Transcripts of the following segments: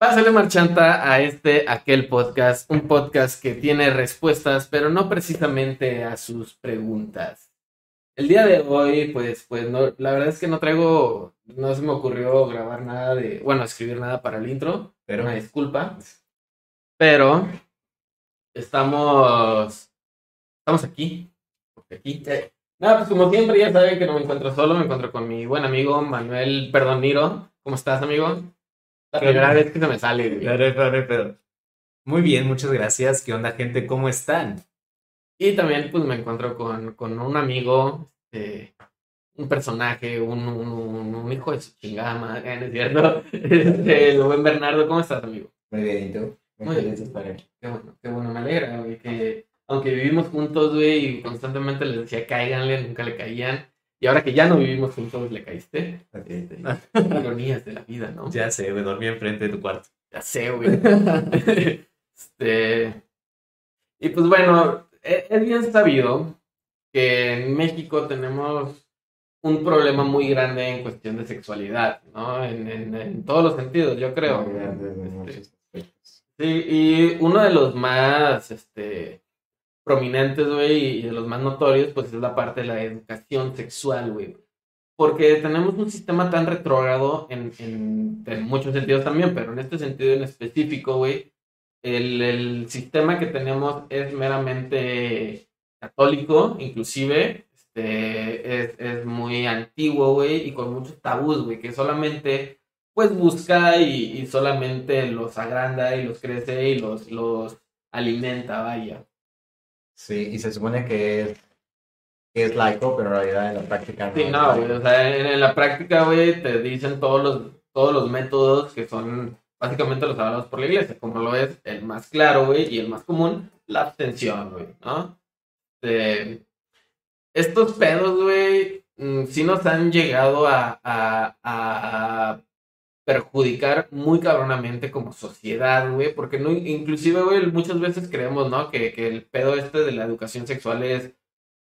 Pásale marchanta a este, aquel podcast, un podcast que tiene respuestas, pero no precisamente a sus preguntas. El día de hoy, pues, pues no, la verdad es que no traigo, no se me ocurrió grabar nada de, bueno, escribir nada para el intro, pero una disculpa. Pero estamos, estamos aquí, aquí. Eh, nada, pues como siempre ya saben que no me encuentro solo, me encuentro con mi buen amigo Manuel Perdón Niro. ¿Cómo estás, amigo? La primera vez que se me sale. Muy bien, muchas gracias. ¿Qué onda, gente? ¿Cómo están? Y también, pues, me encuentro con, con un amigo, eh, un personaje, un, un, un, hijo de su chingada madre, ¿no es cierto? Este, el buen Bernardo, ¿cómo estás, amigo? Muy bien, ¿y tú? Muy bien. Qué bueno, qué bueno, me alegra, güey, que aunque vivimos juntos, güey, y constantemente les decía cáiganle, nunca le caían. Y ahora que ya no vivimos juntos, le caíste. Este, ironías de la vida, ¿no? Ya sé, güey, dormí enfrente de tu cuarto. Ya sé, güey. este. Y pues bueno, e, es bien sabido que en México tenemos un problema muy grande en cuestión de sexualidad, ¿no? En, en, en todos los sentidos, yo creo. Este, sí, y uno de los más, este, prominentes, güey, y de los más notorios, pues es la parte de la educación sexual, güey. Porque tenemos un sistema tan retrógrado en, en, muchos sentidos también, pero en este sentido en específico, güey, el, el, sistema que tenemos es meramente católico, inclusive, este, es, es muy antiguo, güey, y con muchos tabús, güey, que solamente, pues, busca y, y, solamente los agranda y los crece y los, los alimenta, vaya. Sí, y se supone que es, que es laico, pero en realidad en la práctica no. Sí, no, güey, o sea, en, la práctica, güey, te dicen todos los, todos los métodos que son básicamente los hablados por la iglesia, como lo es el más claro, güey, y el más común, la abstención, güey, ¿no? Este, estos pedos, güey, mm, sí nos han llegado a, a, a perjudicar muy cabronamente como sociedad, güey, porque no, inclusive, güey, muchas veces creemos, ¿no? Que, que, el pedo este de la educación sexual es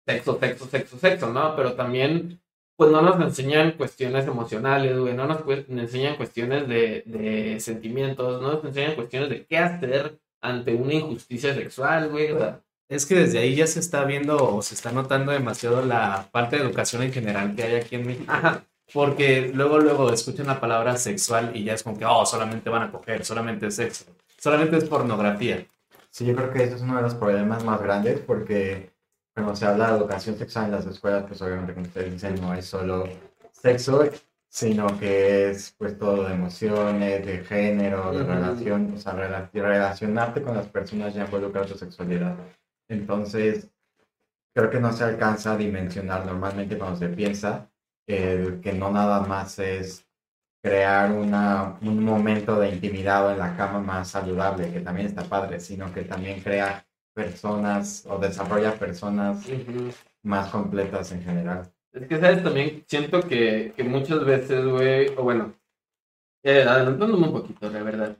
sexo, sexo, sexo, sexo, ¿no? Pero también, pues no nos enseñan cuestiones emocionales, güey, no nos enseñan cuestiones de, de sentimientos, no nos enseñan cuestiones de qué hacer ante una injusticia sexual, güey, o sea, es que desde ahí ya se está viendo o se está notando demasiado la falta de educación en general que hay aquí en México. Ajá. Porque luego, luego escuchan la palabra sexual y ya es como que, oh, solamente van a coger, solamente es sexo, solamente es pornografía. Sí, yo creo que ese es uno de los problemas más grandes porque cuando se habla de educación sexual en las escuelas, pues obviamente como ustedes dicen, no es solo sexo, sino que es pues todo de emociones, de género, de relación, o sea, relacionarte con las personas ya involucra tu sexualidad. Entonces, creo que no se alcanza a dimensionar normalmente cuando se piensa el que no nada más es crear una, un momento de intimidad en la cama más saludable, que también está padre, sino que también crea personas o desarrolla personas más completas en general. Es que, ¿sabes? También siento que, que muchas veces, güey, o bueno, eh, adelantándome un poquito, de verdad.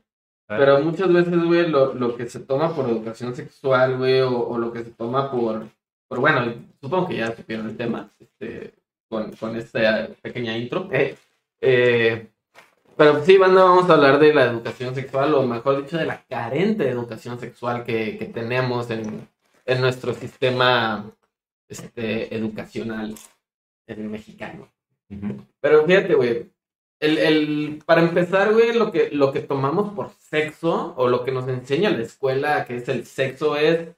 Pero muchas veces, güey, lo, lo, que se toma por educación sexual, güey, o, o, lo que se toma por, por, bueno, supongo que ya supieron el tema, este, con, con esta pequeña intro. Eh, eh, pero sí, banda, vamos a hablar de la educación sexual, o mejor dicho, de la carente educación sexual que, que tenemos en, en, nuestro sistema este, educacional en mexicano. Pero fíjate, güey, el, el, para empezar, güey, lo que, lo que tomamos por sexo, o lo que nos enseña la escuela, que es el sexo, es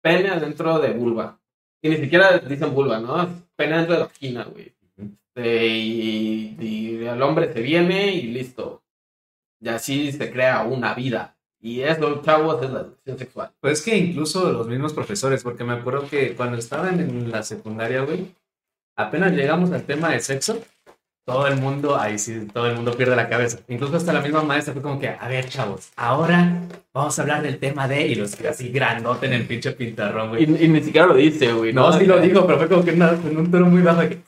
pene adentro de vulva. Y ni siquiera dicen vulva, ¿no? Pene dentro de la vagina, güey. Este, y, y, el hombre se viene y listo. Y así se crea una vida. Y eso, chavos, es la educación sexual. Pues es que incluso los mismos profesores, porque me acuerdo que cuando estaban en la secundaria, güey, apenas llegamos al tema de sexo, todo el mundo, ahí sí, todo el mundo pierde la cabeza. Incluso hasta la misma maestra fue como que, a ver, chavos, ahora vamos a hablar del tema de, y los que así grandote en el pinche pintarrón, güey. Y, ni siquiera lo dice, güey. No, sí lo dijo, pero fue como que nada, con un tono muy bajo de que,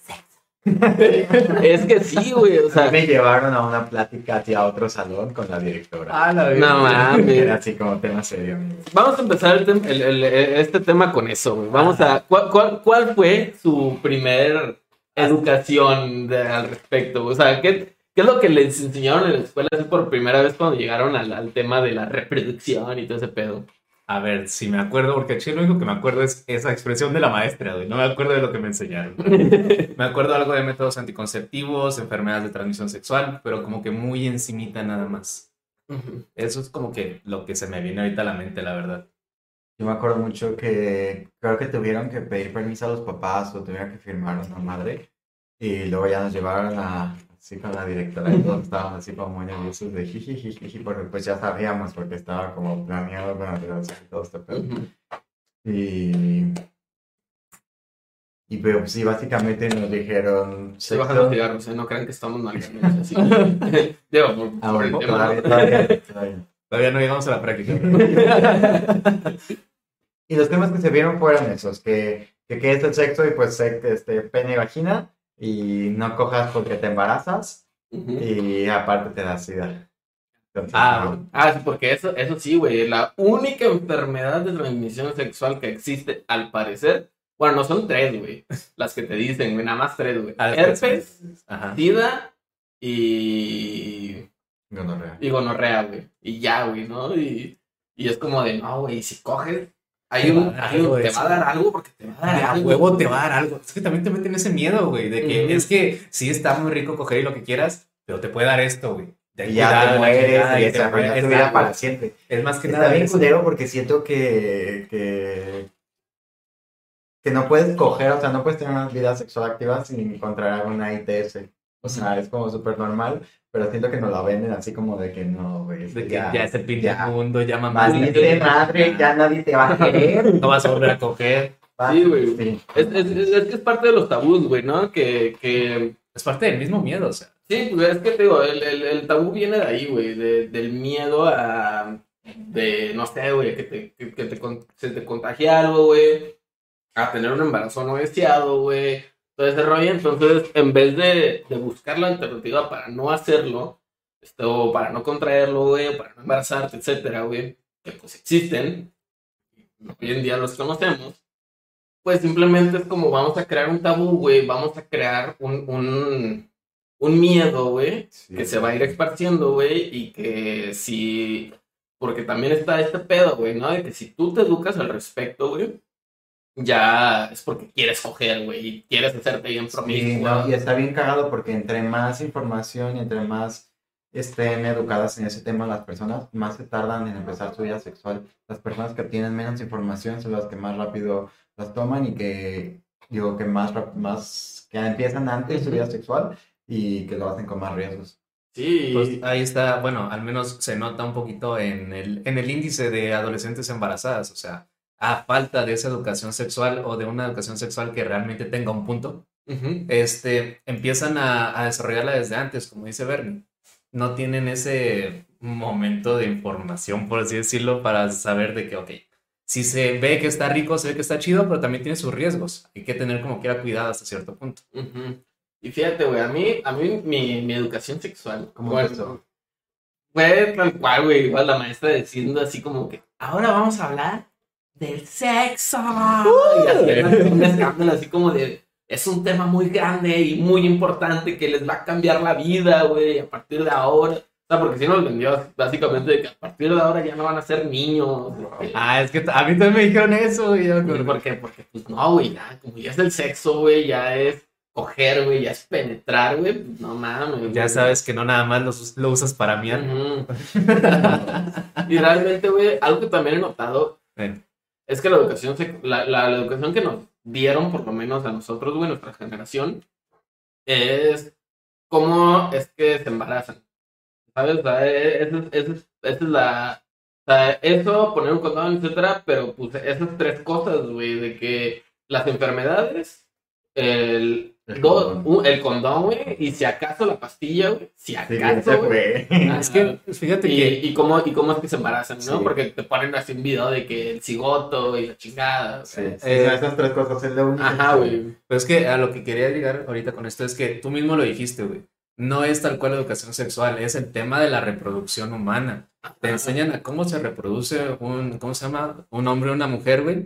es que sí, güey, o sea. Me llevaron a una plática hacia otro salón con la directora. Ah, la No mames. Era así como tema serio. Vamos a empezar el el, este tema con eso, güey. Vamos a. ¿cuál, cuál, cuál fue su primer educación al respecto? O sea, ¿qué, ¿Qué es lo que les enseñaron en la escuela así por primera vez cuando llegaron al, al tema de la reproducción y todo ese pedo? A ver, si me acuerdo, porque aquí lo único que me acuerdo es esa expresión de la maestra, güey. No me acuerdo de lo que me enseñaron. me acuerdo algo de métodos anticonceptivos, enfermedades de transmisión sexual, pero como que muy encimita nada más. Eso es como que lo que se me viene ahorita a la mente, la verdad. Yo me acuerdo mucho que creo que tuvieron que pedir permiso a los papás o tuvieron que firmar una madre y luego ya nos llevaron a, así con la directora y todos estábamos así como muy nerviosos de jiji, porque pues ya sabíamos porque estaba como planeado con la relación y todo este pedo. Y, y pero sí, básicamente nos dijeron... Se bajan los cigarros, ¿eh? no crean que estamos mal. Así. Digo, por, por el tema. todavía, todavía, todavía. No llegamos a la práctica. Y los temas que se vieron fueron esos, que, que qué es el sexo y pues este, pene y vagina, y no cojas porque te embarazas, Ujú. y aparte te da sida. Entonces, Ah, no. Ah, sí, porque eso, eso sí, güey. La única enfermedad de transmisión sexual que existe, al parecer, bueno, no son tres, güey. Las que te dicen, güey, nada más tres, güey. Ah, Herpes. SIDA y, Gonorrea. y gonorrea, güey. Y ya, güey, ¿no? Y, y es como de, no, güey, si coges, hay un, hay un- te va a dar algo porque te va a dar De a algo. huevo te va a dar algo. Es que también te meten ese miedo, güey, de que es que sí está muy rico coger y lo que quieras, pero te puede dar esto, güey. Y ya cuidado, te mueres y tu vida para siempre. Es más que Está nada bien eso. culero porque siento que, que, que no puedes coger, o sea, no puedes tener una vida sexual activa sin encontrar alguna ITS. O sea, es como súper normal, pero siento que nos la venden así como de que no, güey. De que que ya, es el pinche ya. mundo, ya mamá. Maldita madre, ya nadie te va a querer. No vas a volver a coger. Sí, güey. Sí. Es, es, es- es que es parte de los tabús, güey, ¿no? Que, que Es parte del mismo miedo, o sea. Sí, pues es que te digo, el, el, el tabú viene de ahí, güey, de- del miedo a, de, no sé, güey, que, te, que, que te, se te contagie algo, güey, a tener un embarazo no deseado, güey, todo ese rollo, entonces, en vez de, de buscar la alternativa para no hacerlo, este, o para no contraerlo, güey, para no embarazarte, etcétera, güey, que pues existen, hoy en día los conocemos, pues simplemente es como vamos a crear un tabú, güey, vamos a crear un, un, un miedo, güey, Sí. que se va a ir esparciendo, güey, y que si, porque también está este pedo, güey, ¿no? De que si tú te educas al respecto, güey, ya es porque quieres coger, güey, y quieres hacerte bien Sí, promiscuo. no, y está bien cagado porque entre más información y entre más estén educadas en ese tema las personas, más se tardan en empezar su vida sexual. Las personas que tienen menos información son las que más rápido las toman y que, digo, que más, más que empiezan antes su vida sexual y que lo hacen con más riesgos. Sí, Pues ahí está, bueno, al menos se nota un poquito en el, en el índice de adolescentes embarazadas, o sea, a falta de esa educación sexual o de una educación sexual que realmente tenga un punto, Ujú. este, empiezan a, a desarrollarla desde antes, como dice Bernie. No tienen ese momento de información, por así decirlo, para saber de que, ok, si se ve que está rico, se ve que está chido, pero también tiene sus riesgos. Hay que tener como quiera cuidado hasta cierto punto. Ujú. Y fíjate, güey, a mí, a mí mi, mi educación sexual, ¿Cómo bueno, empezó? fue tal cual, güey, igual la maestra diciendo así como que, ahora vamos a hablar del sexo. y haciendo un escándalo así como de, es un tema muy grande y muy importante que les va a cambiar la vida, güey, a partir de ahora. O sea, porque si nos vendió básicamente de que a partir de ahora ya no van a ser niños. güey. Ah, es que a mí también me dijeron eso, Güey. ¿Por qué? Porque, pues no, güey, ya, como ya es el sexo, güey, ya es coger, güey, ya es penetrar, güey, pues no mames. Ya sabes que no nada más lo, us- lo usas para miar. Ujú. y realmente, güey, algo que también he notado Ven. Es que la educación, la, la, la educación que nos dieron, por lo menos a nosotros, güey, nuestra generación, es cómo es que se embarazan. ¿Sabes? O sea, e- esa es, la... Eso, poner un condón, etcétera, pero pues esas tres cosas, güey, de que las enfermedades, el, El do- condón. un- el condón, güey, y si acaso la pastilla, güey, si Sí, acaso, ese güey. fue. Es que, fíjate Y, que y cómo, y cómo es que se embarazan, ¿no? Sí. Porque te ponen así un video de que el cigoto y la chingada. Sí, sí, Eh, esas tres cosas es lo único. Ajá, güey. Pues es que a lo que quería llegar ahorita con esto es que tú mismo lo dijiste, güey. No es tal cual educación sexual, es el tema de la reproducción humana. Te enseñan a cómo se reproduce un, ¿cómo se llama? Un hombre o una mujer, güey.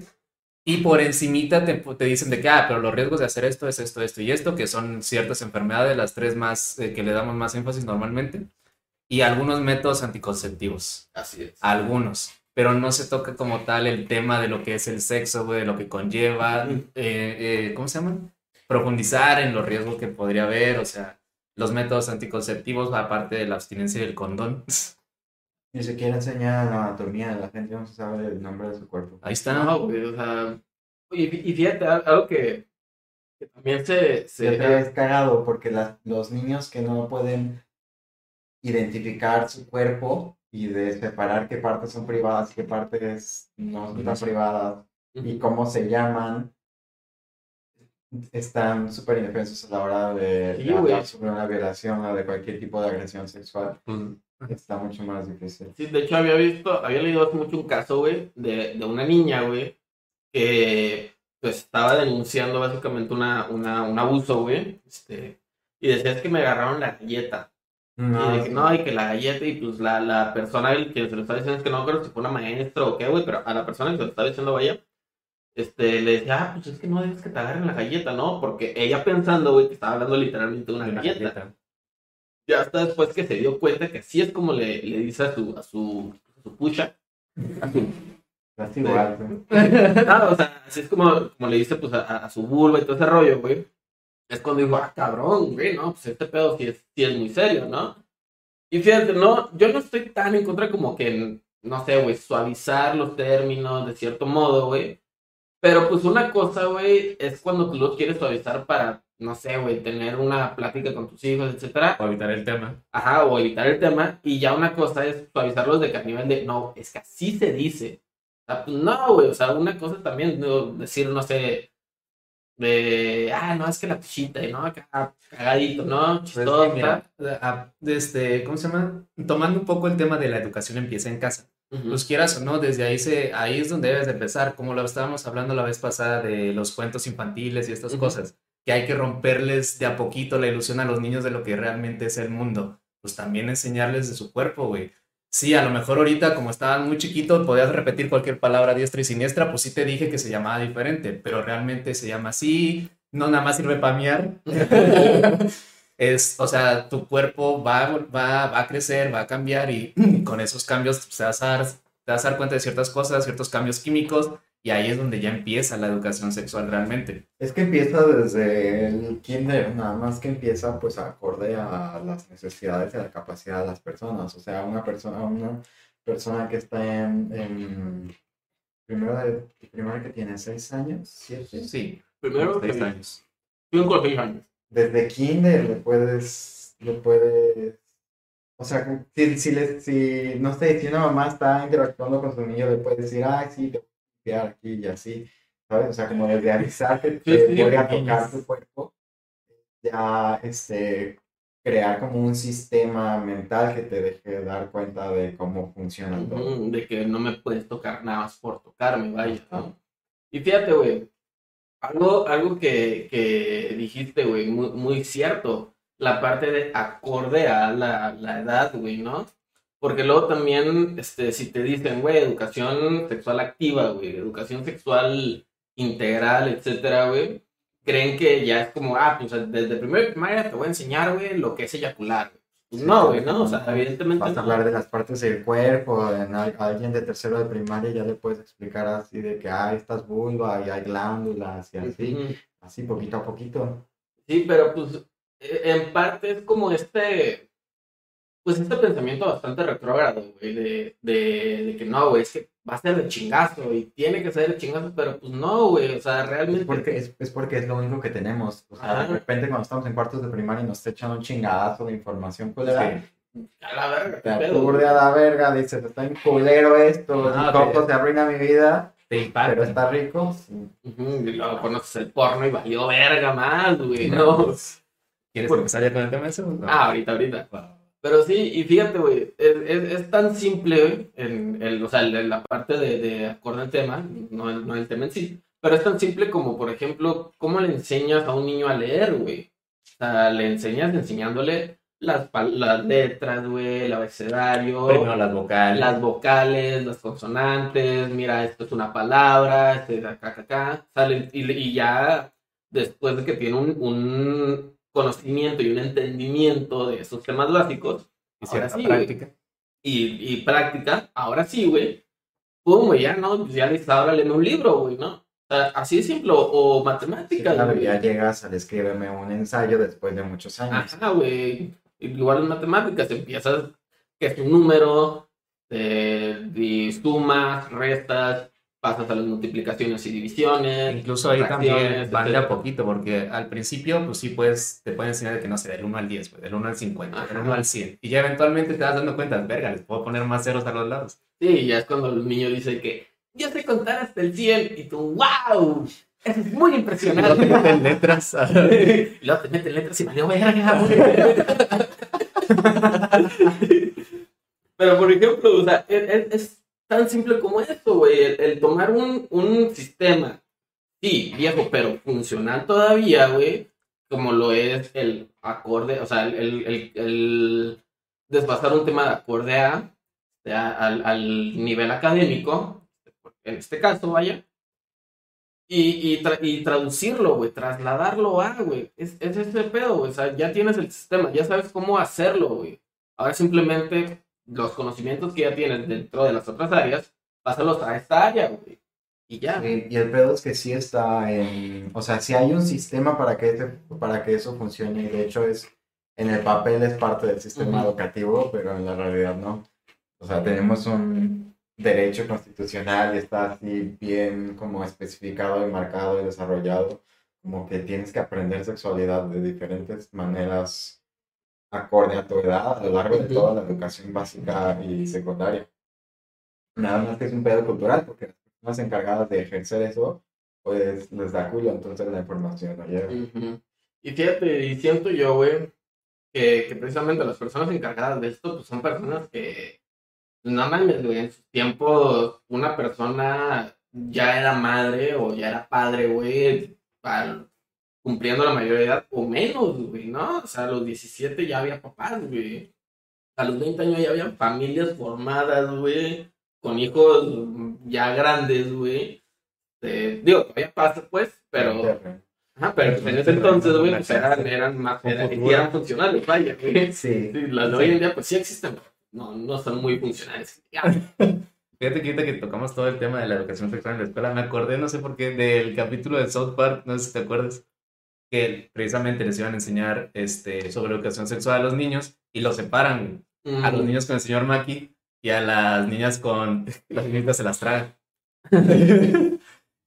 Y por encimita te, te dicen de que, ah, pero los riesgos de hacer esto es esto, esto y esto, que son ciertas enfermedades, las tres más eh, que le damos más énfasis normalmente, y algunos métodos anticonceptivos. Así es. Algunos. Pero no se toca como tal el tema de lo que es el sexo, güey, de lo que conlleva, eh, eh, ¿cómo se llama? Profundizar en los riesgos que podría haber, o sea, los métodos anticonceptivos, aparte de la abstinencia y el condón. Ni siquiera enseñan anatomía, la gente no sabe el nombre de su cuerpo. Ahí está. Güey, o sea. Y, y fíjate, al- algo que, que también se. se es cagado porque las- los niños que no pueden identificar su cuerpo y de separar qué partes son privadas qué partes no son tan privadas y cómo se llaman, están súper indefensos a la hora de Sí, hablar sobre una violación o de cualquier tipo de agresión sexual. Está mucho más difícil. Sí, de hecho había visto, había leído hace mucho un caso, güey, de, de una niña, güey, que pues estaba denunciando básicamente una, una, un abuso, güey, este, y decía es que me agarraron la galleta. y que no, y que la galleta, y pues la, la persona que se lo estaba diciendo es que no creo si fue una maestra o qué, güey, pero a la persona que se lo estaba diciendo, vaya, este, le decía, ah, pues es que no debes que te agarren la galleta, ¿no? Porque ella pensando, güey, que estaba hablando literalmente de una una galleta. galleta. Ya hasta después que se dio cuenta que así es como le, le dice a su, a su, a su pucha. A su- Estás igual. güey. Ah, o sea, así es como, como le dice pues a, a su vulva y todo ese rollo, güey. Es cuando dijo, ah, cabrón, güey, no, pues este pedo sí es, sí es muy serio, ¿no? Y fíjate, no, yo no estoy tan en contra como que, no sé, güey, suavizar los términos de cierto modo, güey. Pero pues una cosa, güey, es cuando tú los quieres suavizar para, no sé, güey, tener una plática con tus hijos, etcétera. Para evitar el tema. Ajá, o evitar el tema. Y ya una cosa es suavizarlos de que a nivel de, no, es que así se dice. O pues, no, güey, o sea, una cosa también, no, decir, no sé, de, ah, no, es que la pichita, y no, acá, cagadito, ¿no? Pues, Chistosa. mira, a- este, ¿cómo se llama? Tomando un poco el tema de la educación empieza en casa. Ujú. Pues quieras o no, desde ahí se, ahí es donde debes de empezar, como lo estábamos hablando la vez pasada de los cuentos infantiles y estas cosas, que hay que romperles de a poquito la ilusión a los niños de lo que realmente es el mundo. Pues también enseñarles de su cuerpo, güey. Sí, a lo mejor ahorita, como estaban muy chiquitos, podías repetir cualquier palabra diestra y siniestra, pues sí te dije que se llamaba diferente, pero realmente se llama así, no nada más sirve para miar. es, o sea, tu cuerpo va, va, va a crecer, va a cambiar y con esos cambios te, vas a dar, te vas a dar cuenta de ciertas cosas, ciertos cambios químicos y ahí es donde ya empieza la educación sexual realmente. Es que empieza desde el kinder, nada más que empieza pues acorde a las necesidades y a la capacidad de las personas. O sea, una persona, una persona que está en, en primero de primero que tiene seis años, siete, Sí, Primero, seis que- años. cinco o seis años. desde kinder le puedes, le puedes, o sea, si, si, le- si, no sé, si una mamá está interactuando con su niño, le puedes decir, ay, sí, te limpiar aquí y así, ¿sabes? O sea, como desde avisar que Sí, te sí, voy a pequeños. tocar tu cuerpo, ya, este, crear como un sistema mental que te deje dar cuenta de cómo funciona todo. Ujú, De que no me puedes tocar nada más por tocarme, vaya, ¿no? Y fíjate, güey, algo, algo que, que dijiste, güey, muy, muy cierto, la parte de acorde a la, la edad, güey, ¿no? Porque luego también, este, si te dicen, güey, educación sexual activa, güey, educación sexual integral, etcétera, güey, creen que ya es como, ah, pues desde primero de primaria te voy a enseñar, güey, lo que es eyacular, güey. Pues no, güey, no, o sea, evidentemente Vas a hablar de las partes del cuerpo, en a alguien de tercero de primaria ya le puedes explicar así de que hay estas vulvas y hay glándulas y así, así poquito a poquito. Sí, pero pues eh, en parte es como este, pues este pensamiento bastante retrógrado, güey, de, de, de que no, güey, es que va a ser de chingazo y tiene que ser de chingazo, pero pues no, güey, o sea, realmente... Es porque es, es porque es lo único que tenemos. O sea, Ajá. de repente cuando estamos en cuartos de primaria y nos echan un chingadazo de información culera, A la verga, te aturde a la verga, dices, está en culero esto, y poco te- arruina mi vida, Te impacta. pero está rico. sí. Y luego conoces el porno y valió verga más, güey, ¿no? ¿Quieres Por- empezar ya con el tema ese? No. Ah, ahorita, ahorita. Wow. Pero sí, y fíjate, güey, es, es, es tan simple, güey, en, el, o sea, en la parte de, de acorde al tema, no el, no el tema en sí, pero es tan simple como, por ejemplo, cómo le enseñas a un niño a leer, güey. O sea, le enseñas enseñándole las, las letras, güey, el abecedario, Primero las vocales. las vocales, las consonantes, mira, esto es una palabra, este es acá, acá, acá, salen, y, y ya después de que tiene un, un conocimiento y un entendimiento de esos temas básicos, y ahora sí, práctica. y, y práctica, ahora sí, güey, pum, güey, ya, ¿no? Pues ya le dices, ahora léeme un libro, güey, ¿no? O sea, así de simple, o, Sí, matemáticas, claro, ya llegas al escríbeme un ensayo después de muchos años. Ajá, güey. Igual en matemáticas empiezas que es un número, eh, y sumas, restas, pasas a las multiplicaciones y divisiones. Incluso ahí también van de a poquito, porque al principio, pues sí, pues te pueden enseñar de que no sé, del 1 al 10, güey, del 1 al 50, del Ajá. 1 al 100. Y ya eventualmente te vas dando cuenta, verga, les puedo poner más ceros a los lados. Sí, ya es cuando el niño dice que yo sé contar hasta el 100 y tú, wow, es muy No te impresionante. meten letras. y luego te meten letras y valió verga. Pero, por ejemplo, o sea, es, es- es tan simple como esto, güey. El, tomar un, un sistema, sí, viejo, pero funcional todavía, güey, como lo es el acorde, o sea, el, el, desfasar un tema de acorde a, sea, al, nivel académico, en este caso, vaya, y, y, y traducirlo, güey, trasladarlo a, güey. Es, es ese pedo, güey. O sea, ya tienes el sistema, ya sabes cómo hacerlo, güey. Ahora simplemente los conocimientos que ya tienes dentro de las otras áreas, pásalos a esta área, güey. Y ya. Sí, y el pedo es que sí está en, o sea, sí hay un sistema para que, ese- para que eso funcione y de hecho es, en el papel es parte del sistema educativo, pero en la realidad no. O sea, tenemos un derecho constitucional y está así bien como especificado y marcado y desarrollado, como que tienes que aprender sexualidad de diferentes maneras acorde a tu edad a lo largo de toda la educación básica y secundaria. Nada más que es un pedo cultural, porque las personas encargadas de ejercer eso, pues les da culo, entonces la información no llega. Y fíjate, y siento yo, güey, que, que precisamente las personas encargadas de esto, pues son personas que, no mames, güey, en sus tiempos una persona ya era madre o ya era padre, güey, al- cumpliendo la mayoría de edad o menos, güey, ¿no? O sea, a los 17 ya había papás, güey. A los 20 años ya habían familias formadas, güey, con hijos ya grandes, güey. Eh, digo, todavía pasa, pues, pero... Ajá, pero en ese entonces, güey, pues eran, eran más, eran, eran funcionales, vaya, güey. Sí. Sí, las de hoy en día, pues sí existen, pero no, no son muy funcionales. Ya. Fíjate que ahorita que tocamos todo el tema de la educación sexual en la escuela, me acordé, no sé por qué, del capítulo de South Park, no sé si te acuerdas, que precisamente les iban a enseñar este, sobre educación sexual a los niños y los separan a los niños con el señor Maki y a las niñas con las niñitas se las tragan.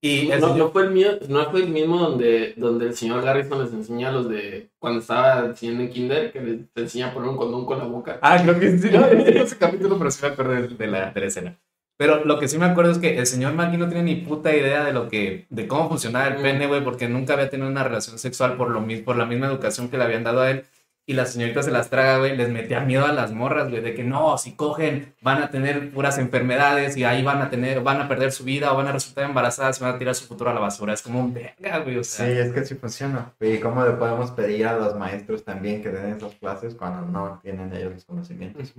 y No, señor- no fue el mío, no fue el mismo donde, donde el señor Garrison les enseña a los de cuando estaba enseñando en kinder, que les enseña a poner un condón con la boca. Ah, creo que sí, no, ese capítulo, pero sí me acuerdo de, de la, de la escena. Pero lo que sí me acuerdo es que el señor Maki no tiene ni puta idea de lo que, de cómo funcionaba el Mm. pene, güey, porque nunca había tenido una relación sexual por lo mismo, por la misma educación que le habían dado a él. Y la señorita se las traga, güey, les metía miedo a las morras, güey, de que no, si cogen van a tener puras enfermedades y ahí van a tener, van a perder su vida o van a resultar embarazadas y van a tirar su futuro a la basura. Es como un verga, güey, o Sí, sea. es que sí funciona. ¿Y cómo le podemos pedir a los maestros también que den esas clases cuando no tienen ellos los conocimientos?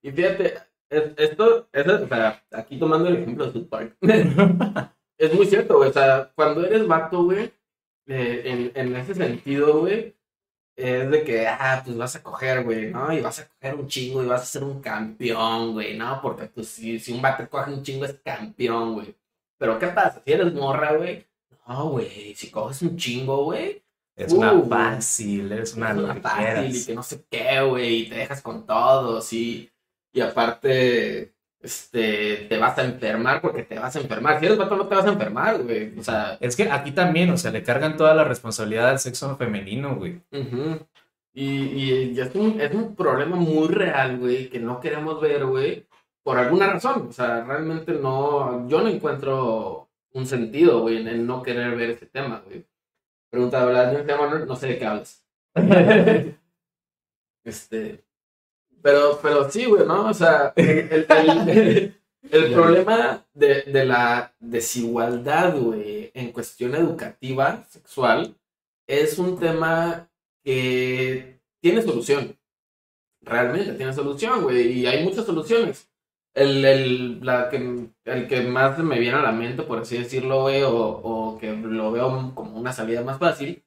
Y fíjate, esto, eso, o sea, aquí tomando el ejemplo de South Park, es muy cierto, güey. O sea, cuando eres vato, güey, eh, en, en ese sentido, güey, es de que, ah, pues vas a coger, güey, ¿no? Y vas a coger un chingo y vas a ser un campeón, güey, ¿no? Porque pues si, si un vato coge un chingo es campeón, güey. Pero ¿qué pasa? Si eres morra, güey, no, güey, si coges un chingo, güey, Es una Uh, fácil, es una es una fácil y que no sé qué, güey, y te dejas con todos y, y aparte, este, te vas a enfermar porque te vas a enfermar. Si eres vato no te vas a enfermar, güey. O sea, Es que aquí también, o sea, le cargan toda la responsabilidad al sexo femenino, güey. y, y, y es, un, es un problema muy real, güey, que no queremos ver, güey, por alguna razón. O sea, realmente no, yo no encuentro un sentido, güey, en, en no querer ver ese tema, güey. Pregunta, ¿verdad? No sé de qué hablas. Este. Pero, pero sí, güey, ¿no? O sea, el, el- el problema de, de la desigualdad, güey, en cuestión educativa, sexual, es un tema que tiene solución. realmente tiene solución, güey. Y hay muchas soluciones. El, el, la que, el que más me viene a la mente, por así decirlo, güey, o, o que lo veo como una salida más fácil,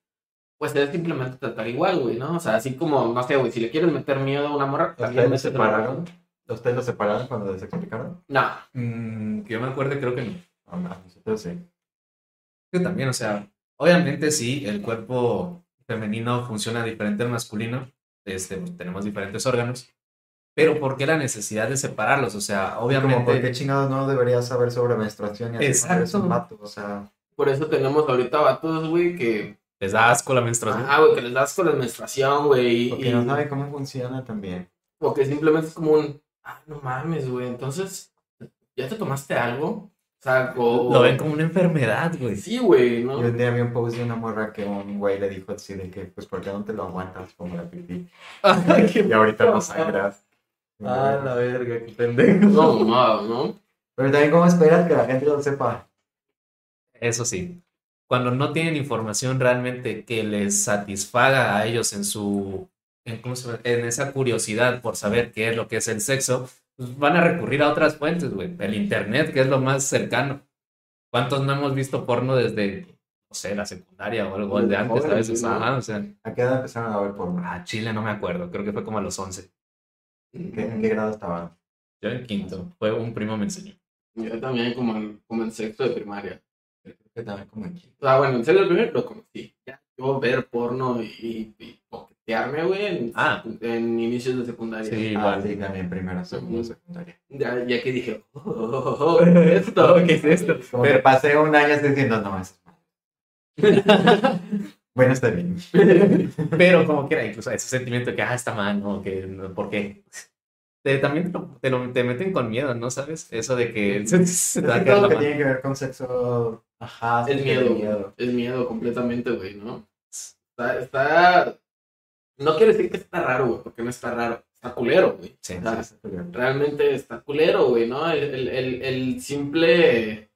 pues es simplemente tratar igual, güey, ¿no? O sea, así como, no sé, güey, si le quieres meter miedo a una morra, ¿Ustedes lo métetelo. separaron? ¿Ustedes lo separaron cuando les explicaron? No, Mm, que yo me acuerde, creo que no. No, no, nosotros sí. Que también, o sea, obviamente sí, el cuerpo femenino funciona diferente al masculino, este, tenemos diferentes órganos, pero ¿por qué la necesidad de separarlos? O sea, Como, ¿por qué obviamente... chingados no deberías saber sobre menstruación y así eres Exacto. un vato? O sea, por eso tenemos ahorita vatos, güey, que, Les da asco la menstruación. ah, güey, que les das con la menstruación, güey, porque y, no saben cómo funciona también. o que simplemente es como un, ah, no mames, güey, entonces, ¿ya te tomaste algo? O sea, o... Lo ven como una enfermedad, güey. Sí, güey, ¿no? Yo un día vi un post de una morra que un güey le dijo así de que, pues, ¿por qué no te lo aguantas como la pipí? Y ahorita no sangras. Ah, la verga, qué pendejo. No, no, ¿no? Pero también, ¿cómo esperas que la gente lo sepa? Eso sí, cuando no tienen información realmente que les satisfaga a ellos en su, en, ¿cómo se llama? en esa curiosidad por saber qué es lo que es el sexo, pues van a recurrir a otras fuentes, güey. El internet, que es lo más cercano. ¿Cuántos no hemos visto porno desde, no sé, la secundaria o algo de antes a Jóvenes, veces? ¿no? Ajá, o sea, ¿A qué edad empezaron a ver por a Chile no me acuerdo, creo que fue como a los 11. ¿En qué, en qué grado estaban? Yo en quinto, fue un primo me enseñó. Yo también como en, como en sexto de primaria. Que también quinto. O sea, bueno, en serio, primero lo conocí. Ya, yo ver porno y, y coquetearme, güey, en, Ah. en inicios de secundaria. Sí, Ah, igual. sí, también primero, segundo, secundaria. Ya, ya que dije, oh, oh, oh, oh, ¿qué es esto? ¿Qué es esto? Como Pero- que pasé un año diciendo, no, eso. Bueno, está bien. Pero como quiera, incluso ese sentimiento de que, ah, está mal, ¿no? Que, no, ¿Por qué? Te- también te, lo, te, lo- te meten con miedo, ¿no? ¿Sabes? Eso de que se, se te va a todo lo que mano. tiene que ver con sexo, ajá, Es tiene miedo, Es miedo completamente, güey, ¿no? Está, está... No quiero decir que está raro, güey, porque no está raro. Está culero, güey. Sí, O sea, Sí, está bien. realmente está culero, güey, ¿no? El, el, el, el simple,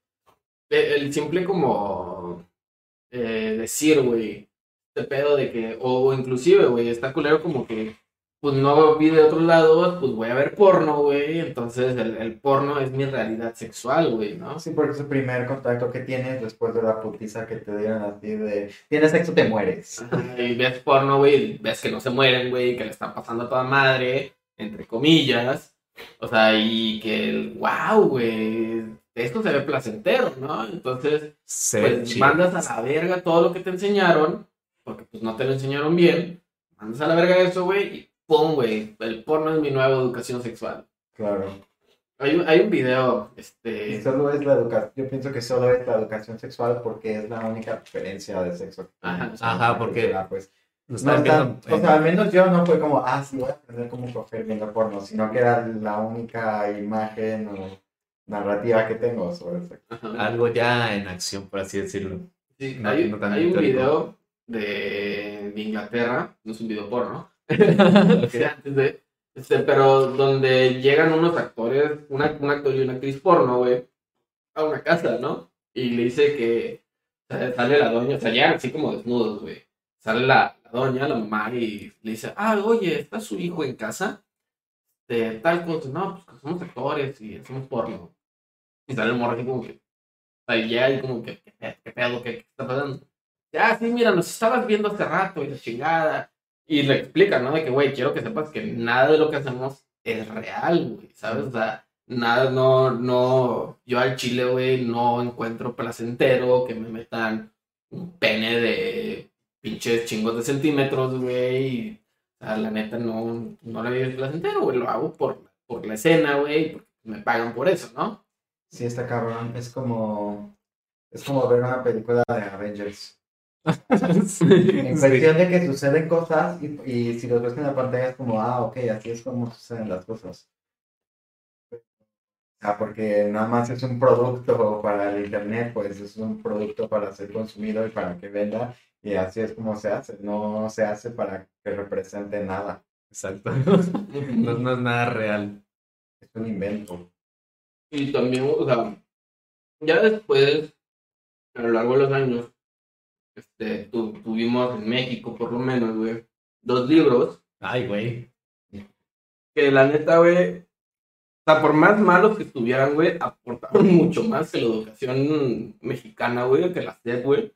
el, el simple como eh, decir, güey, este pedo de que, o inclusive, güey, está culero como que, pues no vi de otros lados, pues voy a ver porno, güey, entonces el, el porno es mi realidad sexual, güey, ¿no? Sí, porque es el primer contacto que tienes después de la putiza que te dieron a ti de tienes sexo, te mueres. Ajá, Y ves porno, güey, y ves que no se mueren, güey, que le están pasando a toda madre, entre comillas. O sea, y que, wow, güey, esto se ve placentero, ¿no? Entonces, Se pues mandas a la verga todo lo que te enseñaron, porque pues no te lo enseñaron bien, mandas a la verga eso, güey, y pum, güey, el porno es mi nueva educación sexual. Claro. Hay, un- hay un video, Y este... solo es la educación, yo pienso que solo es la educación sexual porque es la única diferencia de sexo. que Ajá. Ajá, porque- pues, no estás está- viendo o sea, al menos yo no fue como, ah, sí, voy a aprender cómo coger viendo porno, sino que era la única imagen o narrativa que tengo sobre el sexo. ajá. algo ya en acción, por así decirlo. Sí, No, hay, no tan hay un video de, de Inglaterra, no es un video porno, antes de, este, pero donde llegan unos actores, una, un actor y una actriz porno, güey, a una casa, ¿no? Y le dice que sale la doña, o sea, llegan así como desnudos, güey. Sale la, la doña, la mamá, y le dice, ah, oye, ¿está su hijo en casa? De tal cosa, no, pues que somos actores y hacemos porno. Y sale el morro así como que, o sea, y como que, ¿qué, qué pedo? ¿Qué, qué está pasando? Ya, sí, mira, nos estabas viendo hace rato y la chingada. Y le explican, ¿no? De que, güey, quiero que sepas que nada de lo que hacemos es real, güey, ¿sabes? O sea, nada, no, no, yo al chile, güey, no encuentro placentero que me metan un pene de pinches chingos de centímetros, güey. O sea, la neta, no, no le veo placentero, güey, lo hago por, por la escena, güey, porque me pagan por eso, ¿no? Sí, está cabrón, es como, es como ver una película de Avengers. En Sí. cuestión de que suceden cosas y, y si los ves en la pantalla es como, ah, ok, así es como suceden las cosas. Sea, porque nada más es un producto para el internet, pues es un producto para ser consumido y para que venda y así es como se hace, no se hace para que represente nada, Exacto. No, no es nada real. es un invento. Y también, o sea, ya después, a lo largo de los años, este, tu- tuvimos en México, por lo menos, güey, dos libros Ay, güey. que la neta, güey, o sea, por más malos que estuvieran, güey, aportaron mucho más que la educación mexicana, güey, que la SED, güey,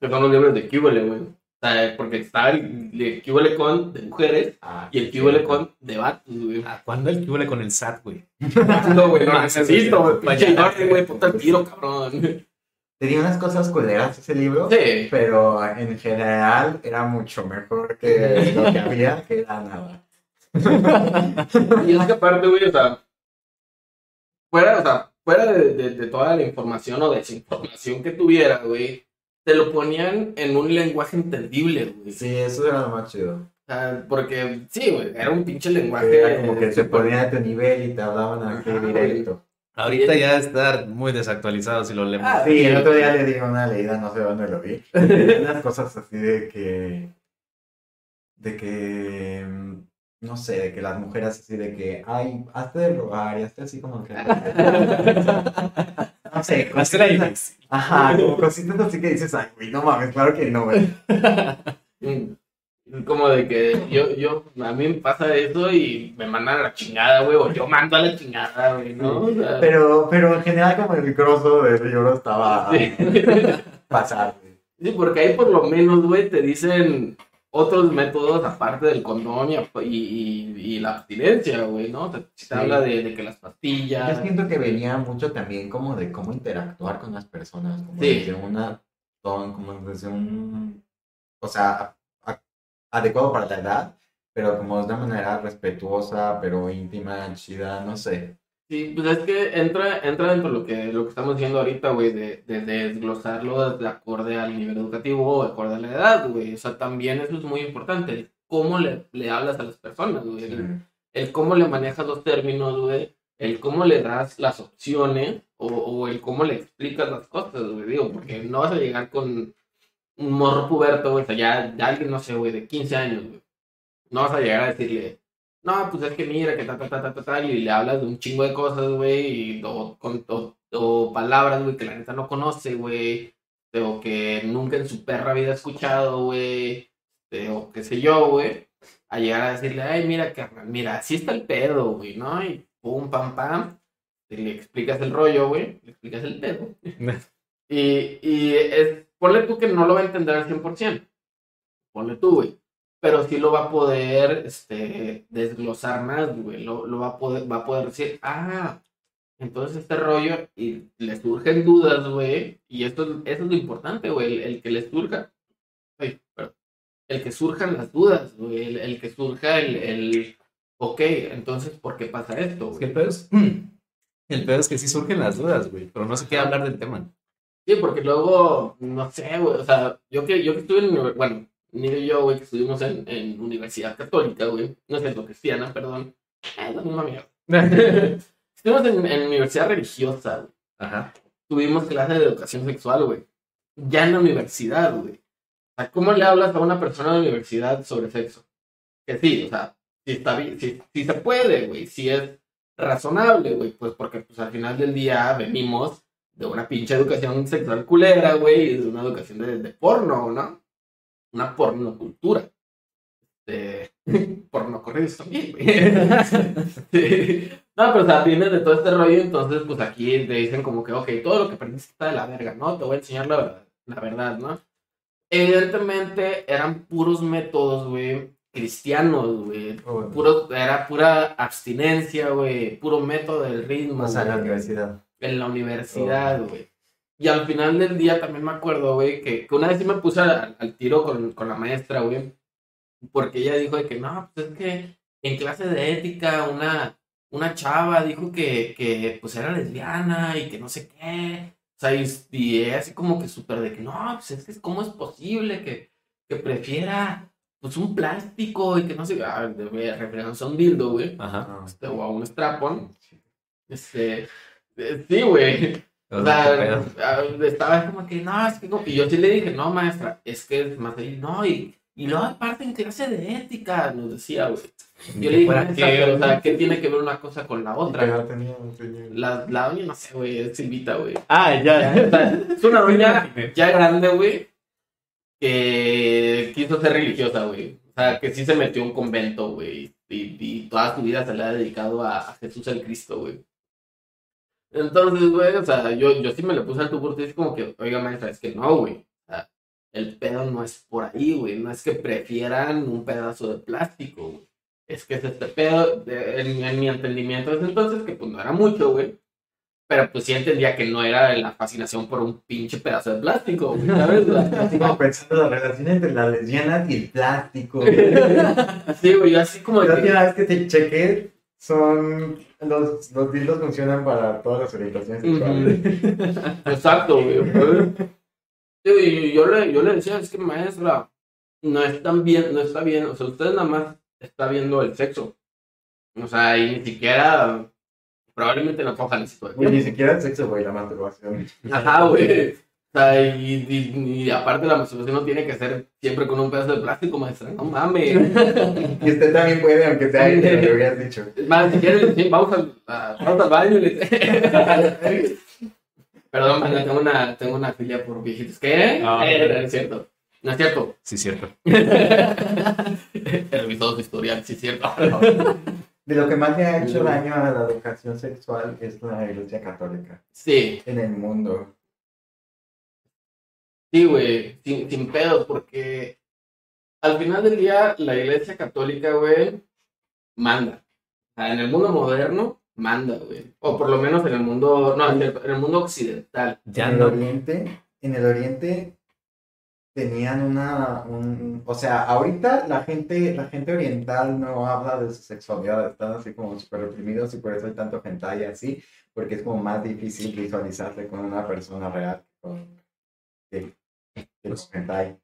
que son los libros de Cúbele, güey. O sea, porque está el Cúbele con de mujeres Ah, y el sí. con de vatos, güey. ¿A ¿Cuándo el que con el SAT, güey? No, güey, no necesito, güey. güey, puta el tiro, cabrón. Tenía unas cosas culeras ese libro, Sí. pero en general era mucho mejor que lo que había, que era nada. Y es que aparte, güey, o sea, fuera, o sea, fuera de, de- de toda la información o desinformación que tuviera, güey, te lo ponían en un lenguaje entendible, güey. Sí, eso era lo más chido. O sea, porque, sí, güey, era un pinche lenguaje. Era como que se ponían a tu nivel y te hablaban aquí Ajá, directo. Ahorita ya está muy desactualizado si lo leemos. Ah, Sí, el otro día le di una leída, no sé dónde lo vi. Unas cosas así de que. De que. mm, No sé, de que las mujeres así de que. Ay, hazte del rogar y hazte así como que. No sé, cositas. Ajá, como cositas así que dices, ay, güey, no mames, claro que no, güey. Como de que yo, yo, a mí me pasa eso y me mandan a la chingada, güey, o yo mando a la chingada, güey, ¿no? O sea, Pero, pero en general, como el grosso del libro estaba sí. pasar, güey. Sí, porque ahí por lo menos, güey, te dicen otros métodos aparte del condón y, y, la abstinencia, güey, ¿no? Te Sí. habla de, de que las Yo pastillas. siento que venía mucho también como de cómo interactuar con las personas, como Sí. desde una como desde un, o sea, adecuado para la edad, pero como de una manera respetuosa, pero íntima, chida, no sé. Sí, pues es que entra, entra dentro de lo que, lo que estamos diciendo ahorita, güey, de, de, de desglosarlo de acorde al nivel educativo o de acorde a la edad, güey. O sea, también eso es muy importante. el Cómo le, le hablas a las personas, güey. El, el cómo le manejas los términos, güey. El cómo le das las opciones o, o el cómo le explicas las cosas, güey. Digo, porque no vas a llegar con un morro puberto, güey. O sea, ya, ya alguien, no sé, güey, de 15 años, güey. No vas a llegar a decirle, no, pues es que mira, que ta, ta, ta, ta, ta, ta, y le hablas de un chingo de cosas, güey, y- o, con, o, o palabras, güey, que la neta no conoce, güey, o que nunca en su perra vida ha escuchado, güey, este, o qué sé yo, güey, a llegar a decirle, ay, mira, carnal, mira, así está el pedo, güey, ¿no? Y pum, pam, pam, y le explicas el rollo, güey, le explicas el pedo. Y, y es, ponle tú que no lo va a entender al 100%, ponle tú, güey pero sí lo va a poder este, desglosar más, güey. Lo, lo va, a poder, va a poder decir, ah, entonces este rollo, y le surgen dudas, güey. Y esto, es- eso es lo importante, güey. El, el que le surja, ay, perdón, el que surjan las dudas, güey. El, el que surja el, el, ok, entonces, ¿por qué pasa esto, Es que güey? el pedo es, el pedo es que sí surgen las dudas, güey, pero no se quiere hablar del tema. Sí, porque luego, no sé, güey, o sea, yo que, yo que estuve en, bueno, ni yo, güey, que estuvimos en, en universidad católica, güey, no sé, lo cristiana, perdón, es la misma mierda. estuvimos en, en universidad religiosa, güey, Ajá. tuvimos clases de educación sexual, güey, ya en la universidad, güey. O sea, ¿cómo le hablas a una persona de la universidad sobre sexo? Que sí, o sea, si está bien, si, si se puede, güey, si es razonable, güey, pues porque pues al final del día venimos de una pinche educación sexual culera, güey, y de una educación de, de porno, ¿no? Una pornocultura. Este, porno corridos también, güey. Sí. No, pero o sea, viene de todo este rollo, entonces pues aquí te dicen como que, ok, todo lo que aprendiste está de la verga, ¿no? Te voy a enseñar la verdad, la verdad, ¿no? Evidentemente eran puros métodos, güey, cristianos, güey. Puro, era pura abstinencia, güey. Puro método del ritmo. O sea, la universidad. En la universidad, güey. Y al final del día también me acuerdo, güey, que, que una vez sí me puse al, al tiro con, con la maestra, güey. Porque ella dijo de que no, pues es que en clase de ética una, una chava dijo que, que pues era lesbiana y que no sé qué. O sea, y, y ella así como que súper de que no, pues es que cómo es posible que, que prefiera pues un plástico y que no sé, ah, de referencia a un dildo, güey. Ajá. Este, o a un strapon. Este, sí, güey. O ¿Qué sea, estaba como que, no, es que no. Y yo sí le dije, no, maestra, es que es más ahí, no, y, y luego aparte en clase de ética, nos decía, güey. Yo le dije, maestra, que- pero, o sea, ¿qué tiene que ver una cosa con la otra? tenía, tenía. La, la doña, no sé, güey, es Silvita, güey. Ah, ya. Sea, es una doña ya grande, güey, que quiso ser religiosa, güey. O sea, que sí se metió a un convento, güey. y, y toda su vida se le ha dedicado a, a Jesús el Cristo, güey. Entonces, güey, o sea, yo, yo sí me le puse al tubo es como que, oiga, maestra, es que no, güey. O sea, el pedo no es por ahí, güey. No es que prefieran un pedazo de plástico, güey. Es que es este pedo, de- en, en mi entendimiento desde entonces, que pues no era mucho, güey. Pero pues sí entendía que no era la fascinación por un pinche pedazo de plástico, güey, ¿sabes? Como pensando la relación entre las lesbianas y el plástico. Sí, güey, yo así como La última vez que te chequé, son. Los, los dildos funcionan para todas las orientaciones sexuales. Exacto, güey. Sí, yo le, yo le decía, es que maestra, no están bien, no está bien, o sea, usted nada más está viendo el sexo. O sea, y ni siquiera, probablemente no cojan Güey, ni siquiera el sexo, güey, la masturbación. Ajá, güey. Sea, y, y, y aparte la masturbación no tiene que ser siempre con un pedazo de plástico, maestra, no mames. Y usted también puede, aunque sea hetero, le hubieras dicho. Más, si quieres, sí, vamos al, a- vamos al baño. y le- Perdón, man, tengo una, tengo una filia por viejitos. ¿Qué? Ah. Eh, no es cierto. No es cierto. Sí, cierto. He revisado su historial, sí es cierto. De lo que más le ha hecho daño a la educación sexual es la iglesia católica Sí, en el mundo. Sí, güey, sin, sin pedos, porque al final del día la iglesia católica, güey, manda. O sea, en el mundo moderno, manda, güey. O por lo menos en el mundo, no, en el, en el mundo occidental. Ya en el no. oriente, en el oriente tenían una, un, o sea, ahorita la gente, la gente oriental no habla de su sexualidad, están así como súper reprimidos y por eso hay tanto hentai así, porque es como más difícil visualizarse con una persona real que con, que, que con hentai.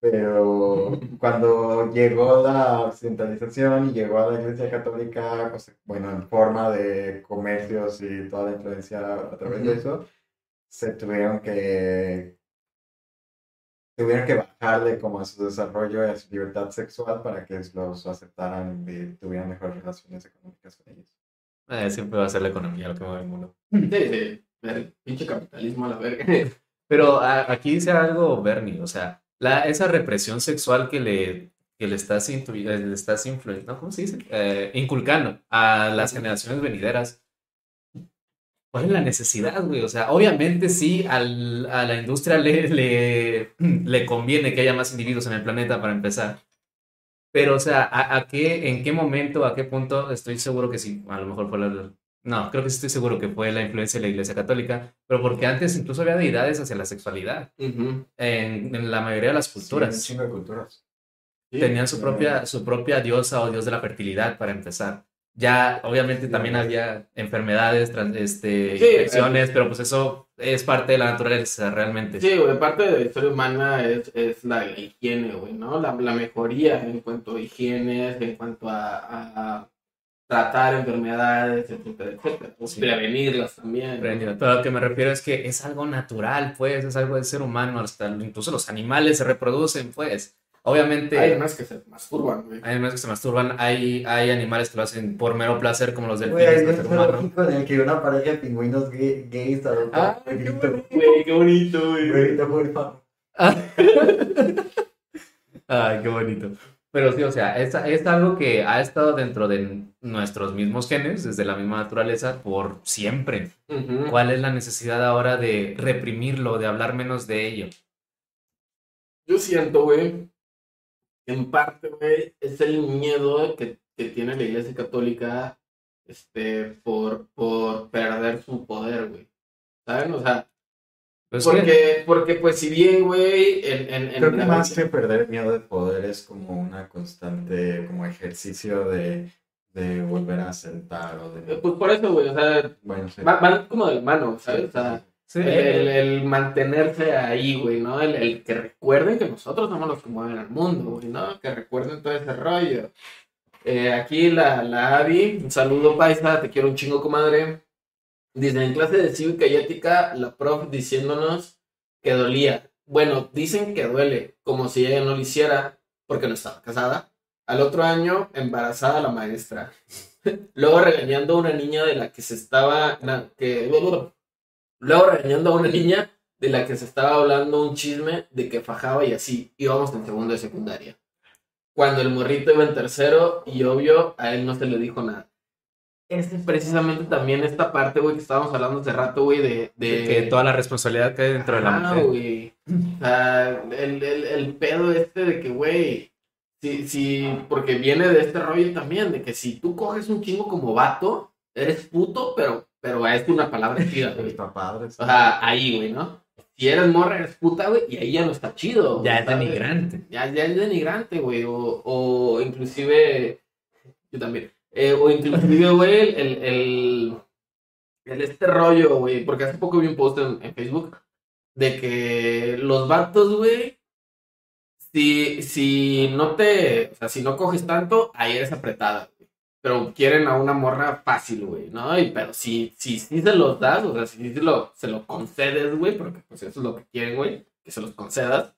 Pero cuando llegó la occidentalización y llegó a la Iglesia Católica, sea, bueno, en forma de comercios y toda la influencia a través de eso, se tuvieron que tuvieron que bajarle como a su desarrollo y a su libertad sexual para que los aceptaran y tuvieran mejores relaciones económicas con ellos. Eh, siempre va a ser la economía lo que mueve el mundo. Sí, sí. El pinche capitalismo a la verga. Pero a- aquí dice algo Bernie, o sea, la, esa represión sexual que le, que le estás, eh, le estás ¿no? ¿Cómo se dice? Eh, inculcando a las generaciones venideras. ¿Cuál es la necesidad, güey? O sea, obviamente sí, al- a la industria le, le, le conviene que haya más individuos en el planeta para empezar. Pero, o sea, ¿a, a qué, ¿en qué momento, a qué punto? Estoy seguro que sí, a lo mejor fue la... No, creo que sí estoy seguro que fue la influencia de la Iglesia Católica, pero porque antes incluso había deidades hacia la sexualidad en, en la mayoría de las Sí, culturas. chingo de culturas. Sí. Tenían su propia, su propia diosa o dios de la fertilidad para empezar. Ya, obviamente, también había enfermedades, tras- este, Sí, infecciones, pero pues eso es parte de la naturaleza realmente. Sí, güey, parte de la historia humana es, es la higiene, güey, ¿no? La, la mejoría en cuanto a higiene, en cuanto a, a tratar enfermedades, etcétera, etcétera. O Sí. Prevenirlas también. Pero a lo que me refiero es que es algo natural, pues, es algo del ser humano, hasta incluso los animales se reproducen, pues. Obviamente, Hay unas que se masturban, güey. hay animales que se masturban, hay, hay animales que lo hacen por mero placer, como los Güey, delfines, hay el un zoológico en el que una pareja de pingüinos gay- gays adopta Ah, un bonito, güey, qué bonito, güey. Ay, qué bonito. Pero sí, o sea, es, es algo que ha estado dentro de nuestros mismos genes, desde la misma naturaleza, por siempre. ¿Cuál es la necesidad ahora de reprimirlo, de hablar menos de ello? Yo siento, güey, en parte, güey, es el miedo que, que tiene la iglesia católica este, por, por perder su poder, güey. ¿Saben? O sea, Pues que- porque, porque pues si bien, güey, en, en, en Creo que la- más que perder miedo de poder es como una constante como ejercicio de, de volver a sentar o de... Pues por eso, güey, o sea, Bueno, sí. va- van como de mano, ¿sabes? O sea, sí, el, el- el mantenerse ahí, güey, ¿no? El, el que recuerden que nosotros somos los que mueven al mundo, güey, ¿no? Que recuerden todo ese rollo. Eh, aquí la, la Abby, un saludo paisa, te quiero un chingo, comadre. Dice, en clase de cívica y ética, la prof diciéndonos que dolía. Bueno, dicen que duele, como si ella no lo hiciera, porque no estaba casada. Al otro año, embarazada la maestra. Luego regañando a una niña de la que se estaba... luego regañando a una niña de la que se estaba hablando un chisme de que fajaba y así. Íbamos en segundo de secundaria. cuando el morrito iba en tercero y obvio a él no se le dijo nada. Es precisamente también esta parte, güey, que estábamos hablando hace rato, güey, de, de... Que toda la responsabilidad cae dentro de la Ah, mujer. güey. O sea, el, el, el pedo este de que, güey, sí, sí, porque viene de este rollo también, de que si tú coges un chingo como vato, eres puto, pero, pero es una palabra chida, güey. Está padre. O sea, ahí, güey, ¿no? Si eres morra, eres puta, güey, y ahí ya no está chido. Ya es denigrante. Ya, ya es denigrante, güey. O, o inclusive. Yo también. Eh, o inclusive, güey, el, el, el, este rollo, güey. Porque hace poco vi un post en, Facebook de que los vatos, güey. Si, si no te. O sea, si no coges tanto, ahí eres apretada, güey. Pero quieren a una morra fácil, güey, ¿no? Y, pero si, si, si se los das, o sea, si se lo, se lo concedes, güey, porque pues eso es lo que quieren, güey, que se los concedas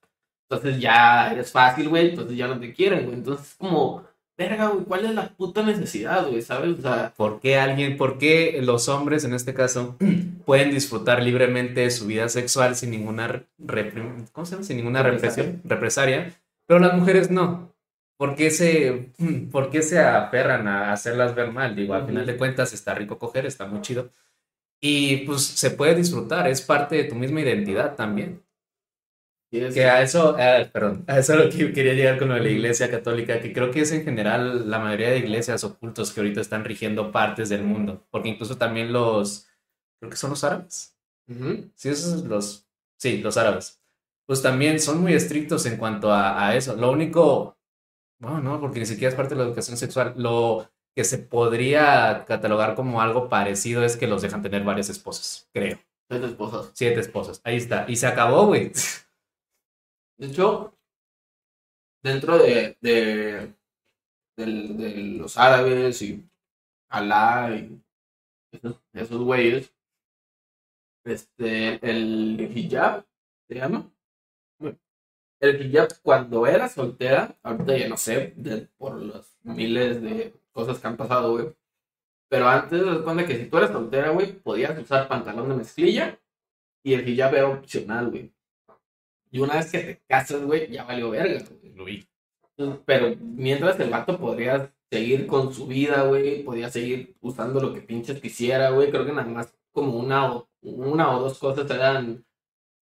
entonces ya eres fácil, güey, entonces ya no te quieren, güey. Entonces es como, verga, güey, ¿cuál es la puta necesidad, güey? ¿Sabes? O sea, ¿Por qué alguien, por qué los hombres en este caso pueden disfrutar libremente de su vida sexual sin ninguna ¿cómo se llama? Sin ninguna Represalia. represión, represaria, pero las mujeres no? ¿Por qué se, por qué se aferran a hacerlas ver mal? Digo, al final de cuentas está rico coger, está muy chido. Y pues se puede disfrutar, es parte de tu misma identidad también. Sí es- Que a eso, perdón, a eso es lo que quería llegar con lo de la iglesia católica, que creo que es en general la mayoría de iglesias o cultos que ahorita están rigiendo partes del mundo, porque incluso también los, creo que son los árabes, Ujú. sí, esos los, sí, los árabes, pues también son muy estrictos en cuanto a, a eso. Lo único, bueno, no, porque ni siquiera es parte de la educación sexual, lo que se podría catalogar como algo parecido es que los dejan tener varias esposas, creo, Siete esposas. siete esposas, ahí está, y se acabó, güey. De hecho, dentro de, de, del- de los árabes y Alá y esos, güeyes, este, el hijab, ¿se llama? El hijab cuando era soltera, ahorita ya no sé, de- por las miles de cosas que han pasado, güey. Pero antes, de cuenta que si tú eras soltera, güey, podías usar pantalón de mezclilla y el hijab era opcional, güey. Y una vez que te casas, güey, ya valió verga, güey. Pero mientras el vato podría seguir con su vida, güey, podía seguir usando lo que pinches quisiera, güey. Creo que nada más como una o, una o dos cosas eran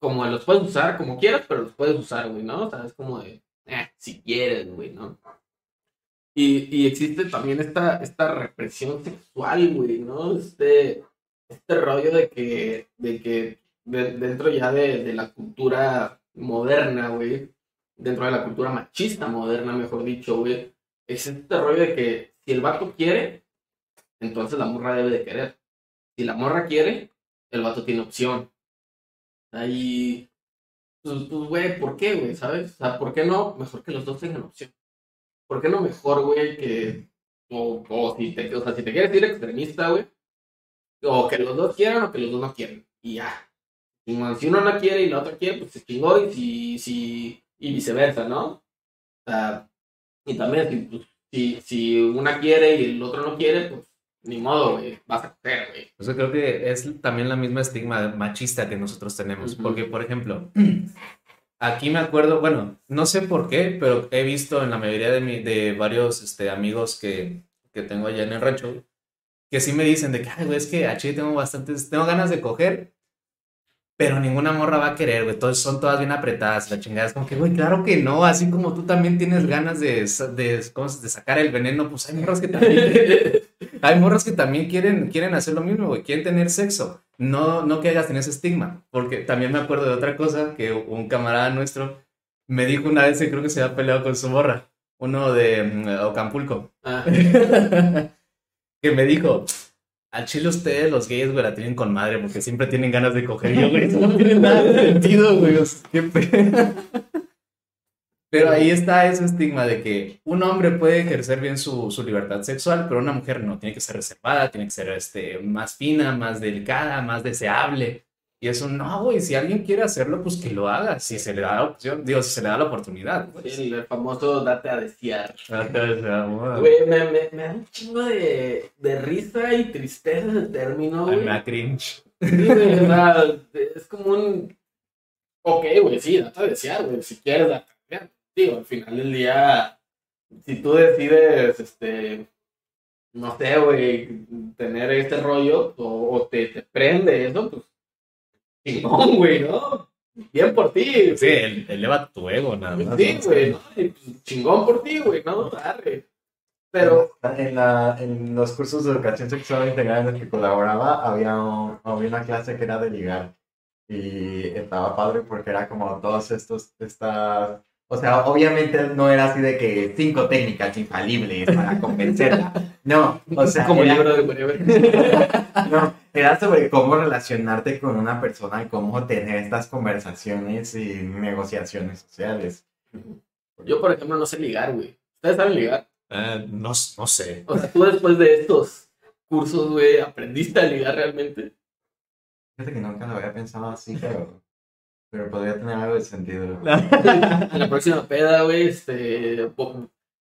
como los puedes usar como quieras, pero los puedes usar, güey, ¿no? O sea, es como de, eh, si quieres, güey, ¿no? Y, y existe también esta, esta represión sexual, güey, ¿no? Este, este rollo de que, de que de- dentro ya de, de la cultura moderna, güey, dentro de la cultura machista moderna, mejor dicho, güey, es este rollo de que si el vato quiere, entonces la morra debe de querer. Si la morra quiere, el vato tiene opción. Ahí, pues, pues, güey, ¿por qué, güey? ¿Sabes? O sea, ¿por qué no? Mejor que los dos tengan opción. ¿Por qué no mejor, güey, que... O, o si te, si te quieres ir extremista, güey, o que los dos quieran o que los dos no quieren. Y ya. Si uno no quiere y la otra quiere, pues se chingó y, si, si, y viceversa, ¿no? O sea, y también si, pues, si, si una quiere y el otro no quiere, pues ni modo, güey, vas a coger, güey. Eso creo que es también la misma estigma machista que nosotros tenemos. Ujú. Porque, por ejemplo, aquí me acuerdo, bueno, no sé por qué, pero he visto en la mayoría de, mi, de varios este, amigos que, que tengo allá en el rancho, que sí me dicen de que, ay, güey, es que a Chile tengo bastantes, tengo ganas de coger, pero ninguna morra va a querer, güey, todos son todas bien apretadas, la chingada. Es como que, güey, claro que no, así como tú también tienes ganas de, de, ¿cómo se- de sacar el veneno, pues hay morras que también hay morras que también quieren, quieren hacer lo mismo, güey, quieren tener sexo. No, no que hagas en ese estigma, porque también me acuerdo de otra cosa que un camarada nuestro me dijo una vez que creo que se había peleado con su morra, uno de Ocampulco, Ah, que me dijo, al chile ustedes los gays, güey, la tienen con madre porque siempre tienen ganas de coger. Yo, güey, eso no tiene nada de sentido, güey, qué pena. Pero ahí está ese estigma de que un hombre puede ejercer bien su, su libertad sexual, pero una mujer no, tiene que ser reservada, tiene que ser este, más fina, más delicada, más deseable. Y eso no, güey, si alguien quiere hacerlo, pues que lo haga, si se le da la opción, digo, si se le da la oportunidad. Pues. el, el famoso date a desear. O sea, bueno. Güey, me, me, me da un chingo de, de risa y tristeza ese término, güey. me da cringe. Sí, güey, o sea, es como un. Ok, güey, sí, date a desear, güey. Si quieres, date a desear. Digo, al final del día, si tú decides, este, no sé, güey, tener este rollo o, o te, te prende eso, pues, chingón, güey, ¿no? Bien por ti. Sí, el- eleva tu ego, nada más. Sí, güey, ¿no? Pues, chingón por ti, güey, ¿no? Arre. Pero, En, la, en los cursos de educación sexual integral en los que colaboraba, había, un- había una clase que era de ligar. Y estaba padre porque era como todos estos, estas... O sea, obviamente no era así de que cinco técnicas infalibles para convencerla. No, o sea, como era- libro de no, era sobre cómo relacionarte con una persona y cómo tener estas conversaciones y negociaciones sociales. Yo, por ejemplo, no sé ligar, güey. ¿Ustedes saben ligar? Eh, no, no sé. O sea, tú después de estos cursos, güey, ¿aprendiste a ligar realmente? Fíjate que nunca lo había pensado así, pero, pero podría tener algo de sentido. En la próxima peda, güey, este,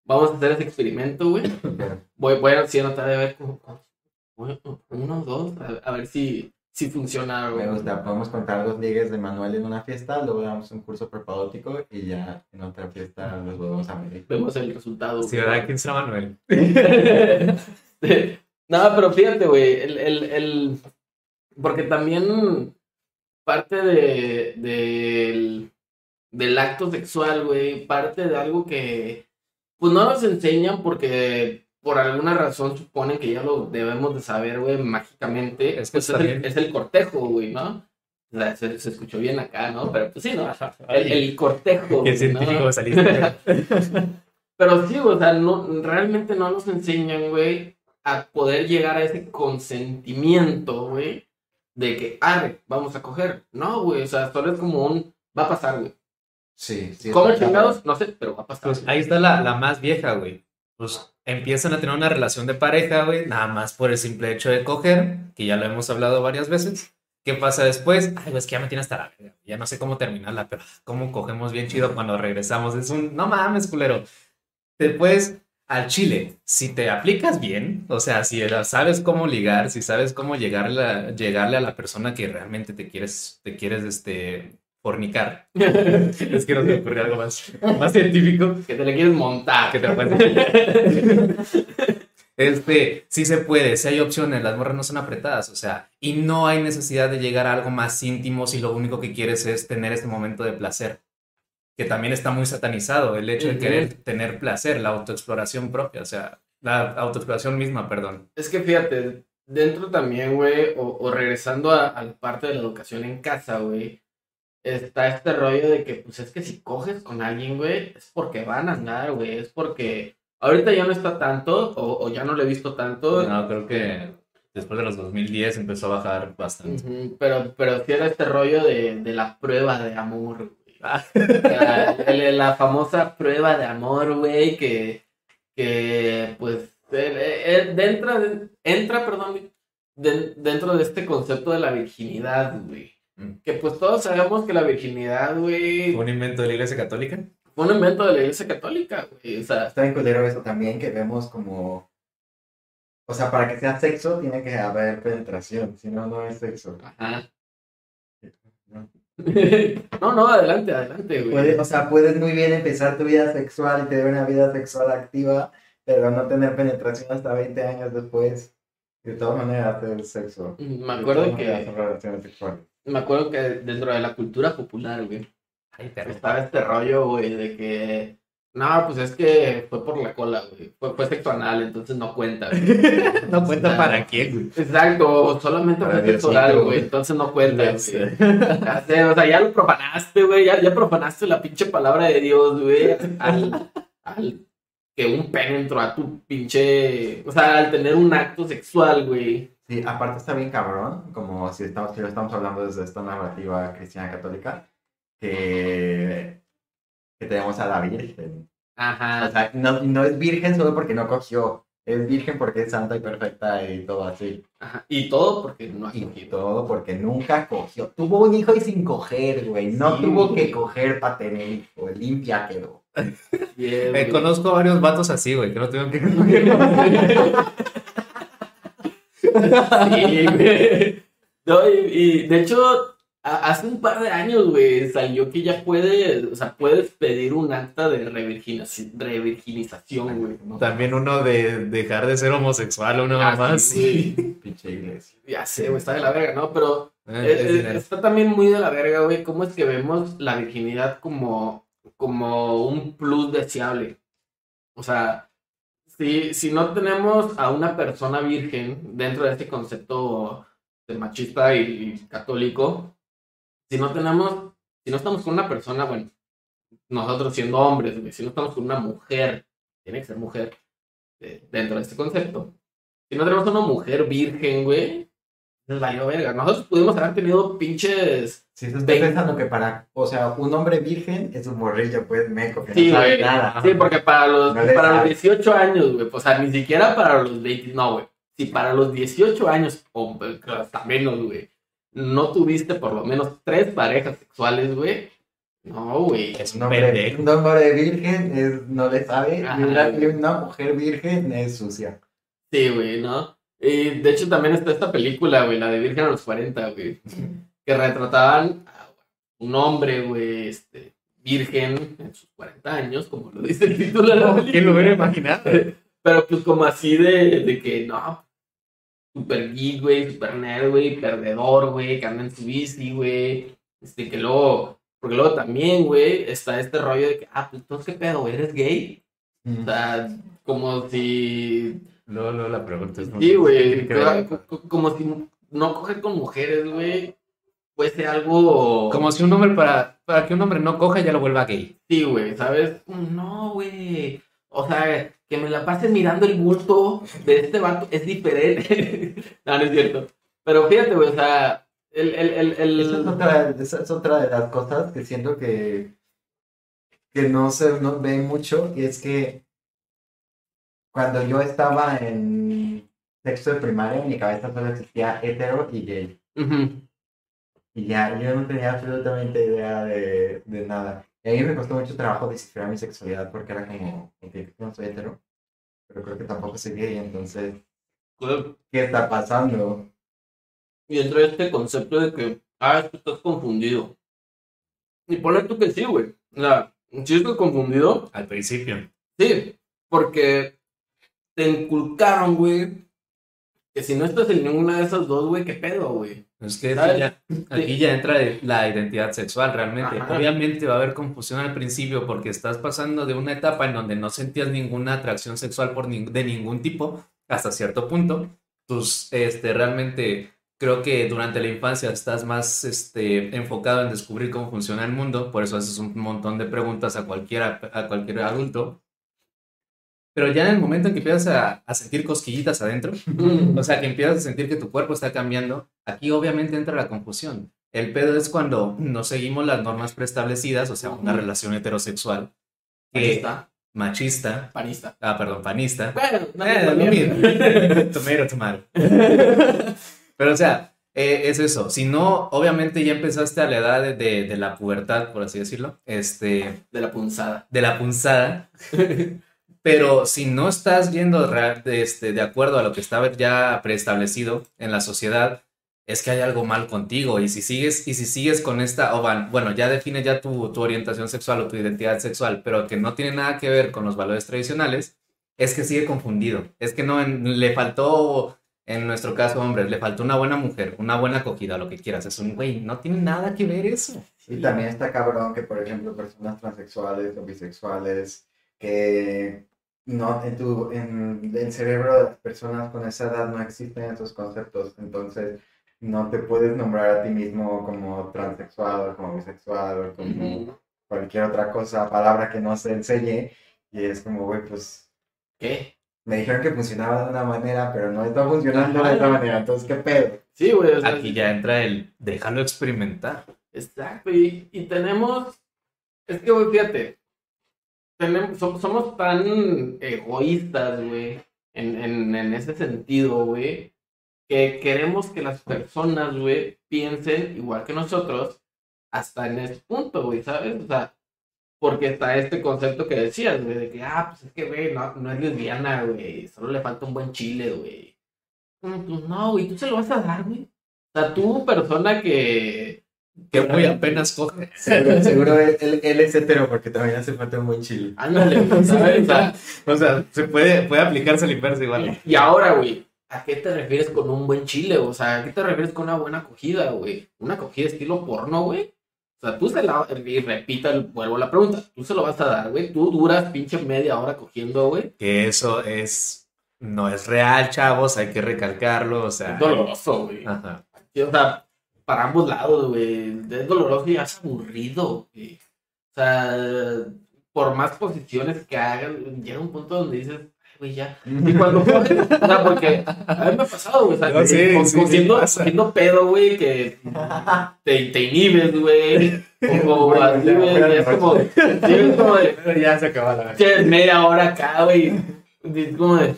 vamos a hacer ese experimento, güey. Voy, voy a anotar de ver como, como- uno dos, a, a ver si, si funciona, güey. me gusta, podemos contar los ligues de Manuel en una fiesta, luego damos un curso preparótico y ya en otra fiesta los volvemos a medir. Vemos el resultado. Sí. ¿verdad? ¿Quién será Manuel? no, pero fíjate, güey, el, el, el- porque también parte de, del, del acto sexual, güey, parte de algo que, pues no nos enseñan porque por alguna razón suponen que ya lo debemos de saber, güey, mágicamente. Es que Pues es, el, es el cortejo, güey, ¿no? O sea, se, se escuchó bien acá, ¿no? Pero pues sí, ¿no? El, el cortejo. Qué güey, ¿no? científico saliste. Pero sí, o sea, no, realmente no nos enseñan, güey, a poder llegar a ese consentimiento, güey, de que, arre, vamos a coger. No, güey, o sea, solo es como un, va a pasar, güey. Sí, sí. ¿Cómo chingados? No sé, pero va a pasar. Pues ahí está la, la más vieja, güey. Pues empiezan a tener una relación de pareja, güey, nada más por el simple hecho de coger, que ya lo hemos hablado varias veces. ¿Qué pasa después? Ay, pues que ya me tiene hasta la verga. Ya no sé cómo terminarla, pero cómo cogemos bien chido cuando regresamos. Es un, no mames, culero. Después, al chile, si te aplicas bien, o sea, si sabes cómo ligar, si sabes cómo llegarle a, llegarle a la persona que realmente te quieres, te quieres, este, fornicar. es que no me ocurre algo más, más científico que te le quieres montar. que te lo puedes- Este, sí se puede, si hay opciones, las morras no son apretadas, o sea, y no hay necesidad de llegar a algo más íntimo si lo único que quieres es tener este momento de placer, que también está muy satanizado, el hecho de querer tener placer, la autoexploración propia, o sea, la autoexploración misma, perdón. Es que fíjate, dentro también, güey, o, o regresando a, a la parte de la educación en casa, güey, está este rollo de que, pues es que si coges con alguien, güey, es porque van a andar, güey, es porque ahorita ya no está tanto, o, o ya no lo he visto tanto, No, creo que después de los 2010 empezó a bajar bastante. Ujú, pero, pero sí era este rollo de, de la prueba de amor, güey. La, famosa prueba de amor, güey, que, que pues entra, entra, perdón, de- dentro de este concepto de la virginidad, güey. Mm. Que pues todos sabemos que la virginidad, güey, ¿Fue un invento de la iglesia católica? fue un invento de la iglesia católica, güey. O sea, Está bien culero eso también, que vemos como... O sea, para que sea sexo tiene que haber penetración, si no, no es sexo. ajá. ¿no? No, adelante, adelante, güey. O sea, puedes muy bien empezar tu vida sexual y tener una vida sexual activa, pero no tener penetración hasta 20 años después. De todas maneras, es sexo. Me De todas acuerdo que, me acuerdo que dentro de la cultura popular, güey, Ay, estaba este rollo, güey, de que, no, pues es que fue por la cola, güey, fue, fue sexo anal, entonces no cuenta. güey. No cuenta para quién, güey. Exacto, solamente Para fue sexo oral, güey, güey. entonces no cuenta, Ya güey. sé. Ya sé, o sea, ya lo profanaste, güey, ya, ya profanaste la pinche palabra de Dios, güey, al, al que un pene entró a tu pinche, o sea, al tener un acto sexual, güey. Sí, aparte está bien cabrón, como si estamos, si lo estamos hablando desde esta narrativa cristiana católica, que, que tenemos a la Virgen. O Ajá. sea, no, no es virgen solo porque no cogió, es virgen porque es santa y perfecta y todo así. Ajá. Y todo porque no ha Y cogido. todo porque nunca cogió. Tuvo un hijo y sin coger, güey. No Sí, tuvo güey. que coger para tener hijo. Limpia quedó. Bien, Eh, güey. conozco varios vatos así, güey, que no tuvieron que Sí, güey. No, y, y, de hecho, hace un par de años, güey, salió que ya puedes, o sea, puedes pedir un acta de revirginización, güey. ¿no? También uno de dejar de ser homosexual o una Ah, más. sí, güey. Pinche iglesia. Ya sé, güey, está de la verga, ¿no? Pero Eh, Eh, es eh, está también muy de la verga, güey. ¿Cómo es que vemos la virginidad como, como un plus deseable? O sea, si, si no tenemos a una persona virgen dentro de este concepto de machista y, y católico, si no tenemos, si no estamos con una persona, bueno, nosotros siendo hombres, güey, si no estamos con una mujer, tiene que ser mujer eh, dentro de este concepto. Si no tenemos una mujer virgen, güey, nos valió verga. Nosotros pudimos haber tenido pinches. Si se está Veinte. pensando que para, o sea, un hombre virgen es un morrillo, pues, meco, que Sí, no sabe güey. nada. Sí, porque para los, No para los sabe. 18 años, güey. O sea, ni siquiera para los 20. No, güey. Si para los 18 años, o hasta menos, güey, no tuviste por lo menos tres parejas sexuales, güey. No, güey. Es Un hombre, un hombre virgen es, no le sabe, Ajá, y una, güey. y una mujer virgen es sucia. Sí, güey, ¿no? Y de hecho también está esta película, güey, la de Virgen a los 40, güey. Que retrataban a un hombre, güey, este, virgen en sus 40 años, como lo dice el título de la película. ¿Quién lo hubiera imaginado? Pero pues como así de, de que no, super geek, güey, super nerd, güey, perdedor, güey, que anda en su bici, güey. Este, que luego, porque luego también, güey, está este rollo de que, ah, pues entonces qué pedo, güey, eres gay. O sea, como si, Luego, luego la pregunta es... sí, güey, como si no coger con mujeres, güey, fuese algo... Como si un hombre para, para que un hombre no coja ya lo vuelva gay. Sí, güey, ¿sabes? No, güey. O sea, que me la pase mirando el bulto de este vato es diferente. no, no es cierto. Pero fíjate, güey, o sea, el, el, el, el- Esa es otra, esa es otra de las cosas que siento que, que no se no ve mucho, y es que cuando yo estaba en sexto de primaria, en mi cabeza solo existía hetero y gay. Y ya, yo no tenía absolutamente idea de, de nada. Y a mí me costó mucho trabajo descifrar mi sexualidad porque era como, yo no soy hetero, pero creo que tampoco soy gay, entonces, ¿qué está pasando? Y entra este concepto de que, ah, que estás confundido. Y ponle tú que sí, güey. O sea, si estás confundido, Al principio. sí, porque te inculcaron, güey, que si no estás en ninguna de esas dos, güey, ¿qué pedo, güey? Es que aquí ya entra la identidad sexual realmente. Ajá. Obviamente va a haber confusión al principio porque estás pasando de una etapa en donde no sentías ninguna atracción sexual por de ningún tipo hasta cierto punto. Tus, este, realmente creo que durante la infancia estás más este, enfocado en descubrir cómo funciona el mundo, por eso haces un montón de preguntas a, cualquiera, a cualquier adulto. Pero ya en el momento en que empiezas a, a sentir cosquillitas adentro, o sea, que empiezas a sentir que tu cuerpo está cambiando, aquí obviamente entra la confusión. El pedo es cuando no seguimos las normas preestablecidas, o sea, una relación heterosexual que- Panista, machista, panista. ah, perdón, panista. Bueno, no, Eh, no, lo no, mismo. tomato, tomato. Pero, o sea, eh, es eso. Si no, obviamente ya empezaste a la edad de, de- de la pubertad, por así decirlo, este, De la punzada. de la punzada. Pero si no estás yendo de, este, de acuerdo a lo que estaba ya preestablecido en la sociedad, es que hay algo mal contigo. Y si sigues, y si sigues con esta, o van- bueno, ya define ya tu, tu orientación sexual o tu identidad sexual, pero que no tiene nada que ver con los valores tradicionales, es que sigue confundido. Es que no, en- le faltó, en nuestro caso, hombres, le faltó una buena mujer, una buena acogida, lo que quieras. Es un güey, no tiene nada que ver eso. Y también está cabrón que, por ejemplo, personas transexuales o bisexuales que no en tu en el cerebro de las personas con esa edad no existen esos conceptos, entonces no te puedes nombrar a ti mismo como transexual o como bisexual o como cualquier otra cosa, palabra que no se enseñe y es como, güey, pues ¿Qué? me dijeron que funcionaba de una manera, pero no está funcionando Ajá. de esta manera, entonces, ¿qué pedo? Sí, güey. o sea, Aquí ya entra el déjalo experimentar. Exacto, y, y tenemos, es que, güey, fíjate, somos tan egoístas, güey, en, en, ese sentido, güey, que queremos que las personas, güey, piensen igual que nosotros hasta en ese punto, güey, ¿sabes? O sea, porque está este concepto que decías, güey, de que, ah, pues es que, güey, no, no es lesbiana, güey, solo le falta un buen chile, güey. Como, Pues no, güey, tú se lo vas a dar, güey. O sea, tú, persona que, que muy apenas coge. Seguro, seguro él, él- es hetero porque también hace falta un buen chile. Ándale. O sea, se puede, puede aplicarse el inverso igual. Y ahora, güey, ¿a qué te refieres con un buen chile? O sea, ¿a qué te refieres con una buena acogida, güey? Una acogida estilo porno, güey. O sea, tú se la... Y repita, el- vuelvo a la pregunta. Tú se lo vas a dar, güey. Tú duras pinche media hora cogiendo, güey. Que eso es. No es real, chavos, hay que recalcarlo. O sea. Es doloroso, güey. Ajá. O sea, para ambos lados, güey. Es doloroso y es aburrido, güey. O sea, por más posiciones que hagan, llega un punto donde dices, "Ay, güey, ya. Y cuando coges, o sea, porque a mí me ha pasado, güey. O sea, No, sí, con- sí, cogiendo, sí pasa. cogiendo pedo, güey, que te, te inhibes, güey. O Bueno, así, ya, güey. Es como, sí, es como de, ya se acabó la media hora acá, güey. Es como de,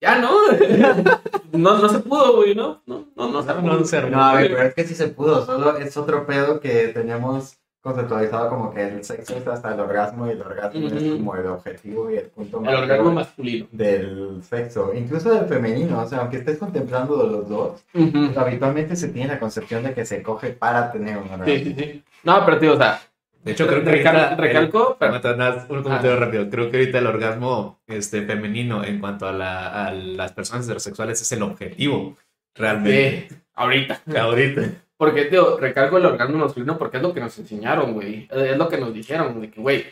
ya, ¿no? No, no se pudo, güey, ¿no? No, no, no se No, pudo. no se. No, a ver, pero es que sí se pudo, solo es otro pedo que teníamos conceptualizado como que el sexo es hasta el orgasmo y el orgasmo es como el objetivo y el punto El mayor orgasmo masculino. del sexo, incluso del femenino, o sea, aunque estés contemplando los dos, Ujú. habitualmente se tiene la concepción de que se coge para tener un orgasmo. Sí, sí, sí. No, pero tío, o sea, De hecho, creo que Recal- ahorita- recalco, el- pero- un comentario Ah. rápido. Creo que ahorita el orgasmo este, femenino en cuanto a, la- a las personas heterosexuales es el objetivo, realmente. sí, ahorita. Ahorita. Porque, tío, recalco el orgasmo masculino porque es lo que nos enseñaron, güey. Es lo que nos dijeron, de que, güey,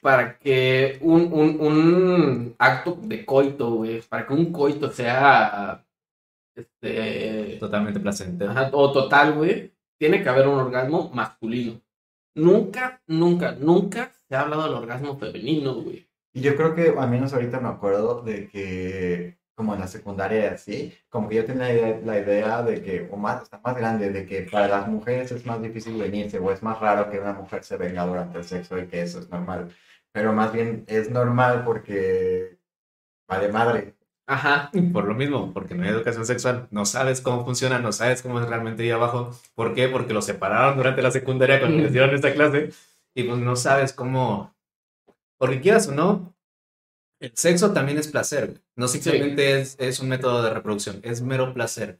para que un, un, un acto de coito, güey, para que un coito sea, este, Totalmente placentero. ajá, o total, güey, tiene que haber un orgasmo masculino. Nunca, nunca, nunca se ha hablado del orgasmo femenino, güey. Y yo creo que, al menos ahorita me acuerdo de que, como en la secundaria así, como que yo tenía la idea, la idea de que, o más, hasta más grande, de que para las mujeres es más difícil venirse, o es más raro que una mujer se venga durante el sexo y que eso es normal. Pero más bien es normal porque vale madre. Ajá. Por lo mismo, porque no hay educación sexual, no sabes cómo funciona, no sabes cómo es realmente ahí abajo. ¿Por qué? Porque lo separaron durante la secundaria cuando les dieron esta clase y pues no sabes cómo, porque quieras o no, el sexo también es placer, no simplemente es, es un método de reproducción, es mero placer.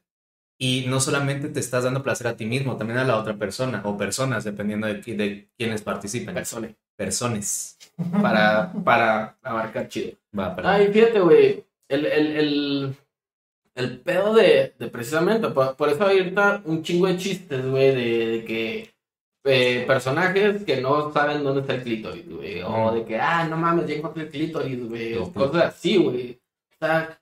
Y no solamente te estás dando placer a ti mismo, también a la otra persona o personas, dependiendo de, de quienes participen. Personas. Personas. Para, para abarcar chido. Va, perdón. Ay, fíjate, güey. El, el, el, el pedo de, de precisamente, por, por eso ahorita un chingo de chistes, güey, de, de que eh, personajes que no saben dónde está el clítoris, güey. O de que, ah, no mames, ya encontré el clítoris, güey. O cosas así, güey. O sea,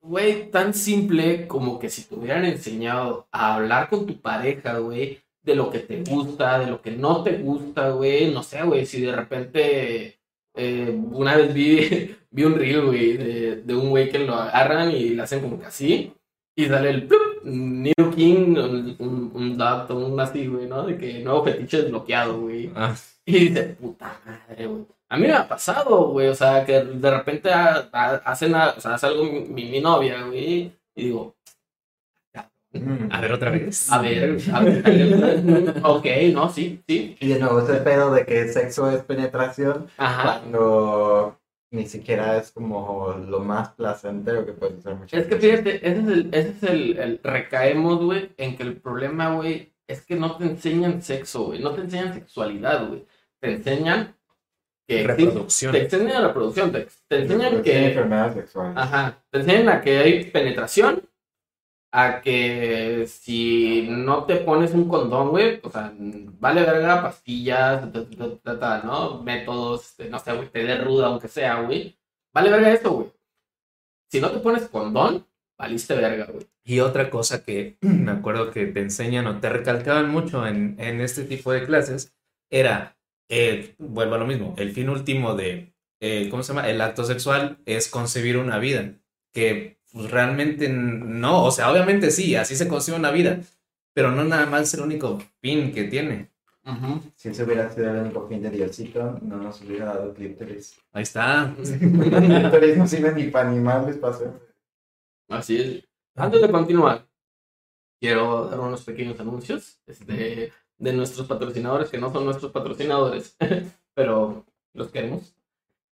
güey, tan simple como que si te hubieran enseñado a hablar con tu pareja, güey, de lo que te gusta, de lo que no te gusta, güey. No sé, güey, si de repente eh, una vez vi, vi un reel, güey, de, de un güey que lo agarran y le hacen como que así. Y sale el plup, New King, un, un, un dot, un así, güey, ¿no? De que nuevo fetiche desbloqueado, güey. Ah, Y dice, puta madre, güey. A mí me ha pasado, güey, o sea, que de repente ha- ha- hacen, o sea, hace algo mi, mi, mi novia, güey, y digo, a ver otra vez. a ver, a ver, ok, no, sí, sí, Y de nuevo, ese pedo de que sexo es penetración, ajá. cuando ni siquiera es como lo más placentero que puede ser muchas Es que veces. fíjate, ese es el, ese es el, el- recaemos, güey, en que el problema, güey, es que no te enseñan sexo, güey, no te enseñan sexualidad, güey, te enseñan que Reproducción. te enseñan la reproducción, te, te enseñan que, enfermedades sexuales. ajá, te enseñan a que hay penetración, a que si no te pones un condón, güey, o sea, vale verga, pastillas, ta, ta, ta, ¿no? Métodos, este, no sé, güey, te dé ruda, aunque sea, güey. Vale verga esto, güey. Si no te pones condón, valiste verga, güey. Y otra cosa que me acuerdo que te enseñan o te recalcaban mucho en, en este tipo de clases era, eh, vuelvo a lo mismo, el fin último de, eh, ¿cómo se llama? El acto sexual es concebir una vida, que pues, realmente no, o sea, obviamente sí, así se concibe una vida, pero no nada más es el único fin que tiene. Si ese hubiera sido el único fin de Diosito, no nos hubiera dado clítoris. Ahí está. clítoris no sirve ni para animales, para hacer. Así es. Antes de continuar, quiero dar unos pequeños anuncios este, de nuestros patrocinadores, que no son nuestros patrocinadores, pero los queremos.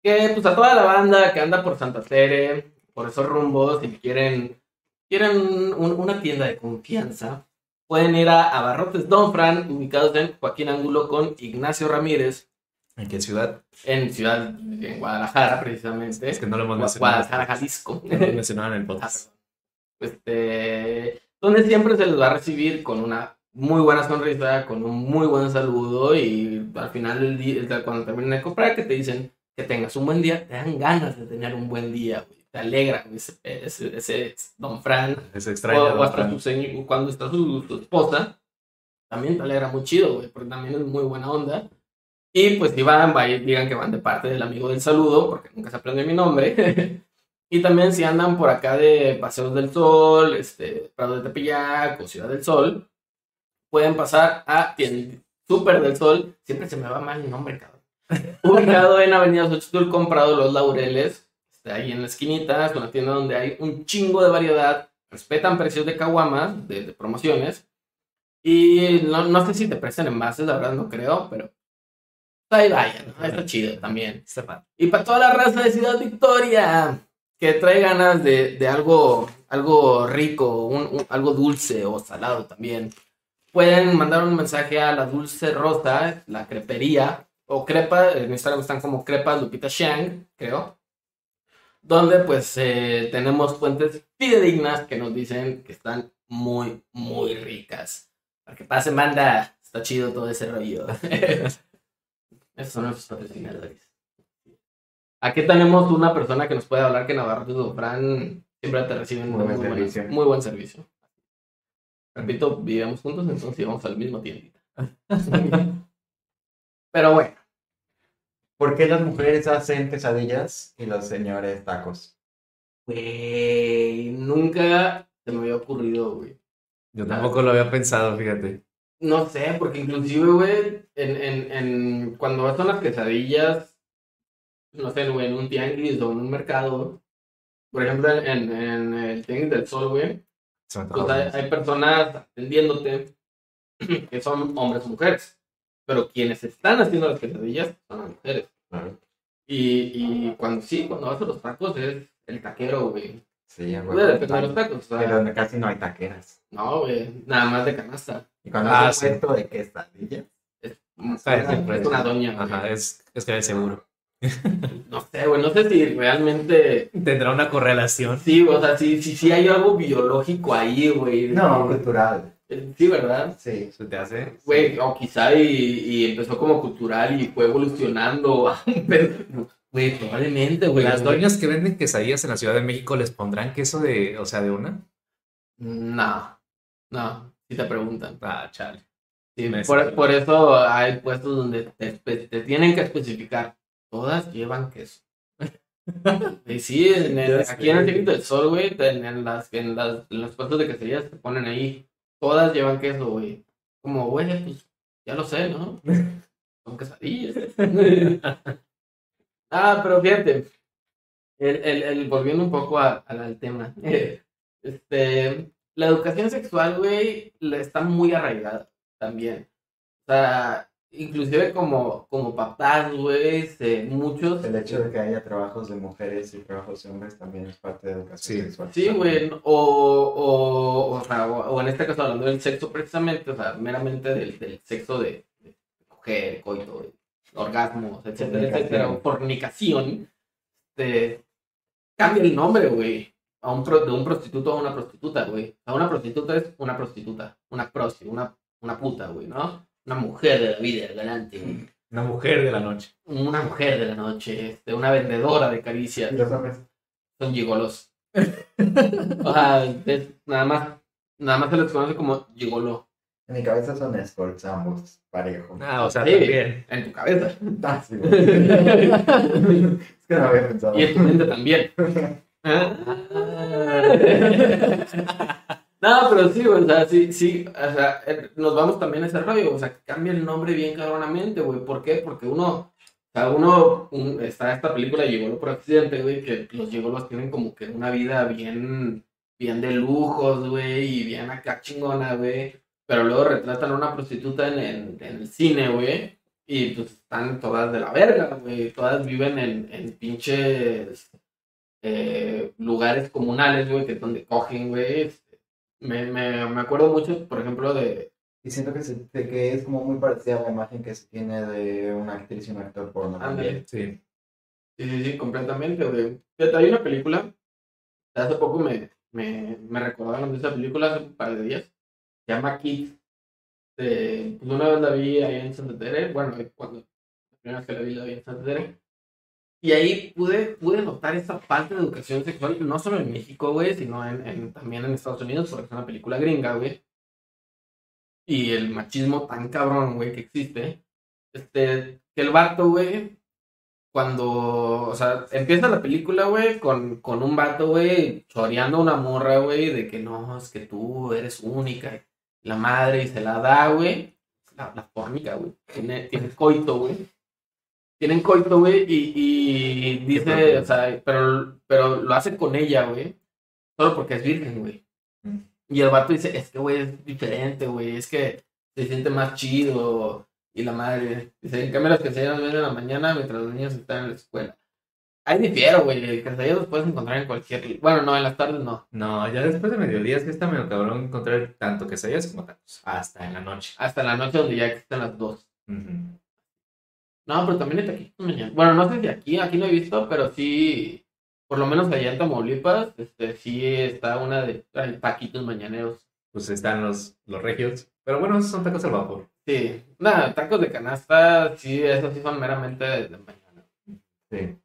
Que pues a toda la banda que anda por Santa Tere, por esos rumbos, y quieren, quieren un- una tienda de confianza, pueden ir a Abarrotes Don Fran, ubicados en Joaquín Ángulo con Ignacio Ramírez, ¿En qué ciudad? en Ciudad, en Guadalajara, precisamente. Es que no lo hemos mencionado. Guadalajara, Jalisco. No lo mencionado en el podcast. este, donde siempre se les va a recibir con una muy buena sonrisa, con un muy buen saludo y al final del día, cuando terminen de comprar, que te dicen que tengas un buen día, te dan ganas de tener un buen día, güey. Te alegra ese, ese, ese Don Fran. Es O, extraño. o ¿no, hasta Fran? cuando está su, su esposa, también te alegra muy chido, güey, porque también es muy buena onda. Y pues si van, vayan, digan que van de parte del amigo del saludo, porque nunca se aprende mi nombre. y también si andan por acá de Paseos del Sol, este, Prado de Tepeyac o Ciudad del Sol, pueden pasar a Super del Sol. Siempre se me va mal el nombre, cabrón. Ubicado en Avenida Xochitl, comprado Los Laureles. Ahí en la esquinita, es una tienda donde hay un chingo de variedad. Respetan precios de caguamas, de, de promociones. Y no, no sé si te prestan envases, la verdad no creo, pero ahí vayan, ¿no? está chido también. Y para toda la raza de Ciudad Victoria, que trae ganas de, de algo, algo rico, un- un- algo dulce o salado también, pueden mandar un mensaje a la Dulce Rosa, la crepería, o crepa, en Instagram están como crepas Lupita Shang, creo, donde pues eh, tenemos fuentes fidedignas que nos dicen que están muy, muy ricas. Para que pasen, manda, está chido todo ese rollo. Esos son nuestros patrocinadores. Aquí tenemos una persona que nos puede hablar que Navarro de Fran siempre te reciben Muy buen buena- servicio. muy buen servicio. Repito, vivimos juntos, entonces íbamos al mismo tiendita. Pero bueno, ¿Por qué las mujeres hacen quesadillas y los señores tacos? güey, nunca se me había ocurrido, güey. Yo tampoco lo había pensado, fíjate. No sé, porque inclusive, güey, en, en, en, cuando vas a unas quesadillas, no sé, güey, en un tianguis o en un mercado, por ejemplo, en, en el tianguis del sol, güey, pues hay, hay personas atendiéndote que son hombres o mujeres, pero quienes están haciendo las quesadillas son las mujeres. Claro. Y, y cuando sí, cuando vas a los tacos es el taquero, güey. Sí. Puede depender de los tacos, o sea, Pero casi no hay taqueras. no, güey, nada más de canasta. Y cuando Ah, haces sí. de quesadillas, Es, es siempre es es- una doña, güey. Ajá, es, es que de seguro. No sé, güey, no sé si realmente. Tendrá una correlación. Sí, o sea, sí, sí, sí hay algo biológico ahí, güey. no, cultural. Sí, ¿verdad? Sí. ¿Se te hace? Güey, o quizá y, y empezó como cultural y fue evolucionando a un pedo. Güey, probablemente, güey. Las doñas que venden quesadillas en la Ciudad de México les pondrán queso de, o sea, de una. No, no, si te preguntan. Ah, chale. Sí, por, por eso hay puestos donde te, te tienen que especificar. Todas llevan queso. Y sí, en el- aquí en el Tianguis del Sol, güey, en, las, en, las, en los puestos de quesadillas te ponen ahí. Todas llevan queso, güey. Como, güey, pues ya lo sé, ¿no? Son quesadillas. ah, pero fíjate. El, el, el- volviendo un poco a- al- al tema. Este, la educación sexual, güey, está muy arraigada también. O sea, inclusive como, como papás, güey, se- muchos... El hecho de que haya trabajos de mujeres y trabajos de hombres también es parte de educación Sí. sexual. Sí, güey, o, o, o, sea, o, o en este caso hablando del sexo precisamente, o sea, meramente del, del sexo de, de coger, coito, de orgasmos, etcétera, etcétera, o fornicación, este, cambia el nombre, güey, a un pro- de un prostituto a una prostituta, güey. Sea, una prostituta es una prostituta, una prosti, una, una puta, güey, ¿no? Una mujer de la vida, galante, güey. Una mujer de la noche. Una mujer de la noche, este, una vendedora de caricias Y los hombres. son gigolos. o sea, es- nada más, nada más se les conoce como gigolo En mi cabeza son escorts ambos, parejo. Ah, o sea, Sí. también. en tu cabeza. Ah, sí, es que no había pensado. Y en tu mente también. No, pero sí, güey, o sea, sí, sí, o sea, eh, nos vamos también a ese rollo, o sea, cambia el nombre bien cabronamente, güey, ¿por qué? Porque uno, o sea, uno, un- está esta película Gigolo por accidente, güey, que los gigolos tienen como que una vida bien, bien de lujos, güey, y bien acá chingona, güey, pero luego retratan a una prostituta en, el cine, güey, y pues están todas de la verga, güey, todas viven en, en pinches eh, lugares comunales, güey, que es donde cogen, güey, Me, me, me acuerdo mucho, por ejemplo, de... Y siento que, se- de que es como muy parecida a la imagen que se tiene de una actriz y un actor porno Ándale. también. Sí. Sí, sí, sí, completamente, güey. Fíjate, hay una película, hace poco me, me, me recordaron de esa película, hace un par de días, se llama Kids. De, pues una vez la vi ahí en Santa Tere, bueno, cuando la primera vez que la vi la vi en Santa Tere. Y ahí pude, pude notar esa falta de educación sexual, no solo en México, güey, sino en, también en Estados Unidos, porque es una película gringa, güey. Y el machismo tan cabrón, güey, que existe. Este, que el vato, güey, cuando, o sea, empieza la película, güey, con, con un vato, güey, choreando una morra, güey, de que no, es que tú eres única, la madre, y se la da, güey, la, la güey, tiene, tiene coito, güey, tienen coito, güey, y, y dice, o sea, pero, pero lo hace con ella, güey, solo porque es virgen, güey. Mm. Y el vato dice, es que, güey, es diferente, güey, es que se siente más chido, y la madre, dice, en cambio las quesadillas vienen en la mañana mientras los niños están en la escuela. Ahí difiero, güey, quesadillas los puedes encontrar en cualquier... Bueno, no, en las tardes no. No, ya después de mediodía es que está medio cabrón encontrar tanto quesadillas como tacos. Hasta en la noche. Hasta la noche donde ya existen las dos. No, pero también hay taquitos mañana. Bueno, no sé si aquí, aquí no he visto, pero sí, por lo menos allá en Tamaulipas, este, sí está una de hay taquitos mañaneros. Pues están los, los regios. Pero bueno, esos son tacos al vapor. Sí, nada, tacos de canasta, sí, esos sí son meramente de, de mañana. Sí.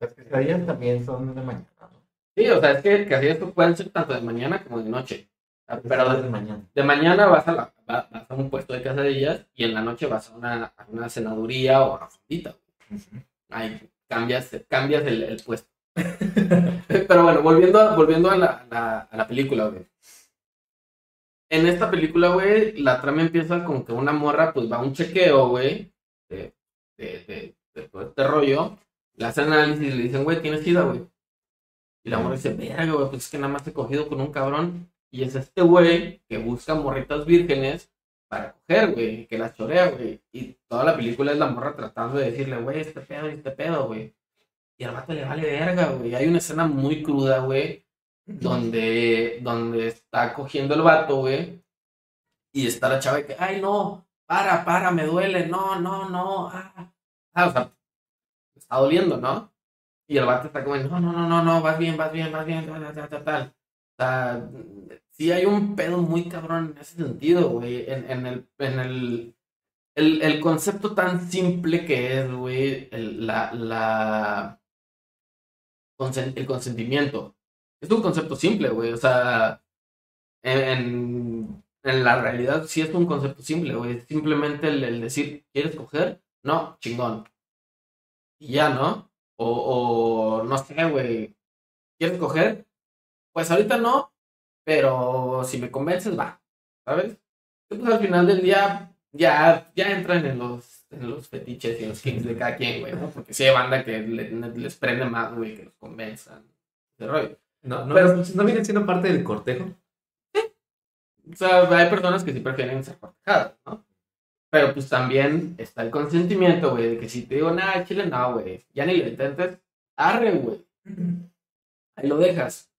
Las quesadillas también son de mañana, ¿no? Sí, o sea, es que quesadillas pueden ser tanto de mañana como de noche. Ah, Pero Quesadillas de, de mañana. de mañana vas a, la, vas a un puesto de quesadillas y en la noche vas a una, a una cenaduría o a una fondita. Ahí cambias, cambias el, el puesto. Pero bueno, volviendo, a- volviendo a, la, a la, a la película, güey. En esta película, güey, la trama empieza con que una morra, pues va a un chequeo, güey, de, de, de, de todo este rollo. Le hacen análisis y le dicen, güey, tienes sida, güey. Y la morra dice, verga, güey, pues es que nada más he cogido con un cabrón. Y es este güey que busca morritas vírgenes para coger, güey, que las chorea, güey. Y toda la película es la morra tratando de decirle, güey, este pedo, este pedo, güey. Y al vato le vale verga, güey. Hay una escena muy cruda, güey, donde, donde está cogiendo el vato, güey. Y está la chava que, ay, no, para, para, me duele, no, no, no. Ah, Ah, o sea, está doliendo, ¿no? Y el vato está como, no, no, no, no, no, vas bien, vas bien, vas bien, tal, tal, tal, tal. O sea, sí hay un pedo muy cabrón en ese sentido, güey. En, el, en el, el, el concepto tan simple que es, güey, el, la, el consentimiento. Es un concepto simple, güey. O sea, en, en la realidad sí es un concepto simple, güey. Simplemente el, el decir, ¿quieres coger? No, chingón. Y ya, ¿no? O, o no sé, güey. ¿Quieres coger? Pues ahorita no, pero si me convences, va. ¿Sabes? Y pues al final del día ya, ya entran en los, en los fetiches y en los kings de cada quien, güey, ¿no? Porque sí hay banda que le- les prende más, güey, que los convenzan. Ese rollo. No, no, Pero- no vienen siendo parte del cortejo. O sea, hay personas que sí prefieren ser cortejadas, ¿no? Pero pues también está el consentimiento, güey, de que si te digo, nada, chile, no, güey, ya ni lo intentes, arre, güey. Ahí lo dejas.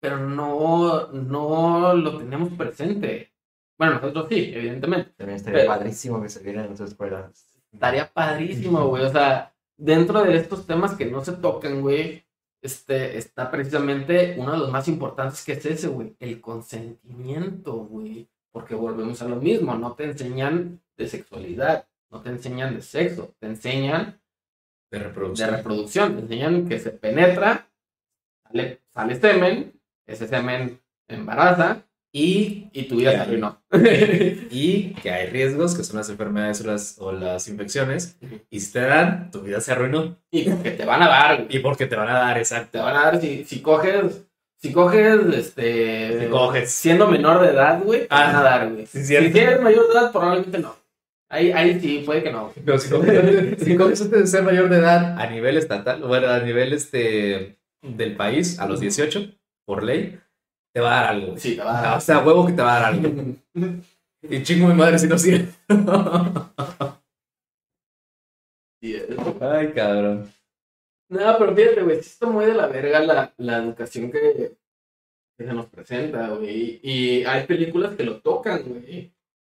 Pero no, no lo tenemos presente. Bueno, nosotros sí, evidentemente. También estaría Pero- padrísimo que se viera en tu escuela. Estaría padrísimo, güey. O sea, dentro de estos temas que no se tocan, güey, este, está precisamente uno de los más importantes que es ese, güey. El consentimiento, güey. Porque volvemos a lo mismo, no te enseñan de sexualidad, no te enseñan de sexo, te enseñan De de reproducción. reproducción, te enseñan que se penetra, sale, sale semen, ese semen embaraza y, y tu vida se arruinó. y que hay riesgos, que son las enfermedades o las, o las infecciones. Y si te dan, tu vida se arruinó. y porque te van a dar, güey. Y porque te van a dar, exacto. te van a dar si, si coges si coges este Si coges. siendo menor de edad güey te Ah, van a dar güey sí, si eres mayor de edad probablemente no ahí ahí sí puede que no Pero si coges, si coges antes de ser mayor de edad a nivel estatal, bueno, a nivel este, del país, a los 18, por ley, te va a dar algo. güey. sí te va a dar O sea, huevo que te va a dar algo. Y chingo mi madre si no sirve. Ay, cabrón. no pero fíjate güey sí está muy de la verga la, la educación que que se nos presenta, güey. Y hay películas que lo tocan, güey.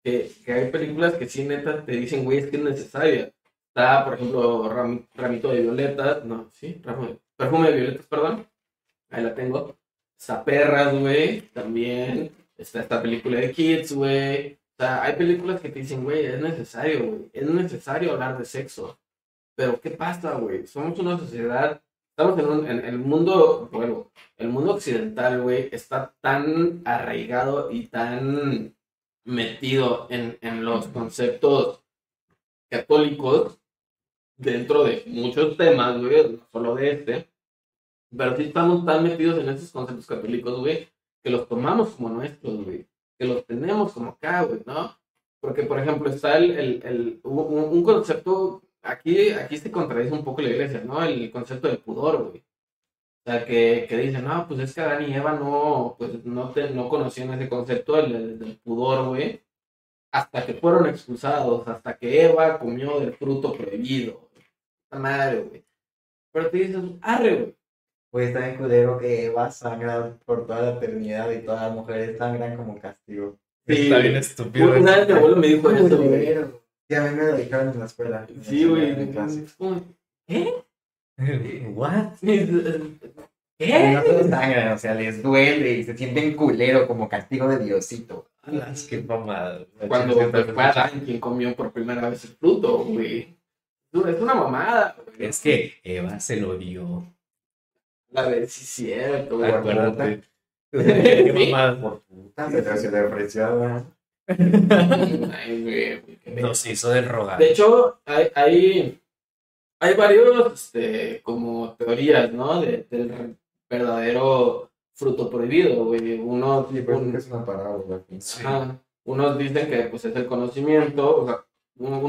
Que, que hay películas que sí, neta, te dicen, güey, es que es necesaria. Está, por ejemplo, Ram- Ramito de Violetas, no, sí, Ramo- Perfume de Violetas, perdón. Ahí la tengo. Está Perras, güey, también. Está esta película de Kids, güey. O sea, hay películas que te dicen, güey, es necesario, güey. Es necesario hablar de sexo. Pero, ¿qué pasa, güey? Somos una sociedad. Estamos en, un, en el mundo, bueno, el mundo occidental, güey, está tan arraigado y tan metido en, en los conceptos católicos dentro de muchos temas, güey, no solo de este. Pero sí estamos tan metidos en esos conceptos católicos, güey, que los tomamos como nuestros, güey. Que los tenemos como acá, güey, ¿no? Porque, por ejemplo, está el, el, el- un, concepto, aquí, aquí se contradice un poco la iglesia, ¿no? El concepto del pudor, güey. O sea, que, que dicen, no, pues es que Adán y Eva no, pues no, te, no conocían ese concepto del, del- del pudor, güey. Hasta que fueron expulsados, hasta que Eva comió del fruto prohibido. Esta madre, güey. Pero te dices, arre, güey. Pues está bien culero que Eva sangra por toda la eternidad y todas las mujeres sangran como castigo. Sí, Está bien estúpido. Una vez mi abuelo me dijo eso, güey. Culero. Sí, a mí me lo dijeron en la escuela. Sí, güey. En clase. ¿Qué? ¿What? Y ¿Qué? no sangran, o sea, les duele y se sienten culero como castigo de Diosito. Alas, qué mamada. Cuando fue Adán quien comió por primera vez el fruto, güey. Es una mamada. Es que Eva se lo dio. La de sí, cierto, güey. Acuérdate. Qué mamada. Por puta, Nos hizo del rogar. De hecho, hay, hay, hay varios, este, como teorías, ¿no? De, del verdadero fruto prohibido, güey. Unos, Sí, un- es una parábola. Sí. ajá, unos dicen que, pues, es el conocimiento, o sea, unos,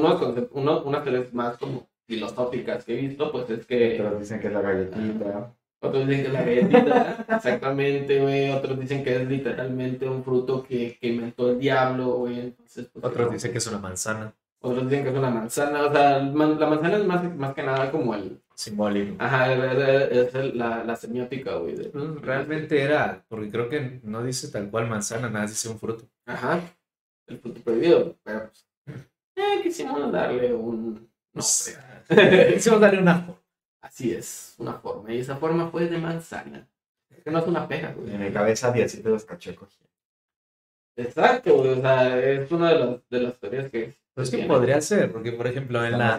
uno- unas teorías más como filosóficas que he visto, pues, es que... Otros dicen que es la galletita. Otros dicen que es la galletita, exactamente, güey. Otros dicen que es literalmente un fruto que, que inventó el diablo, güey. Pues, Otros no. dicen que es una manzana. Otros dicen que es una manzana. O sea, man- la manzana es más, más que nada como el. Simbólico. Ajá, es, la, la semiótica, güey. de- Mm, Realmente era, porque creo que no dice tal cual manzana, nada, dice un fruto. Ajá, el fruto prohibido. Pero, pues. Eh, quisimos darle un. No, Hicimos darle una. Así es, una forma. Y esa forma fue de manzana. Que no es una pera, güey. En mi cabeza, Diosito los cachó cogiendo. Exacto, güey. O sea, es una de las, de las teorías que. Pues que podría ser, porque por ejemplo en la,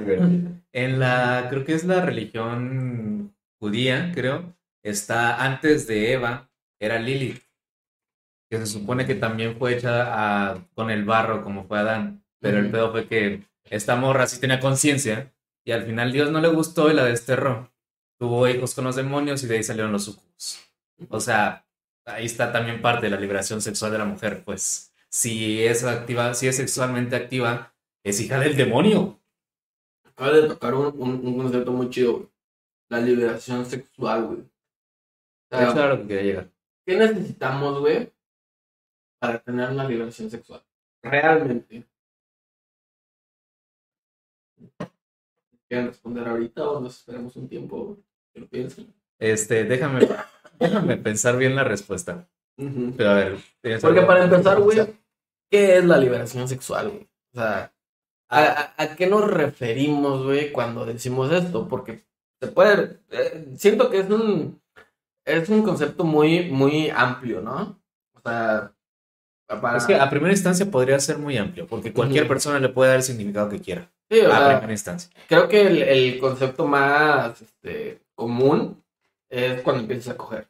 en la, creo que es la religión judía, creo, está antes de Eva, era Lilith, que se supone que también fue hecha a- con el barro como fue Adán, pero el pedo fue que esta morra sí tenía conciencia y al final Dios no le gustó y la desterró. Tuvo hijos con los demonios y de ahí salieron los sucubos. O sea, ahí está también parte de la liberación sexual de la mujer, pues si es activa, si es sexualmente activa, es hija del demonio. Acaba de tocar un, un, un concepto muy chido, güey. La liberación sexual, güey. O sea, Eso era lo que quería llegar. ¿Qué necesitamos, güey, para tener una liberación sexual? Realmente. ¿Quieren responder ahorita o nos esperamos un tiempo que lo piensen? Este, déjame, déjame pensar bien la respuesta. Ujú. Pero a ver. ¿tienes Porque para empezar, güey, ¿qué es la liberación sexual, güey? O sea, ¿a, a, a qué nos referimos, güey, cuando decimos esto? Porque se puede... eh, siento que es un... Es un concepto muy, muy amplio, ¿no? O sea, para... Es que a primera instancia podría ser muy amplio, porque cualquier Ujú. persona le puede dar el significado que quiera. Sí, A sea, primera instancia. creo que el, el concepto más este, común es cuando empiezas a coger.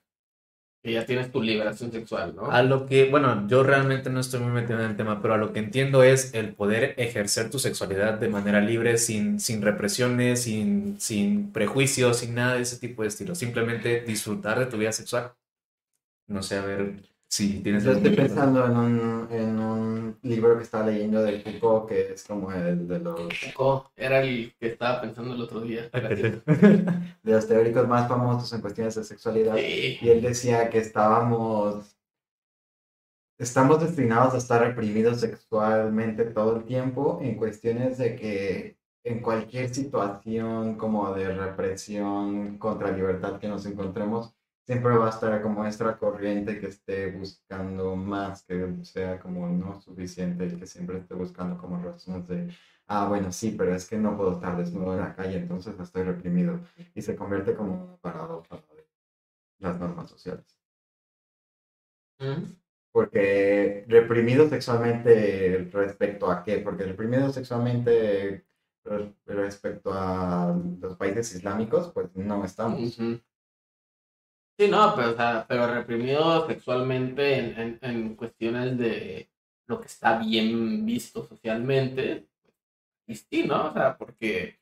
Que ya tienes tu liberación sexual, ¿no? A lo que, bueno, yo realmente no estoy muy metido en el tema, pero a lo que entiendo es el poder ejercer tu sexualidad de manera libre, sin, sin represiones, sin, sin prejuicios, sin nada de ese tipo de estilo. Simplemente disfrutar de tu vida sexual. No sé, a ver si tienes Yo estoy pensando en un, en un libro que estaba leyendo de Foucault, que es como el de los, Foucault era el que estaba pensando el otro día. De los teóricos más famosos en cuestiones de sexualidad. Sí. Y él decía que estábamos, estamos destinados a estar reprimidos sexualmente todo el tiempo en cuestiones de que en cualquier situación como de represión contra libertad que nos encontremos, siempre va a estar como esta corriente que esté buscando más, que sea como no suficiente y que siempre esté buscando como razones de, ah, bueno, sí, pero es que no puedo estar desnudo en la calle, entonces estoy reprimido. Y se convierte como una paradoja de las normas sociales. Porque reprimido sexualmente respecto a qué? Porque reprimido sexualmente respecto a los países islámicos, pues no estamos. Sí, no, pero, o sea, pero reprimido sexualmente en, en, en cuestiones de lo que está bien visto socialmente, y sí, ¿no? O sea, porque...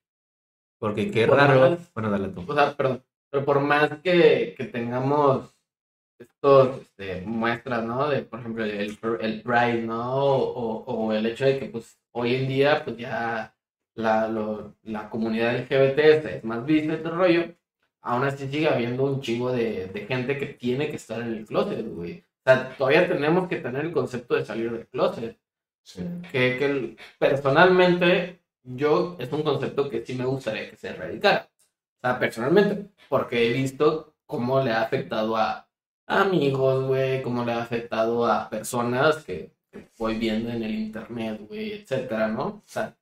Porque qué raro... bueno, dale tú. O sea, perdón, pero por más que, que tengamos estos este, muestras, ¿no? De, por ejemplo, el, el Pride, ¿no? O, o, el hecho de que, pues, hoy en día, pues ya la, lo, la comunidad LGBT es más vista este rollo, aún así sigue habiendo un chingo de, de, gente que tiene que estar en el closet, güey. O sea, todavía tenemos que tener el concepto de salir del closet. Sí. Que, que personalmente, yo es un concepto que sí me gustaría que se erradicara. O sea, personalmente, porque he visto cómo le ha afectado a amigos, güey, cómo le ha afectado a personas que, que voy viendo en el internet, güey, etcétera, ¿no? O sea,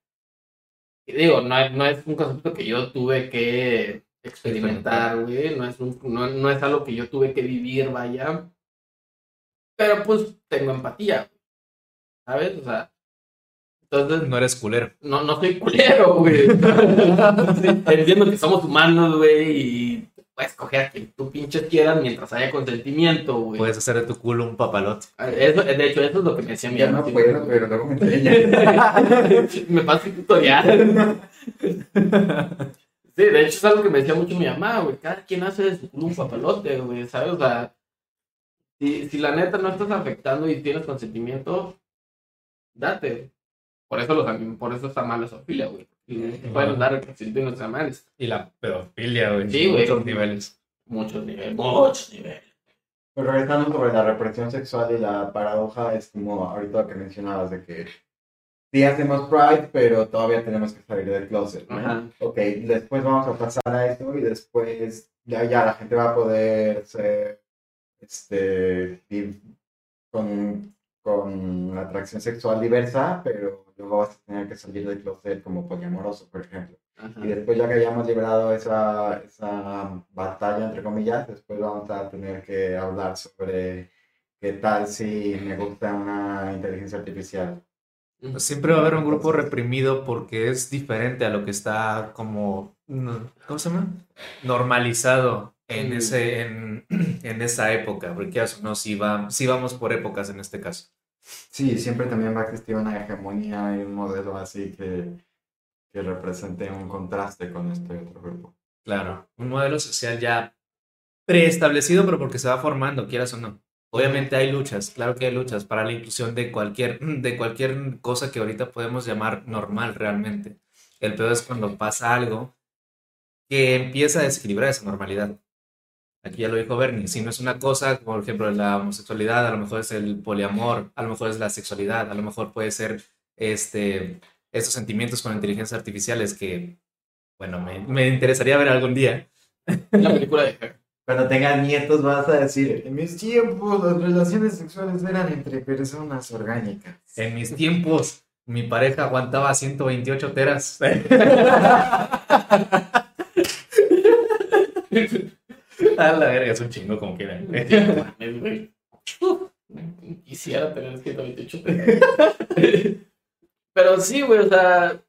digo, no, no es un concepto que yo tuve que experimentar, güey. No es, no, es algo que yo tuve que vivir, vaya. Pero pues tengo empatía, ¿sabes? O sea, entonces... No eres culero. No, no soy culero, güey. Entiendo que somos humanos, güey, y puedes coger a quien tú pinches quieras mientras haya consentimiento, güey. Puedes hacer de tu culo un papalote. Eso, de hecho, eso es lo que me decía mi Ya no puedo, pero luego me enseña. me pasa el tutorial. Sí, de hecho es algo que me decía mucho mi mamá, güey. Cada quien hace de su culo un papalote, güey, ¿sabes? O sea, si, si la neta no estás afectando y tienes consentimiento, date. Por eso, los, por eso está mal la zoofilia, güey. Y pueden dar consentimiento a nuestras madres. Y la pedofilia, güey. Sí, güey. Muchos niveles. Muchos niveles. Muchos niveles. Pero regresando sobre la represión sexual y la paradoja, es como ahorita que mencionabas de que sí hacemos Pride, pero todavía tenemos que salir del closet. ¿no? Ok, después vamos a pasar a esto y después ya, ya la gente va a poder ser este, con, con atracción sexual diversa, pero luego vas a tener que salir del closet como poliamoroso, por ejemplo. Y después ya que hayamos liberado esa, esa batalla, entre comillas, después vamos a tener que hablar sobre qué tal si me gusta una inteligencia artificial Siempre va a haber un grupo reprimido porque es diferente a lo que está como, ¿cómo se llama? Normalizado en, ese, en, en esa época, porque no, si va, sí vamos por épocas en este caso. Sí, siempre también va a existir una hegemonía y un modelo así que, que represente un contraste con este otro grupo. Claro, un modelo social ya preestablecido, pero porque se va formando, quieras o no. Obviamente hay luchas, claro que hay luchas para la inclusión de cualquier, de cualquier cosa que ahorita podemos llamar normal realmente. El peor es cuando pasa algo que empieza a desequilibrar esa normalidad. Aquí ya lo dijo Bernie, si no es una cosa, por ejemplo, la homosexualidad, a lo mejor es el poliamor, a lo mejor es la sexualidad, a lo mejor puede ser este, estos sentimientos con inteligencias artificiales que, bueno, me, me interesaría ver algún día. La película de cuando tengas nietos vas a decir, en mis tiempos las relaciones sexuales eran entre personas orgánicas. En mis tiempos mi pareja aguantaba 128 teras. A la verga, es un chingo como quieran. Quisiera tener 128 teras. Pero sí, güey, o sea,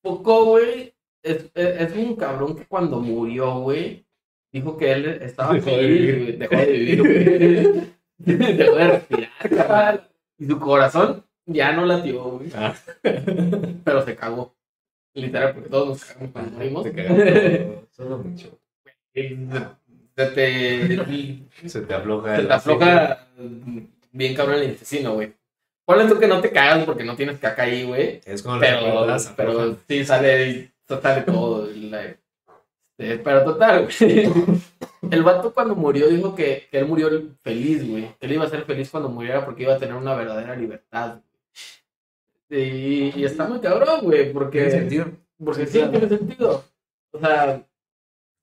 Poco, güey, es, es un cabrón que cuando murió, güey, dijo que él estaba dejó feliz, dejó de vivir, güey. dejó de respirar, Y su corazón ya no latió, güey. Ah. Pero se cagó. Literal, porque todos nos cagamos cuando morimos. Se cagó solo mucho. Se te, se te afloja. Se te afloja bien cabrón el intestino, güey. Ponle tú que no te cagas porque no tienes caca ahí, güey. Es como pero, pero sí sale, sale todo. La, este, pero total, güey. El vato cuando murió dijo que, que él murió feliz, güey. Que él iba a ser feliz cuando muriera porque iba a tener una verdadera libertad. Y, y está muy cabrón, güey, porque... Tiene sentido. Porque sí, tiene sentido. O sea,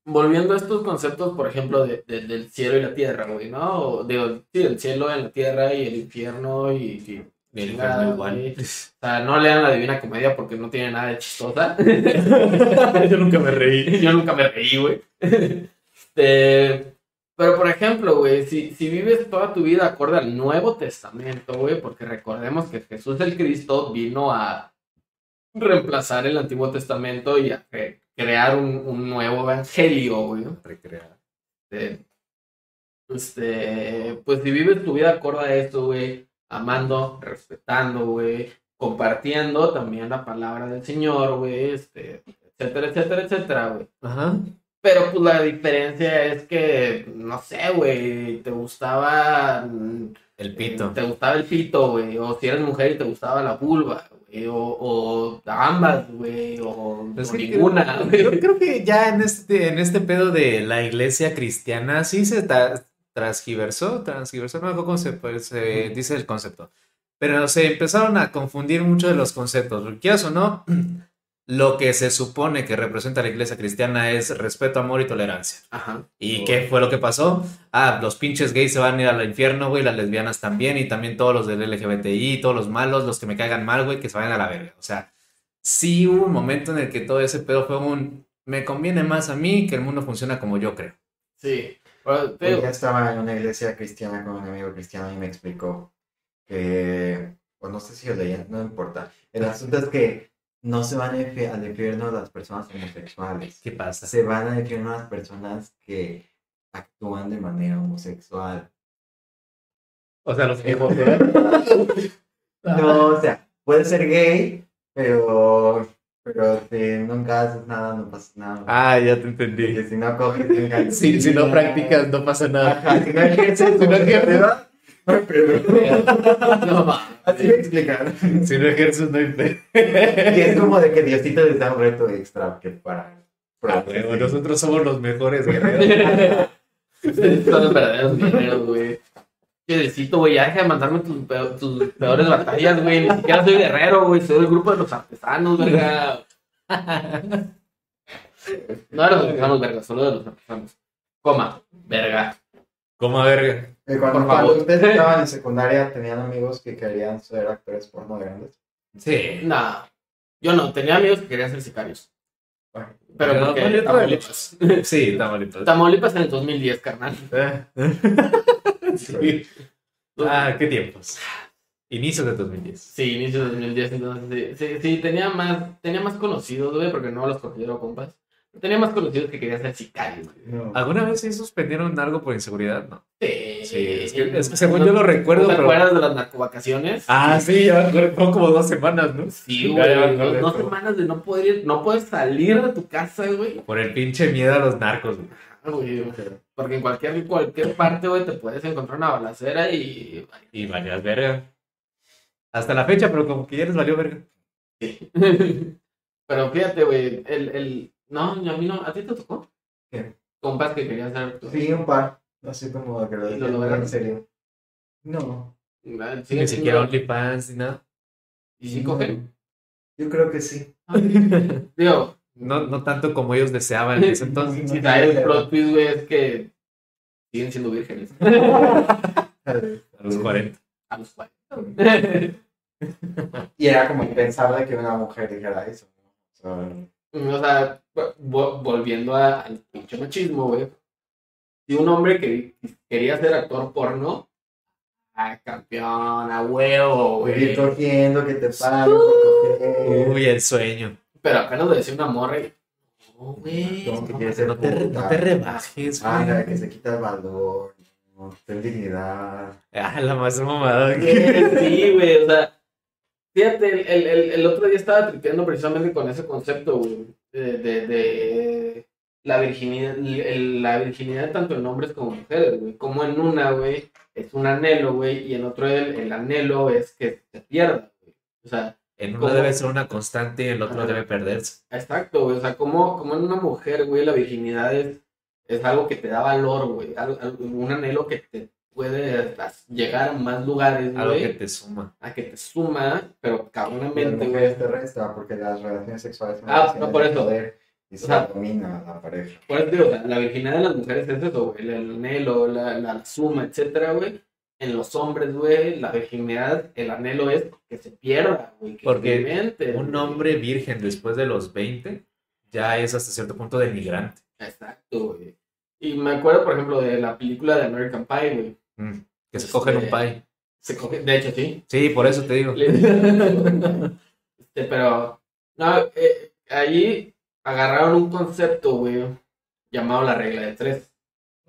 volviendo a estos conceptos, por ejemplo, de, de- del cielo y la tierra, güey, ¿no? O, digo, sí, el cielo en la tierra y el infierno y... y Y el chingada, infierno igual. güey. O sea, no lean la Divina Comedia porque no tiene nada de chistosa. Yo nunca me reí. Yo nunca me reí, güey. Este, pero, por ejemplo, güey, si, si vives toda tu vida acorde al Nuevo Testamento, güey, porque recordemos que Jesús el Cristo vino a reemplazar el Antiguo Testamento y a cre- crear un, un nuevo evangelio, güey. Recrear. Este, este, pues si vives tu vida acorde a esto, güey, amando, respetando, güey, compartiendo también la palabra del Señor, güey, este, etcétera, etcétera, etcétera, güey. Ajá. Pero pues la diferencia es que, no sé, güey, te gustaba... mm, El pito. Te gustaba el pito, güey. O si eres mujer y te gustaba la vulva, güey. O, o ambas, güey. O, ninguna, creo, güey. creo- creo que ya en este, en este pedo de la iglesia cristiana sí se ta- transgiversó, transgiversó, no me acuerdo cómo se, dice el concepto. Pero se empezaron a confundir mucho de los conceptos. Quieras o no, lo que se supone que representa la iglesia cristiana es respeto, amor y tolerancia. Ajá. ¿Y qué fue lo que pasó? Ah, los pinches gays se van a ir al infierno, güey, las lesbianas también, y también todos los del LGBTI, todos los malos, los que me caigan mal, güey, que se vayan a la verga. O sea, sí hubo un momento en el que todo ese pedo fue un, me conviene más a mí que el mundo funciona como yo creo. Sí. Pero, digo, ya estaba en una iglesia cristiana con un amigo cristiano y me explicó que, o no sé si lo leían, no importa. El asunto es que no se van al infi- al infierno las personas homosexuales. ¿Qué pasa? Se van al infierno las personas que actúan de manera homosexual. O sea, los No, o sea, puede ser gay, pero, pero si nunca haces nada, no pasa nada. Ah, ya te entendí. Porque si no coges, nunca- Si, si no practicas, no pasa nada. Ajá, si no ejerces, Si no ejerces. no hay pedo. no mames. Así me explicaron. Si no ejerces, no hay. Que es como de que Diosito les da un reto extra que para. Ah, huevo, nosotros somos los mejores guerreros. Ustedes son los verdaderos guerreros, güey. Qué decito, güey. Ya deja de mandarme tus, peo- tus peores batallas, güey. Ni siquiera soy guerrero, güey. Soy del grupo de los artesanos, verga. No de los artesanos, verga. Solo de los artesanos. Coma, verga. Como verga. Eh, Cuando, Por cuando favor. ustedes estaban en secundaria, ¿tenían amigos que querían ser actores porno grandes? Sí. Nah. Yo no. Tenía amigos que querían ser sicarios. Bueno, Pero Pero porque vale, Tamaulipas. Sí, está bonito. Tamaulipas en el 2010, carnal. Sí. Ah, qué tiempos. Inicios de 2010. Sí, inicio de 2010, entonces sí, sí, sí, tenía más, tenía más conocidos, güey, porque no los considero compas. Tenía más conocidos que querían ser sicarios, güey. no. ¿Alguna vez sí suspendieron algo por inseguridad? No. Sí, Sí, es que, es que según yo lo recuerdo, ¿No ¿Te pero. de las narcovacaciones? Ah, sí, ya me acuerdo. Fueron como dos semanas, ¿no? Sí, Ya, ya me güey, dos, semanas de no poder ir, no poder salir de tu casa, güey. Por el pinche miedo a los narcos, güey. Ah, güey, Porque en cualquier, cualquier parte, güey, te puedes encontrar una balacera y... Y valías verga. Hasta la fecha, pero como que ya les valió verga. Pero fíjate, güey, el, el... No, a mí no, ¿a ti te tocó? ¿Qué? Compas que querían ser... Sí, un par. Así como que lo ¿Y lo decían lograron? en serio. No. Ah, Ni siquiera OnlyFans ni nada. ¿Y sí cogen? Yo creo que sí. Digo, No, no tanto como ellos deseaban en ese entonces. si trae el plot twist, güey, es que siguen siendo vírgenes. A los 40. A los 40. Y era como impensable que una mujer dijera eso. ¿no? O sea, O sea, vo- volviendo a- al pinche machismo, güey. Si un hombre que quería ser actor porno, a campeón, a huevo, ir güey. cogiendo, que te coger. Uy, el sueño. Pero apenas lo decía una morra y. No, güey. Que No te, no puta. te rebajes, Ah, güey. que se quita el valor. No, ten dignidad. Ah, la más mamada. Sí, güey, o sea. Fíjate, el, el, el, el otro día estaba tripeando precisamente con ese concepto, güey, de, de, de la virginidad, el- la virginidad tanto en hombres como mujeres, güey. Como en una, güey, es un anhelo, güey, y en otro el, el anhelo es que se pierda, güey. O sea, En uno debe ser una constante y el otro Ajá. debe perderse. exacto, güey. O sea, como, como en una mujer, güey, la virginidad es, es algo que te da valor, güey. un anhelo que te puede llegar a más lugares, Algo que güey. te suma. A que te suma, pero cabronamente, güey. mujeres te resta porque las relaciones sexuales son Ah, no, por de eso. poder Y O se sea, domina la pareja. Por eso digo, o sea, la virginidad de las mujeres es eso, güey. El anhelo, la, la suma, etcétera, güey. En los hombres, güey, la virginidad, el anhelo es que se pierda, güey. Que Porque Un hombre virgen después de los 20 ya es hasta cierto punto denigrante. Exacto, güey. Y me acuerdo, por ejemplo, de la película de American Pie, güey. Mm, Que se cogen un Este, pie. Se coge, de hecho, sí. Sí, por eso te digo. este, pero, no, eh, allí agarraron un concepto, güey, llamado la regla de tres.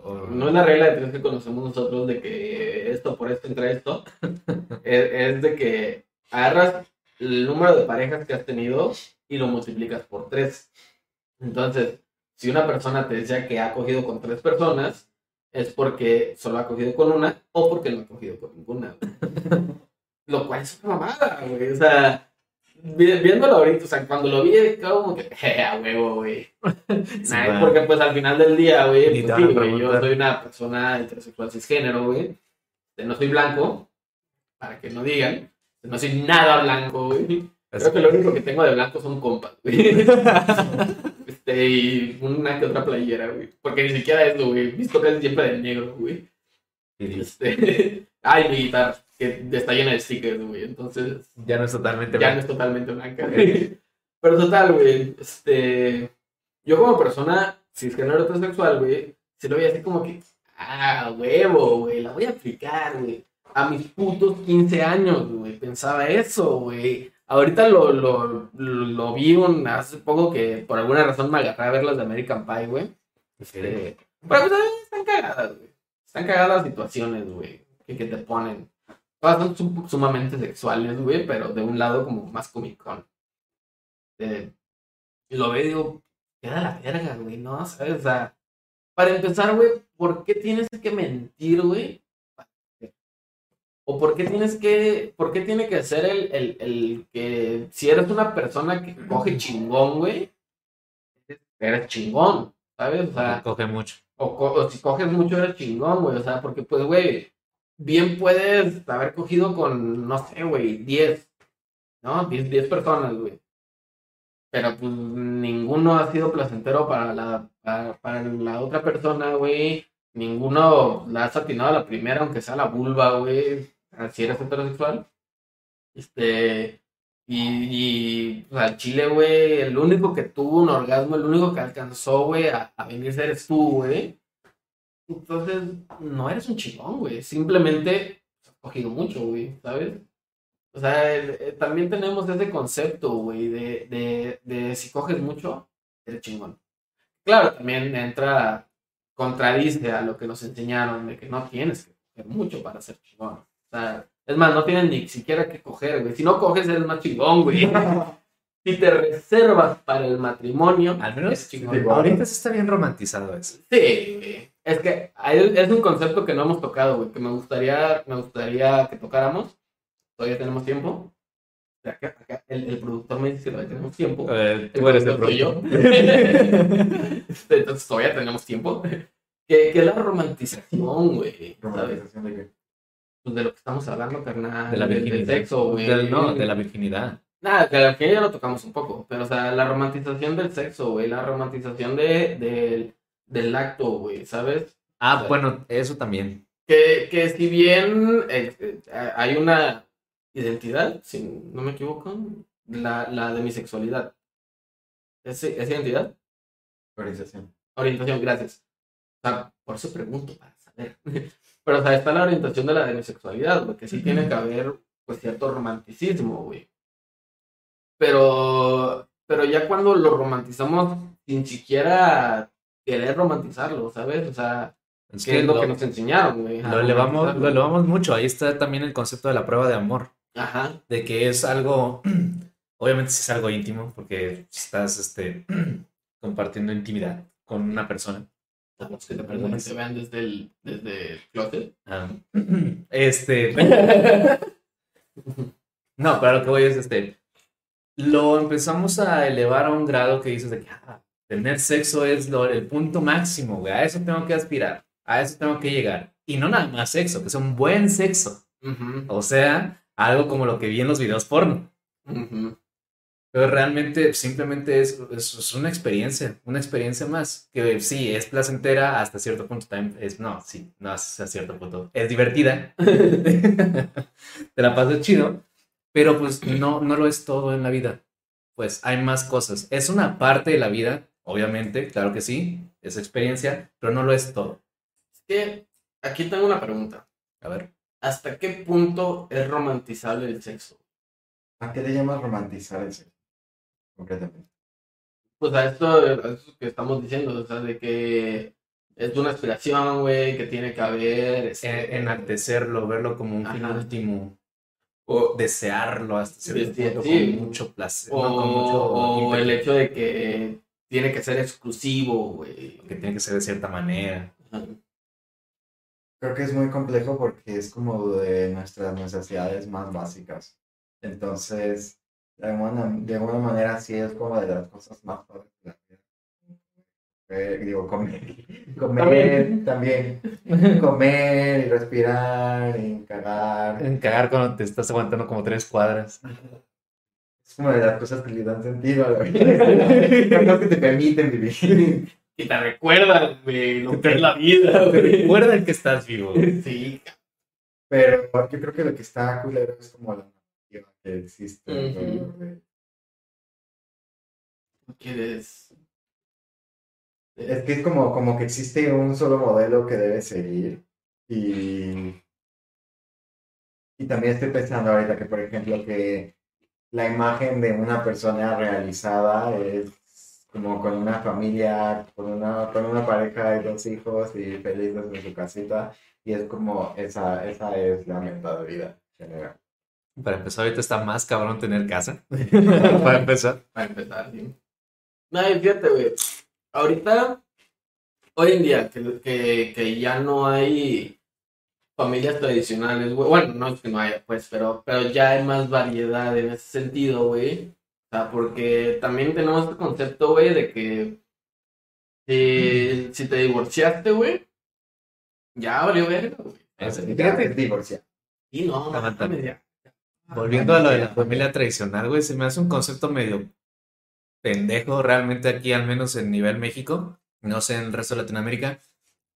No es la regla de tres que conocemos nosotros de que esto por esto entra esto. es, es de que agarras el número de parejas que has tenido y lo multiplicas por tres. Entonces, si una persona te decía que ha cogido con tres personas, es porque solo ha cogido con una o porque no ha cogido con ninguna. lo cual es una mamada, güey. O sea, viéndolo ahorita, o sea, cuando lo vi, como que, "Je, a huevo, güey. Nah, porque pues al final del día, güey, pues, sí, güey, yo soy una persona heterosexual cisgénero, güey. Este, No soy blanco, para que no digan. No soy nada blanco, güey. Creo que lo único que tengo de blanco son compas, güey. Este, y una que otra playera, güey. Porque ni siquiera eso, güey. Visto casi siempre de negro, güey. Este, ay, mi guitarra, que está llena de stickers, güey. Entonces, Ya no es totalmente ya no blanco. es totalmente blanca. güey. Pero total, güey. Este, yo como persona cisgénero heterosexual, güey, se lo veía así como que, ah, huevo, güey, la voy a aplicar, güey. A mis putos 15 años, güey, pensaba eso, güey. Ahorita lo, lo, lo, lo vi un, hace poco que por alguna razón me agarré a ver las de American Pie, güey. Este, pero pues, están cagadas, güey. Están cagadas las situaciones, güey, que, que te ponen. Todas son sum- sumamente sexuales, güey, pero de un lado como más comicón. Eh, lo veo y digo, queda la verga, güey, ¿no? ¿Sabes? O sea, para empezar, güey, ¿por qué tienes que mentir, güey? ¿O por qué tienes que, por qué tiene que ser el, el, el que, si eres una persona que coge chingón, güey, eres chingón, ¿sabes? O sea, Coge mucho. o, co- o si coges mucho eres chingón, güey. O sea, porque pues, güey, bien puedes haber cogido con, no sé, güey, 10, ¿no? 10, 10 personas, güey. Pero pues ninguno ha sido placentero para la, para, para la otra persona, güey. Ninguno la has atinado a la primera, aunque sea la vulva, güey. Si eres heterosexual. Este. Y, y pues, al chile, güey, el único que tuvo un orgasmo, el único que alcanzó, güey, a, a venirse eres tú, güey. Entonces, no eres un chingón, güey. Simplemente has cogido mucho, güey, ¿sabes? O sea, eh, también tenemos ese concepto, güey, de, de, de si coges mucho, eres chingón. Claro, también entra, contradice a lo que nos enseñaron, de que no tienes que coger mucho para ser chingón. O sea, es más, no tienes ni siquiera que coger, güey. Si no coges, eres más chingón, güey. si te reservas para el matrimonio, Al menos es chingón. ahorita sí está bien romantizado eso. Sí, güey. Es que es un concepto que no hemos tocado, güey, que me gustaría, me gustaría que tocáramos. Todavía tenemos tiempo. Acá- acá el, el productor me dice que todavía tenemos tiempo. Eh, tú eres el productor. Este, Entonces todavía tenemos tiempo. Que, que la romantización, güey. Romantización de que Pues de lo que estamos hablando, carnal. De la del- virginidad. Del sexo, güey. Del- no, de la virginidad. Nada, de la que ya lo tocamos un poco, pero o sea, la romantización del sexo, güey, la romantización de, del- del acto, güey, ¿sabes? Ah, bueno, eso también. Que, que si bien eh, eh, hay una identidad, si no me equivoco, la, la de mi sexualidad. ¿Es, es identidad? organización. Orientación, gracias. O sea, por eso pregunto, para saber. Pero, o sea, está la orientación de la demisexualidad, güey, que sí tiene que haber, pues, cierto romanticismo, güey. Pero, pero ya cuando lo romantizamos sin siquiera querer romantizarlo, ¿sabes? O sea, Es ¿qué que es lo, lo, que nos enseñaron, güey? lo elevamos, lo elevamos mucho. Ahí está también el concepto de la prueba de amor. Ajá. De que es algo, obviamente sí es algo íntimo, porque estás este, compartiendo intimidad con una persona. Que te se vean desde el, desde el closet. Ah, este. No, pero lo que voy es este. Lo empezamos a elevar a un grado que dices de que ah, tener sexo es lo- el punto máximo, güey. A eso tengo que aspirar. A eso tengo que llegar. Y no nada más sexo, que es un buen sexo. Ujú, O sea, algo como lo que vi en los videos porno. ujú. Pero realmente simplemente es, es, es una experiencia, una experiencia más, que sí, es placentera hasta cierto punto, también es, no, sí, no hasta cierto punto, es divertida, te la pasas chido, pero pues no, no lo es todo en la vida, pues hay más cosas, es una parte de la vida, obviamente, claro que sí, es experiencia, pero no lo es todo. Es que aquí tengo una pregunta. A ver. ¿Hasta qué punto es romantizable el sexo? ¿A qué le llamas romantizar el sexo? Concretamente. Pues a esto, a que estamos diciendo, o sea, de que es una aspiración, güey, que tiene que haber. este, Eh, enaltecerlo, verlo como un fin Ajá. último, o, desearlo hasta cierto Sí, punto sí. con mucho placer, o, no, con mucho o el hecho de que tiene que ser exclusivo, güey. que tiene que ser de cierta manera. Creo que es muy complejo porque es como de nuestras necesidades más básicas. Entonces, de alguna, de alguna manera sí es como de las cosas más padres de la vida. Eh, digo, comer. Comer también. Comer y respirar y cagar. En cagar cuando te estás aguantando como tres cuadras. Como de las cosas que le dan sentido a la vida. Cosas que te permiten vivir. Y te recuerdan, güey, lo Que te- es la vida, güey. Recuerda que estás vivo. Sí, Pero yo creo que lo que está culero es como la narrativa que existe. Alrededor de- no quieres. Es que es como, como que existe un solo modelo que debe seguir. Y, y también estoy pensando ahorita que, por ejemplo, que la imagen de una persona realizada es como con una familia, con una, con una pareja y dos hijos y felices en su casita. Y es como esa, esa es la meta de vida general. Para empezar, ahorita está más cabrón tener casa. Para empezar. Para empezar, sí. No, fíjate, güey. Ahorita, hoy en día, que, que, que ya no hay familias tradicionales, güey. Bueno, no es que no haya, pues, pero, pero ya hay más variedad en ese sentido, güey. O sea, porque también tenemos este concepto, güey, de que si, si te divorciaste, güey, ya valió verga, güey. Es- Ya Fíjate, es divorciar. Y no, ya. volviendo a lo de la familia tradicional, güey, se me hace un concepto medio pendejo realmente aquí, al menos en nivel México, no sé en el resto de Latinoamérica,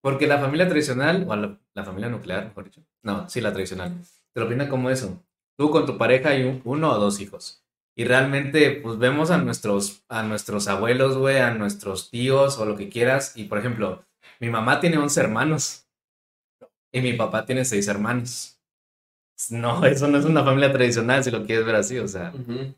porque la familia tradicional, o la, la familia nuclear, mejor dicho, no, sí, la tradicional, te lo pintan como eso, tú con tu pareja y un- uno o dos hijos. Y realmente, pues vemos a nuestros, a nuestros abuelos, güey, a nuestros tíos o lo que quieras. Y por ejemplo, mi mamá tiene 11 hermanos y mi papá tiene 6 hermanos. No, eso no es una familia tradicional si lo quieres ver así, o sea. Ujú.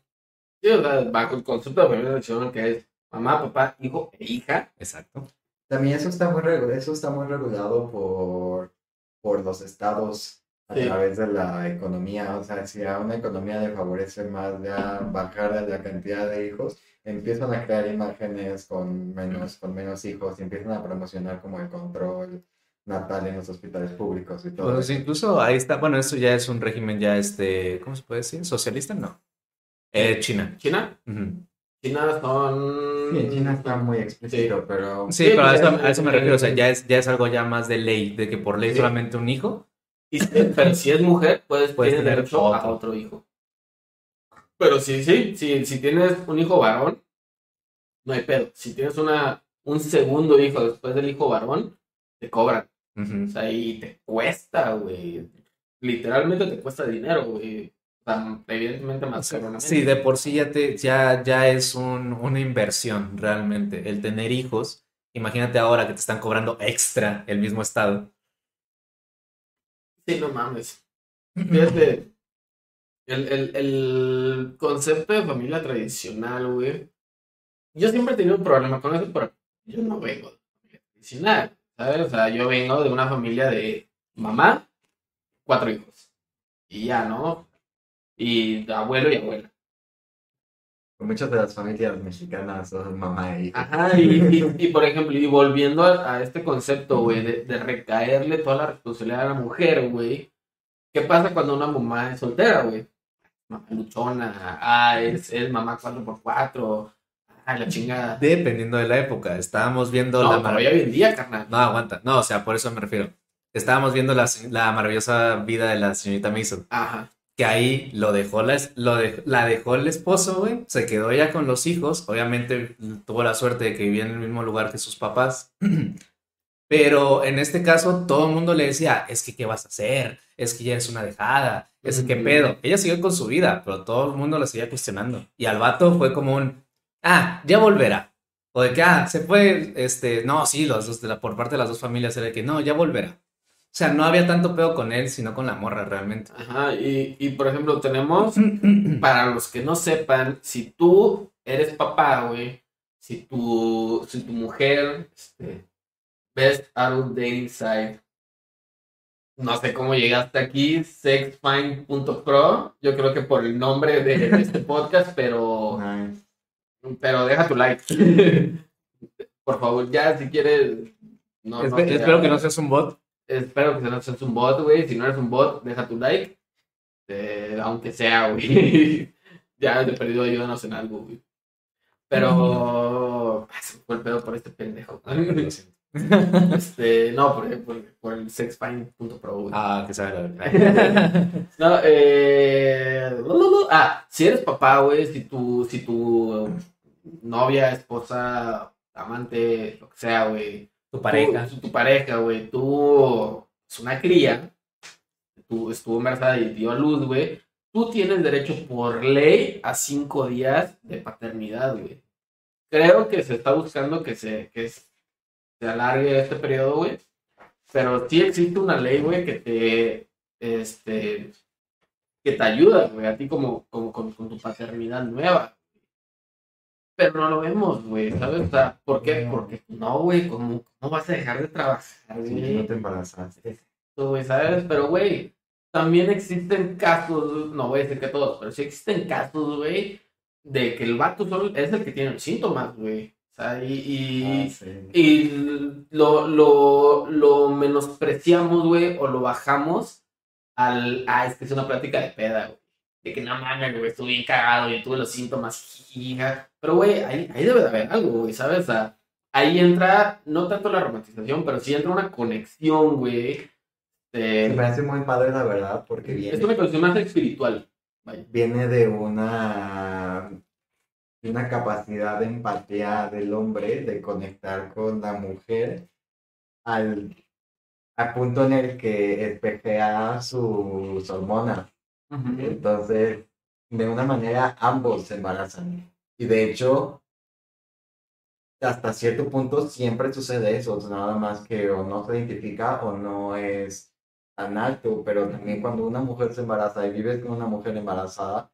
Sí, o sea, bajo el concepto de familia tradicional que es mamá, papá, hijo e hija. Exacto. También eso está muy, eso está muy regulado por, por los estados a Sí. través de la economía. O sea, si a una economía le favorece más ya bajar la cantidad de hijos, empiezan a crear imágenes con menos, con menos hijos y empiezan a promocionar como el control natal en los hospitales públicos y todo Pues incluso ahí está, bueno, eso ya es un régimen ya, este, ¿cómo se puede decir? ¿Socialista? No. Eh, China. China. China son. Sí, en China está muy explícito, pero Sí, Sí, pero a eso, es- a eso me refiero, o sea, ya es, ya es algo ya más de ley, de que por ley Sí. solamente un hijo. Y si- pero si es mujer, puedes, Puedes tener derecho a otro. otro hijo. Pero sí, sí, sí, si tienes un hijo varón, no hay pedo. Si tienes una, un segundo hijo después del hijo varón, te cobran. O sea, y te cuesta, güey. Literalmente te cuesta dinero, güey. O evidentemente más cabronamente. Sí, de por sí ya, te, ya, ya es un- una inversión realmente. El tener hijos, imagínate ahora que te están cobrando extra el mismo estado. Sí, no mames. Fíjate, el, el, el concepto de familia tradicional, güey. Yo siempre he tenido un problema con eso, pero yo no vengo de familia tradicional, ¿sabes? O sea, yo vengo de una familia de mamá, cuatro hijos. Y ya, ¿no? Y abuelo y abuela. muchas de las familias mexicanas son mamá e hijo. Ajá, y, y, y, por ejemplo, y volviendo a, a este concepto, güey, de, de recaerle toda la responsabilidad a la mujer, güey. ¿Qué pasa cuando una mamá es soltera, güey? Mamá luchona, ah, es, es mamá 4x4, ah, la chingada. Dependiendo de la época. Estábamos viendo No, la maravilla. hoy en día, carnal. No, aguanta. No, o sea, por eso me refiero. Estábamos viendo la, la maravillosa vida de la señorita Mason. Ajá. Que ahí lo dejó la, lo de- la dejó el esposo, güey, se quedó ella con los hijos, obviamente tuvo la suerte de que vivía en el mismo lugar que sus papás, pero en este caso todo el mundo le decía, es que ¿qué vas a hacer? Es que ya es una dejada, es que pedo. Ella siguió con su vida, pero todo el mundo la seguía cuestionando. Y al vato fue como un, ah, ya volverá. O de que, ah, se fue, este, no, sí, los dos, de la, por parte de las dos familias era de que, no, ya volverá. O sea, no había tanto pedo con él, sino con la morra realmente. Ajá, y, y por ejemplo, tenemos, para los que no sepan, si tú eres papá, güey, si tu, si tu mujer, este, best adult dating site, no sé cómo llegaste aquí, sexfind.pro, yo creo que por el nombre de, de este podcast, pero, Nice. pero deja tu like. por favor, ya si quieres... No, Espe- espero que no seas un bot. Espero que no seas un bot, güey. Si no eres un bot, deja tu like. Eh, aunque sea, güey. ya te perdido, ayúdanos en algo, güey. Pero. Ah, se me fue el pedo por este pendejo. este, no, por, por, por el sexfind.pro, güey. Ah, que sabe la verdad. No, eh. Ah, si eres papá, güey, si tu, si tu novia, esposa, amante, lo que sea, güey, Tu pareja. tu, pareja, güey, tú es una cría, tú estuvo embarazada y dio a luz, güey, tú tienes derecho por ley a cinco días de paternidad, güey. Creo que se está buscando que se, que se alargue este periodo, güey. Pero sí existe una ley, güey, que te, este, que te ayuda, güey, a ti como, como con tu paternidad nueva. Pero no lo vemos, güey, ¿sabes? O sea, ¿por qué? Porque no, güey, ¿cómo, ¿cómo vas a dejar de trabajar, güey? no te embarazaste. Exacto, güey, ¿sabes? Pero, güey, también existen casos, no voy a decir que todos, pero sí existen casos, güey, de que el vato solo es el que tiene los síntomas, güey. O sea, y, y, Ah, sí. y lo, lo, lo menospreciamos, güey, o lo bajamos al, ah, es que es una plática de peda, güey. De que no mames, güey, estuve bien cagado, yo tuve los síntomas, hija. Pero, güey, ahí, ahí debe de haber algo, güey, ¿sabes? O sea, ahí entra, no tanto la romantización, pero sí entra una conexión, güey. Se de- me hace muy padre, la verdad, porque viene, una conexión más espiritual. Vaya. viene de una, una capacidad de empatía del hombre de conectar con la mujer al, al punto en el que espejea sus hormonas. Entonces, de una manera, ambos se embarazan. Y de hecho, hasta cierto punto siempre sucede eso, nada más que o no se identifica o no es tan alto, pero también cuando una mujer se embaraza y vives con una mujer embarazada,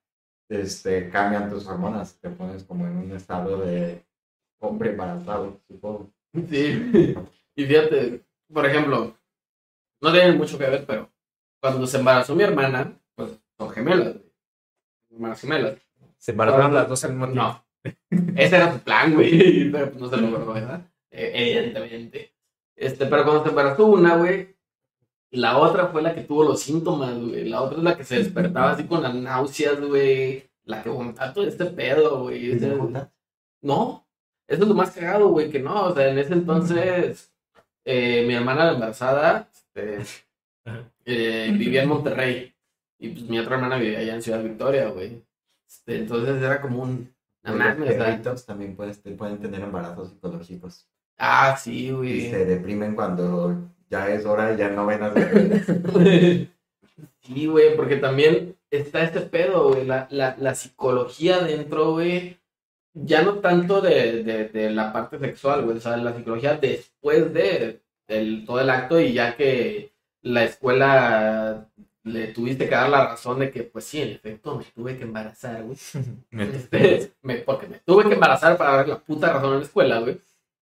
este, cambian tus hormonas, te pones como en un estado de hombre embarazado, supongo. Sí. Y fíjate, por ejemplo, no tienen mucho que ver, pero cuando se embarazó mi hermana, son gemelas, güey. Hermanas gemelas. Se embarazaron las dos al mismo tiempo. No. Ese era su plan, güey. Pero pues no se logró, ¿verdad? Eh, Evidentemente. Este, pero cuando se embarazó una, güey, la otra fue la que tuvo los síntomas, güey. La otra es la que se despertaba así con las náuseas, güey. La que vomitaba todo este pedo, güey. ¿Y se Ese- juntan? no, eso es lo más cagado, güey, que no, o sea, en ese entonces eh, mi hermana embarazada este, eh, vivía en Monterrey y pues mi otra hermana vivía allá en Ciudad Victoria, güey. Este, entonces era como un... Los perritos también puedes- te pueden tener embarazos psicológicos. Ah, sí, Y güey. se deprimen cuando ya es hora y ya no ven a. Sí, güey, porque también está este pedo, güey, la, la, la psicología dentro, güey, ya no tanto de, de, de la parte sexual, güey, o sea, la psicología después de del, todo el acto y ya que la escuela le tuviste que dar la razón de que, pues sí, en efecto, me tuve que embarazar, güey. Este, me- porque me tuve que embarazar para dar la puta razón en la escuela, güey.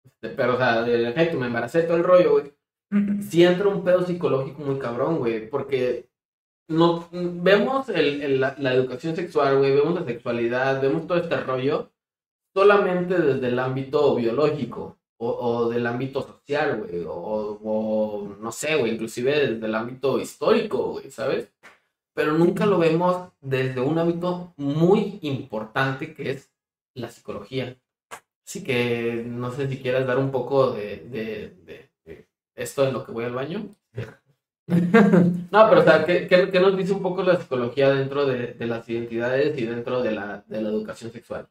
Este, pero, o sea, en efecto, me embaracé todo el rollo, güey sí entra un pedo psicológico muy cabrón, güey, porque no, vemos el, el- la, la educación sexual, güey, vemos la sexualidad, vemos todo este rollo solamente desde el ámbito biológico o, o del ámbito social, güey, o, o no sé, güey, inclusive desde el ámbito histórico, güey, ¿sabes? Pero nunca lo vemos desde un ámbito muy importante que es la psicología. Así que no sé si quieras dar un poco de, de- de- de esto en lo que voy al baño. No, pero o sea, ¿qué, qué, qué nos dice un poco la psicología dentro de, de las identidades y dentro de la, de la educación sexual?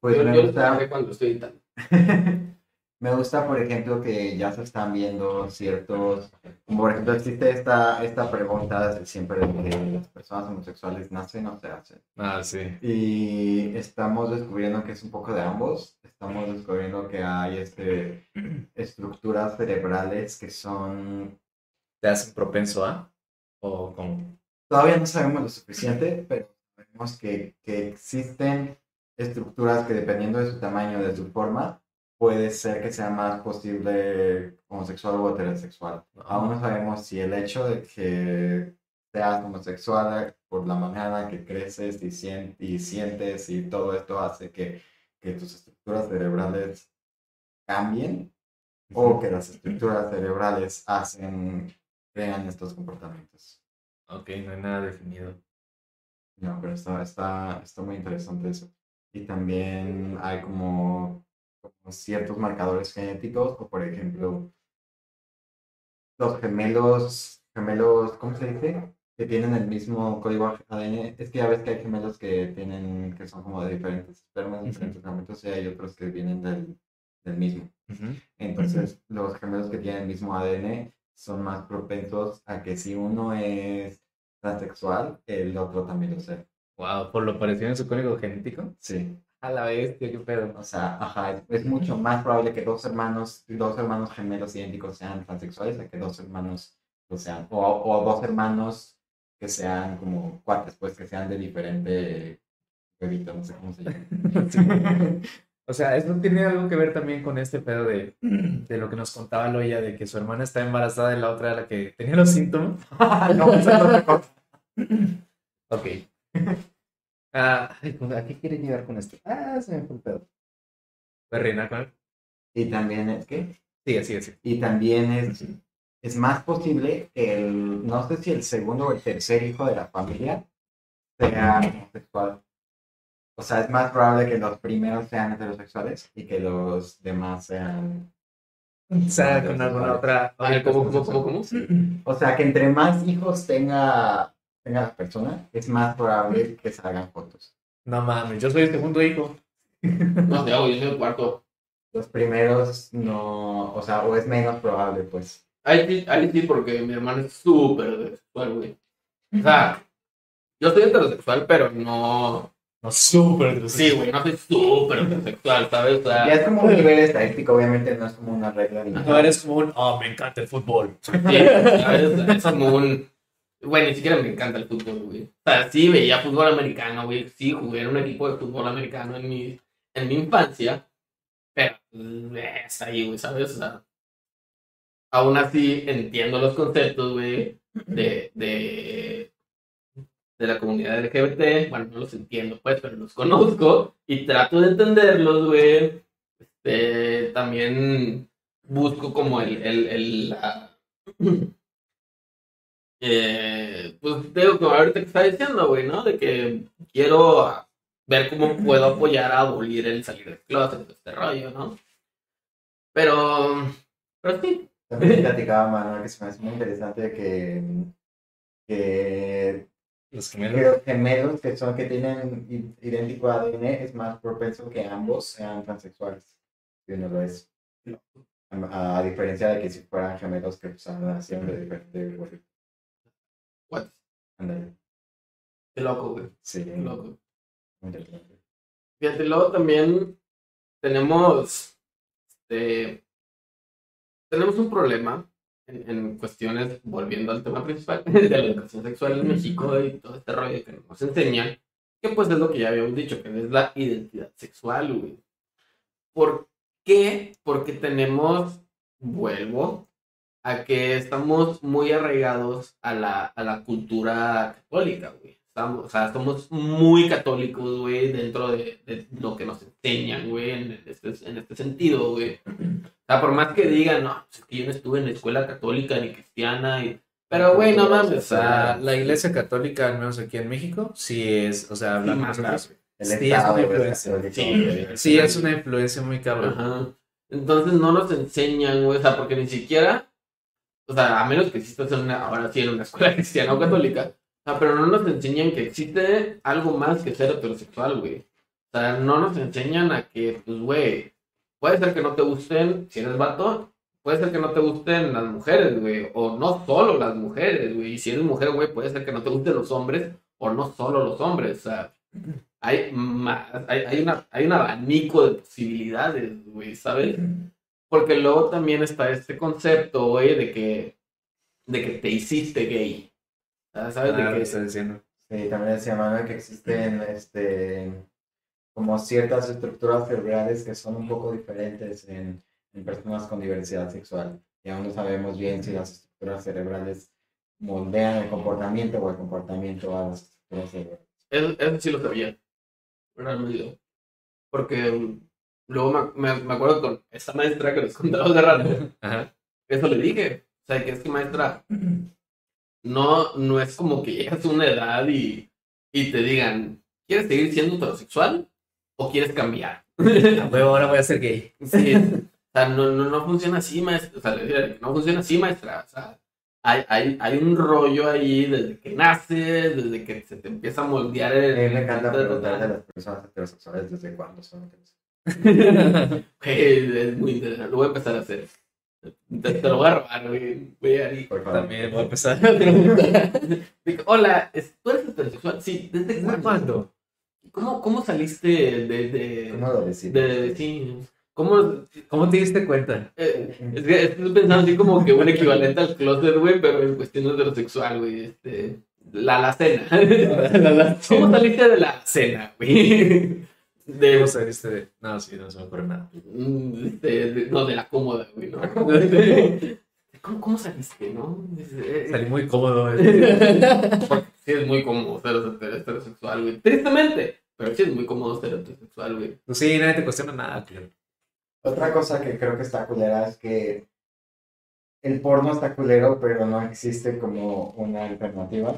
Pues yo, me gusta, cuando estoy editando. me gusta, por ejemplo, que ya se están viendo ciertos, por ejemplo existe esta, esta pregunta siempre de que las personas homosexuales nacen o se hacen. Ah, sí. Y estamos descubriendo que es un poco de ambos. Estamos descubriendo que hay este, estructuras cerebrales que son... ¿Te hacen propenso a? ¿O como? Todavía no sabemos lo suficiente, pero sabemos que, que existen estructuras que dependiendo de su tamaño, de su forma, puede ser que sea más posible homosexual o heterosexual. Aún no sabemos si el hecho de que seas homosexual por la manera en que creces y, sien- y sientes y todo esto hace que, que tus estructuras cerebrales cambien o que las estructuras cerebrales hacen, crean estos comportamientos. Ok, no hay nada definido. No, pero está, está, está muy interesante eso. Y también hay como, como ciertos marcadores genéticos, o por ejemplo, los gemelos, gemelos, ¿cómo se dice? Que tienen el mismo código ADN. Es que ya ves que hay gemelos que tienen, que son como de diferentes espermas, diferentes gametos, y hay otros que vienen del, del mismo. Entonces, los gemelos que tienen el mismo ADN son más propensos a que si uno es transexual, el otro también lo sea. Wow, por lo parecido en su código genético. Sí. A la bestia, qué pedo. O sea, ajá, es, es mucho más probable que dos hermanos, dos hermanos gemelos idénticos sean transexuales a que dos hermanos lo sean. O, o dos hermanos que sean como cuates, pues que sean de diferente bebito, no sé cómo se llama. O sea, ¿eso tiene algo que ver también con este pedo de, de lo que nos contaba Loya, de que su hermana está embarazada y la otra era la que tenía los síntomas? no, es otra cosa. Ok. Ah, ¿A qué quiere llegar con esto? Ah, se me fue el pedo. ¿Puedes reinar con él? Y también es que, Sigue, sigue, sigue. y también es, es más posible que el, no sé si el segundo o el tercer hijo de la familia sea homosexual. O sea, es más probable que los primeros sean heterosexuales y que los demás sean... O sea, con alguna otra. Ay, ¿cómo, cómo, cómo, cómo? O sea, que entre más hijos tenga, tenga la persona, es más probable que salgan fotos. No mames, yo soy el segundo hijo. No sé, güey, yo soy el cuarto. Los primeros no, o sea, o es menos probable, pues. Ahí sí, ahí sí, porque mi hermano es súper heterosexual, güey. O sea, yo soy heterosexual, pero no. No, súper. Sí, güey, no soy súper heterosexual, ¿sabes? O Ya sea, es como un nivel estadístico, obviamente no es como una regla. ni No eres como un, oh, me encanta el fútbol. sí, ¿sabes? Es como un. Güey, ni siquiera me encanta el fútbol, güey. O sea, sí veía fútbol americano, güey. Sí jugué en un equipo de fútbol americano en mi, en mi infancia. Pero, eh, es ahí, güey, ¿sabes? O sea, aún así entiendo los conceptos, güey, de, de, de la comunidad LGBT. Bueno, no los entiendo, pues, pero los conozco y trato de entenderlos, güey. Este, también busco como el, el, el la- eh, pues digo como ahorita que está diciendo, güey, ¿no? De que quiero ver cómo puedo apoyar a abolir el salir del closet, este rollo, ¿no? Pero, pero sí, También platicaba Manuel que se me hace muy interesante que, que, Los que gemelos. los gemelos que son que tienen idéntico ADN es más propenso que ambos sean transexuales. Y uno lo es. A, a diferencia de que si fueran gemelos que pues, nacieron de diferente. What? Qué loco, güey, Sí, qué loco. interesante. Fíjate, luego también tenemos, este, tenemos un problema en, en cuestiones, volviendo al tema principal, de la educación sexual en México y todo este rollo que nos enseñan, que pues es lo que ya habíamos dicho, que es la identidad sexual, güey. ¿Por qué? Porque tenemos, vuelvo, a que estamos muy arraigados a la, a la cultura católica, güey. Estamos, o sea, somos muy católicos, güey, dentro de, de lo que nos enseñan, güey, en este, en este sentido, güey. O sea, por más que digan, no, pues es que yo no estuve en la escuela católica ni cristiana, y... pero, güey, no mames, O sea, la iglesia católica, al menos aquí en México, sí es, o sea, hablando más nosotros, El Sí, es una influencia. Sí, sí es una influencia muy cabrón. Ajá. Entonces no nos enseñan, güey, o sea, porque ni siquiera o sea, a menos que existas en una, ahora sí en una escuela cristiana o católica, o sea, pero no nos enseñan que existe algo más que ser heterosexual, güey. O sea, no nos enseñan a que, pues, güey, puede ser que no te gusten, si eres vato, puede ser que no te gusten las mujeres, güey, o no solo las mujeres, güey. Y si eres mujer, güey, puede ser que no te gusten los hombres, o no solo los hombres. O sea, hay, más, hay, hay, una, hay un abanico de posibilidades, güey, ¿sabes? Porque luego también está este concepto, güey, de que, de que te hiciste gay. ¿Sabes? Ah, de lo que, está diciendo. Sí, también decía Manuel que existen este, como ciertas estructuras cerebrales que son un poco diferentes en, en personas con diversidad sexual. Y aún no sabemos bien si las estructuras cerebrales moldean el comportamiento o el comportamiento a las estructuras cerebrales. Eso, eso sí lo sabía. Realmente. Porque luego me, me, me acuerdo con esta maestra que les contaba hace rato. Ajá. Eso le dije. O sea, que es que maestra, no, no es como que llegas a una edad y, y te digan, ¿quieres seguir siendo heterosexual o quieres cambiar? A ahora voy a ser gay. Sí, o sea, no, no, no funciona así, maestra. O sea, le dije, no funciona así, maestra. O sea, hay, hay, hay un rollo ahí desde que naces, desde que se te empieza a moldear A el... mí me encanta preguntarle a las personas heterosexuales desde cuándo son heterosexuales. Es muy interesante. Lo voy a empezar a hacer. Te, te lo voy a robar, güey. Voy a ir. También voy a empezar a preguntar. Digo, Hola, ¿es- ¿tú eres heterosexual? Sí, ¿desde ¿Desde cuándo? ¿Cómo, cómo saliste de... de, ¿Cómo de sí, ¿Cómo, ¿Cómo te diste cuenta? Eh, es que estoy pensando así como que un equivalente al closet, güey, pero en cuestión heterosexual, güey. Este, la alacena. ¿Cómo saliste de la alacena, güey? ¿Cómo De, saliste de.? No, sí, no se me ocurre nada. mm, de- no, de la cómoda, güey, ¿no? ¿Cómo, cómo saliste, no? Eh, Salí muy cómodo. eh. Porque sí es muy cómodo ser heter- heterosexual, güey. Tristemente, pero sí es muy cómodo ser heterosexual, güey. Pues sí, nadie te cuestiona nada, claro. Otra cosa que creo que está culera es que el porno está culero, pero no existe como una alternativa.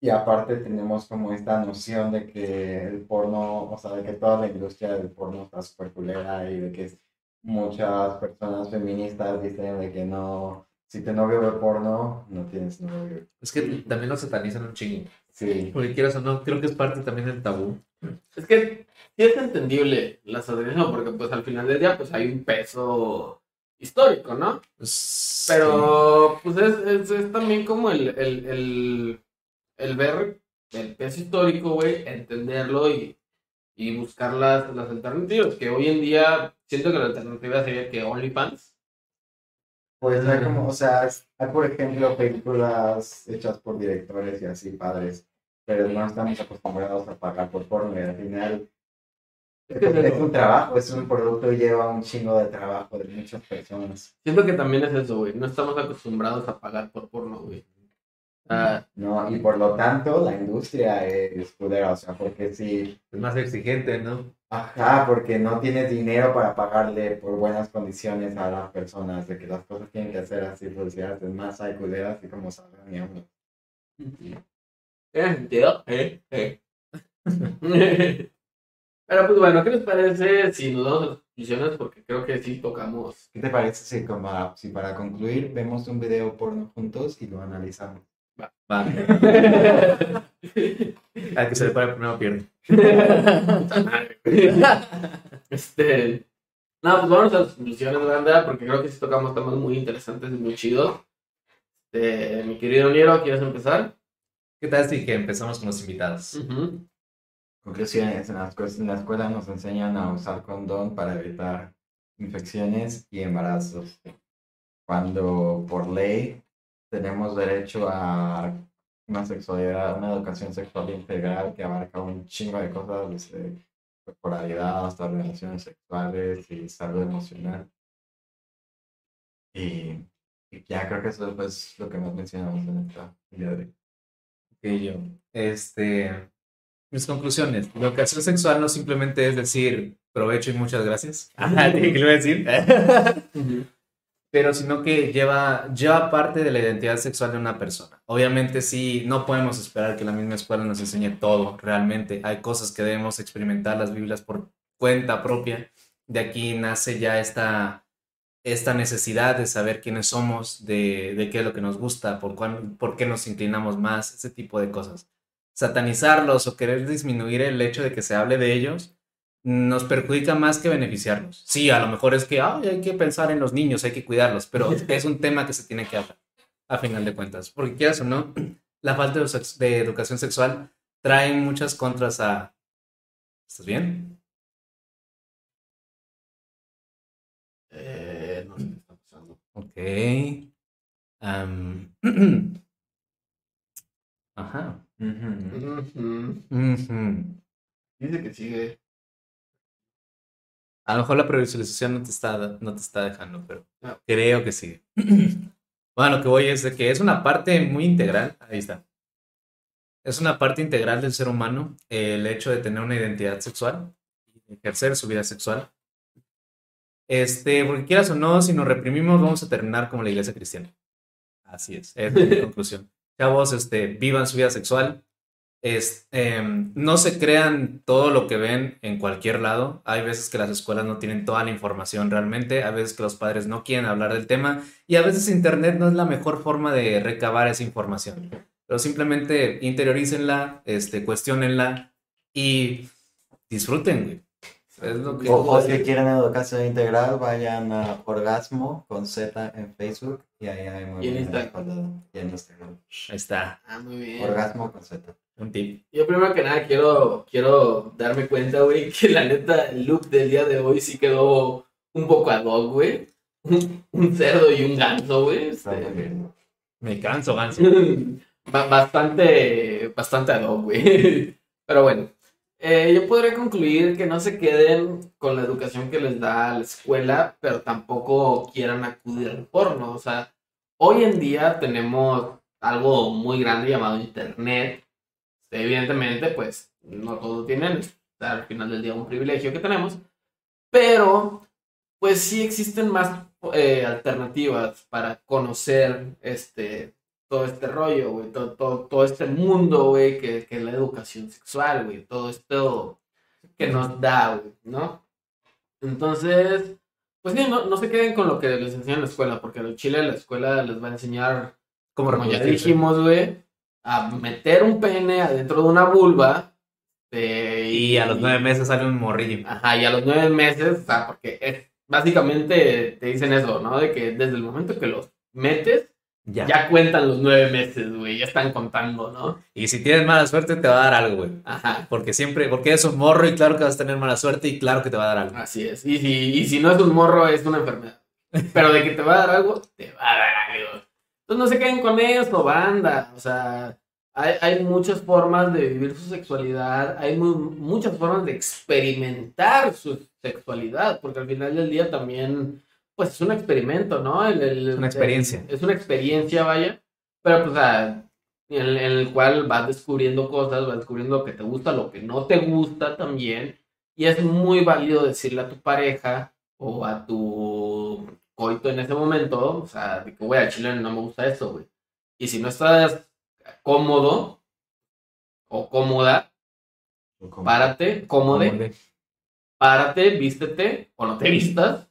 Y aparte tenemos como esta noción de que el porno, o sea, de que toda la industria del porno está súper culera y de que muchas personas feministas dicen de que no, si tu novio ve porno, no tienes novio. Es que también lo satanizan un chingo. Sí, Porque quieras o no, creo que es parte también del tabú. Es que sí es entendible la satanización, porque pues al final del día pues hay un peso histórico, ¿no? Pues, Pero pues es, es, es también como el, el, el, el ver el peso histórico, güey, entenderlo y, y buscar las, las alternativas, que hoy en día siento que la alternativa sería que OnlyFans. Pues hay como, o sea, hay por ejemplo películas hechas por directores y así padres, pero no estamos acostumbrados a pagar por porno y al final Es un trabajo, es un producto y lleva un chingo de trabajo de muchas personas. Siento que también es eso, güey, no estamos acostumbrados a pagar por porno, güey. Ah, No, y por lo tanto la industria es sea, porque si, es más exigente, ¿no? ajá, porque no tienes dinero para pagarle por buenas condiciones a las personas, de que las cosas tienen que hacer así, pues ya es más hay culeras y como saben, y uno. ¿Tiene sentido? ¿Eh? ¿Eh? Pero pues bueno, ¿qué les parece si nos damos a las conclusiones? Porque creo que sí tocamos. ¿Qué te parece si, como, si para concluir vemos un video porno juntos y lo analizamos? Va. Al que se le para primero pierde. este. No, pues vamos a las conclusiones, banda, porque creo que sí tocamos temas muy interesantes y muy chidos. Este, mi querido Niero, ¿quieres empezar? ¿Qué tal si que empezamos con los invitados? Ujú. Conclusiones, en la, en la escuela nos enseñan a usar condón para evitar infecciones y embarazos. Cuando por ley tenemos derecho a una sexualidad, una educación sexual integral que abarca un chingo de cosas, desde corporalidad hasta relaciones sexuales y salud emocional. Y, y ya creo que eso es lo que más mencionamos en esta día de que yo. Este, mis conclusiones. Educación sexual no simplemente es decir provecho y muchas gracias. Ajá, ¿qué le iba a decir? Pero sino que lleva, lleva parte de la identidad sexual de una persona. Obviamente sí, no podemos esperar que la misma escuela nos enseñe todo realmente. Hay cosas que debemos experimentar las Biblias por cuenta propia. De aquí nace ya esta, esta necesidad de saber quiénes somos, de, de qué es lo que nos gusta, por, cuán- por qué nos inclinamos más, ese tipo de cosas. Satanizarlos o querer disminuir el hecho de que se hable de ellos nos perjudica más que beneficiarnos. Sí, a lo mejor es que "Ay, hay que pensar en los niños, hay que cuidarlos, pero es un tema que se tiene que hablar, a final de cuentas. Porque quieras o no, la falta de, educación sexual trae muchas contras a... ¿Estás bien? Eh, no sé qué está pasando. Ok. Ajá. Ujú. Ujú. Ujú. Dice que sigue. A lo mejor la previsualización no te está, no te está dejando, pero No. creo que sí. Bueno, lo que voy es de que es una parte muy integral. Ahí está. Es una parte integral del ser humano el hecho de tener una identidad sexual, ejercer su vida sexual. Este, porque quieras o no, si nos reprimimos, vamos a terminar como la iglesia cristiana. Así es, esa es mi conclusión. Chavos, este, vivan su vida sexual. Es, em, no se crean todo lo que ven en cualquier lado. Hay veces que las escuelas no tienen toda la información realmente, a veces que los padres no quieren hablar del tema y a veces Internet no es la mejor forma de recabar esa información. Pero simplemente interiorícenla, este, cuestionenla y disfruten, güey. Es lo que- O, o si quieren educación integral, vayan a Orgasmo con Z en Facebook y ahí hay muy Y en buena Instagram. escuela. Y en Instagram. Ahí está, Ah, muy bien. Orgasmo con Z. un tip. Yo primero que nada quiero, quiero darme cuenta, güey, que la neta el look del día de hoy sí quedó un poco ad hoc, güey. Un, un cerdo y un ganso, güey. Este. Me canso, ganso. ba- bastante, bastante ad hoc, güey. Pero bueno, eh, yo podría concluir que no se queden con la educación que les da la escuela, pero tampoco quieran acudir al porno. O sea, hoy en día tenemos algo muy grande llamado Internet. Evidentemente, pues no todos tienen, al final del día un privilegio que tenemos, pero pues sí existen más eh, alternativas para conocer este todo este rollo, güey, todo, todo, todo este mundo, güey, que, que es la educación sexual, güey, todo esto que nos da, güey, ¿no? Entonces, pues sí, no, no se queden con lo que les enseñan en la escuela, porque en Chile la escuela les va a enseñar, Como como ya dijimos, güey, a meter un pene adentro de una vulva. eh, Y a los nueve meses sale un morrillo. Ajá, y a los nueve meses, o sea, porque es, básicamente te dicen eso, ¿no? De que desde el momento que los metes, Ya. ya cuentan los nueve meses, güey, ya están contando, ¿no? Y si tienes mala suerte, te va a dar algo, güey. Ajá, Porque siempre, porque es un morro y claro que vas a tener mala suerte y claro que te va a dar algo. así es. Y si, y si no es un morro, es una enfermedad. Pero de que te va a dar algo, te va a dar algo. Entonces no se queden con eso, banda. O sea, hay, hay muchas formas de vivir su sexualidad, hay mu- muchas formas de experimentar su sexualidad, porque al final del día también, pues es un experimento, ¿no? El- el- Es una experiencia. Es una experiencia, vaya. Pero pues, o sea, en, el- en el cual vas descubriendo cosas, vas descubriendo lo que te gusta, lo que no te gusta también. Y es muy válido decirle a tu pareja o a tu coito en ese momento, o sea, de que, güey, a Chile no me gusta eso, güey. Y si no estás cómodo o cómoda, párate, cómodo, Cómode. párate, vístete o no te vistas.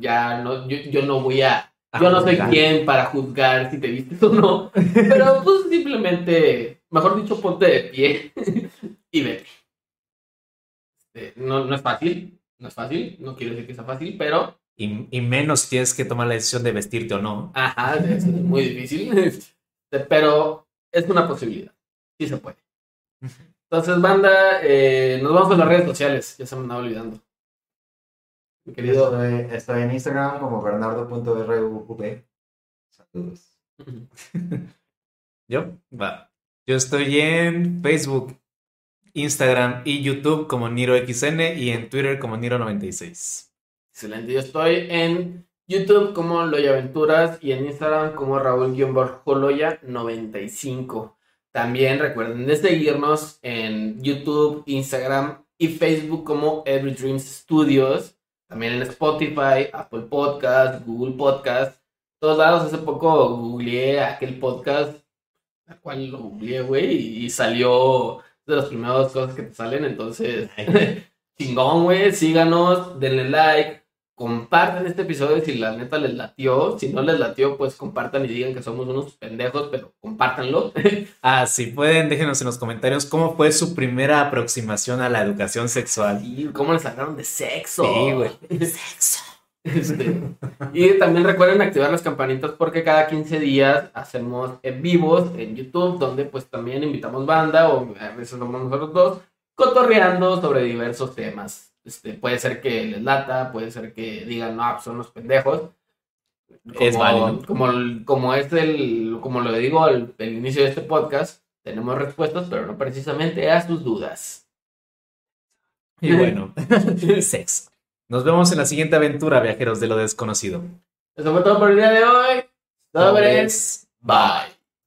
Ya no, yo, yo no voy a, yo no soy quien para juzgar si te vistes o no, pero pues simplemente, mejor dicho, ponte de pie y vete. Este, no, no es fácil, no es fácil, no quiero decir que sea fácil, pero Y, y menos si tienes que tomar la decisión de vestirte o no. Ajá, es muy difícil. Este, Pero es una posibilidad. Sí se puede. Entonces, banda, eh, nos vamos a las redes sociales. Ya se me andaba olvidando. Mi querido. Estoy, estoy en Instagram como bernardo.ruv. Saludos. Yo, va. Yo estoy en Facebook, Instagram y YouTube como NiroXN y en Twitter como Niro96. Excelente. Yo estoy en YouTube como Loya Aventuras y en Instagram como Raúl-Loya95. También recuerden de seguirnos en YouTube, Instagram y Facebook como Every Dreams Studios. También en Spotify, Apple Podcast, Google Podcast. Todos lados. Hace poco googleé aquel podcast, la cual lo googleé, güey, y salió de las primeras cosas que te salen. Entonces, chingón, güey. Síganos, denle like compartan este episodio si la neta les latió. Si no les latió, pues compartan y digan que somos unos pendejos, pero compártanlo. Ah, si pueden, déjenos en los comentarios cómo fue su primera aproximación a la educación sexual. Y cómo les hablaron de sexo. Sí, güey. Sexo. Este, y también recuerden activar las campanitas porque cada 15 días hacemos en vivos en YouTube, donde pues también invitamos banda o a veces somos nosotros dos cotorreando sobre diversos temas. Este, puede ser que les lata, puede ser que digan, no, pues, son los pendejos. Es válido. Como, como es el, como lo digo al el inicio de este podcast, tenemos respuestas, pero no precisamente a sus dudas. Y bueno, sexo. Nos vemos en la siguiente aventura, viajeros de lo desconocido. Eso fue todo por el día de hoy. Sobres. Bye.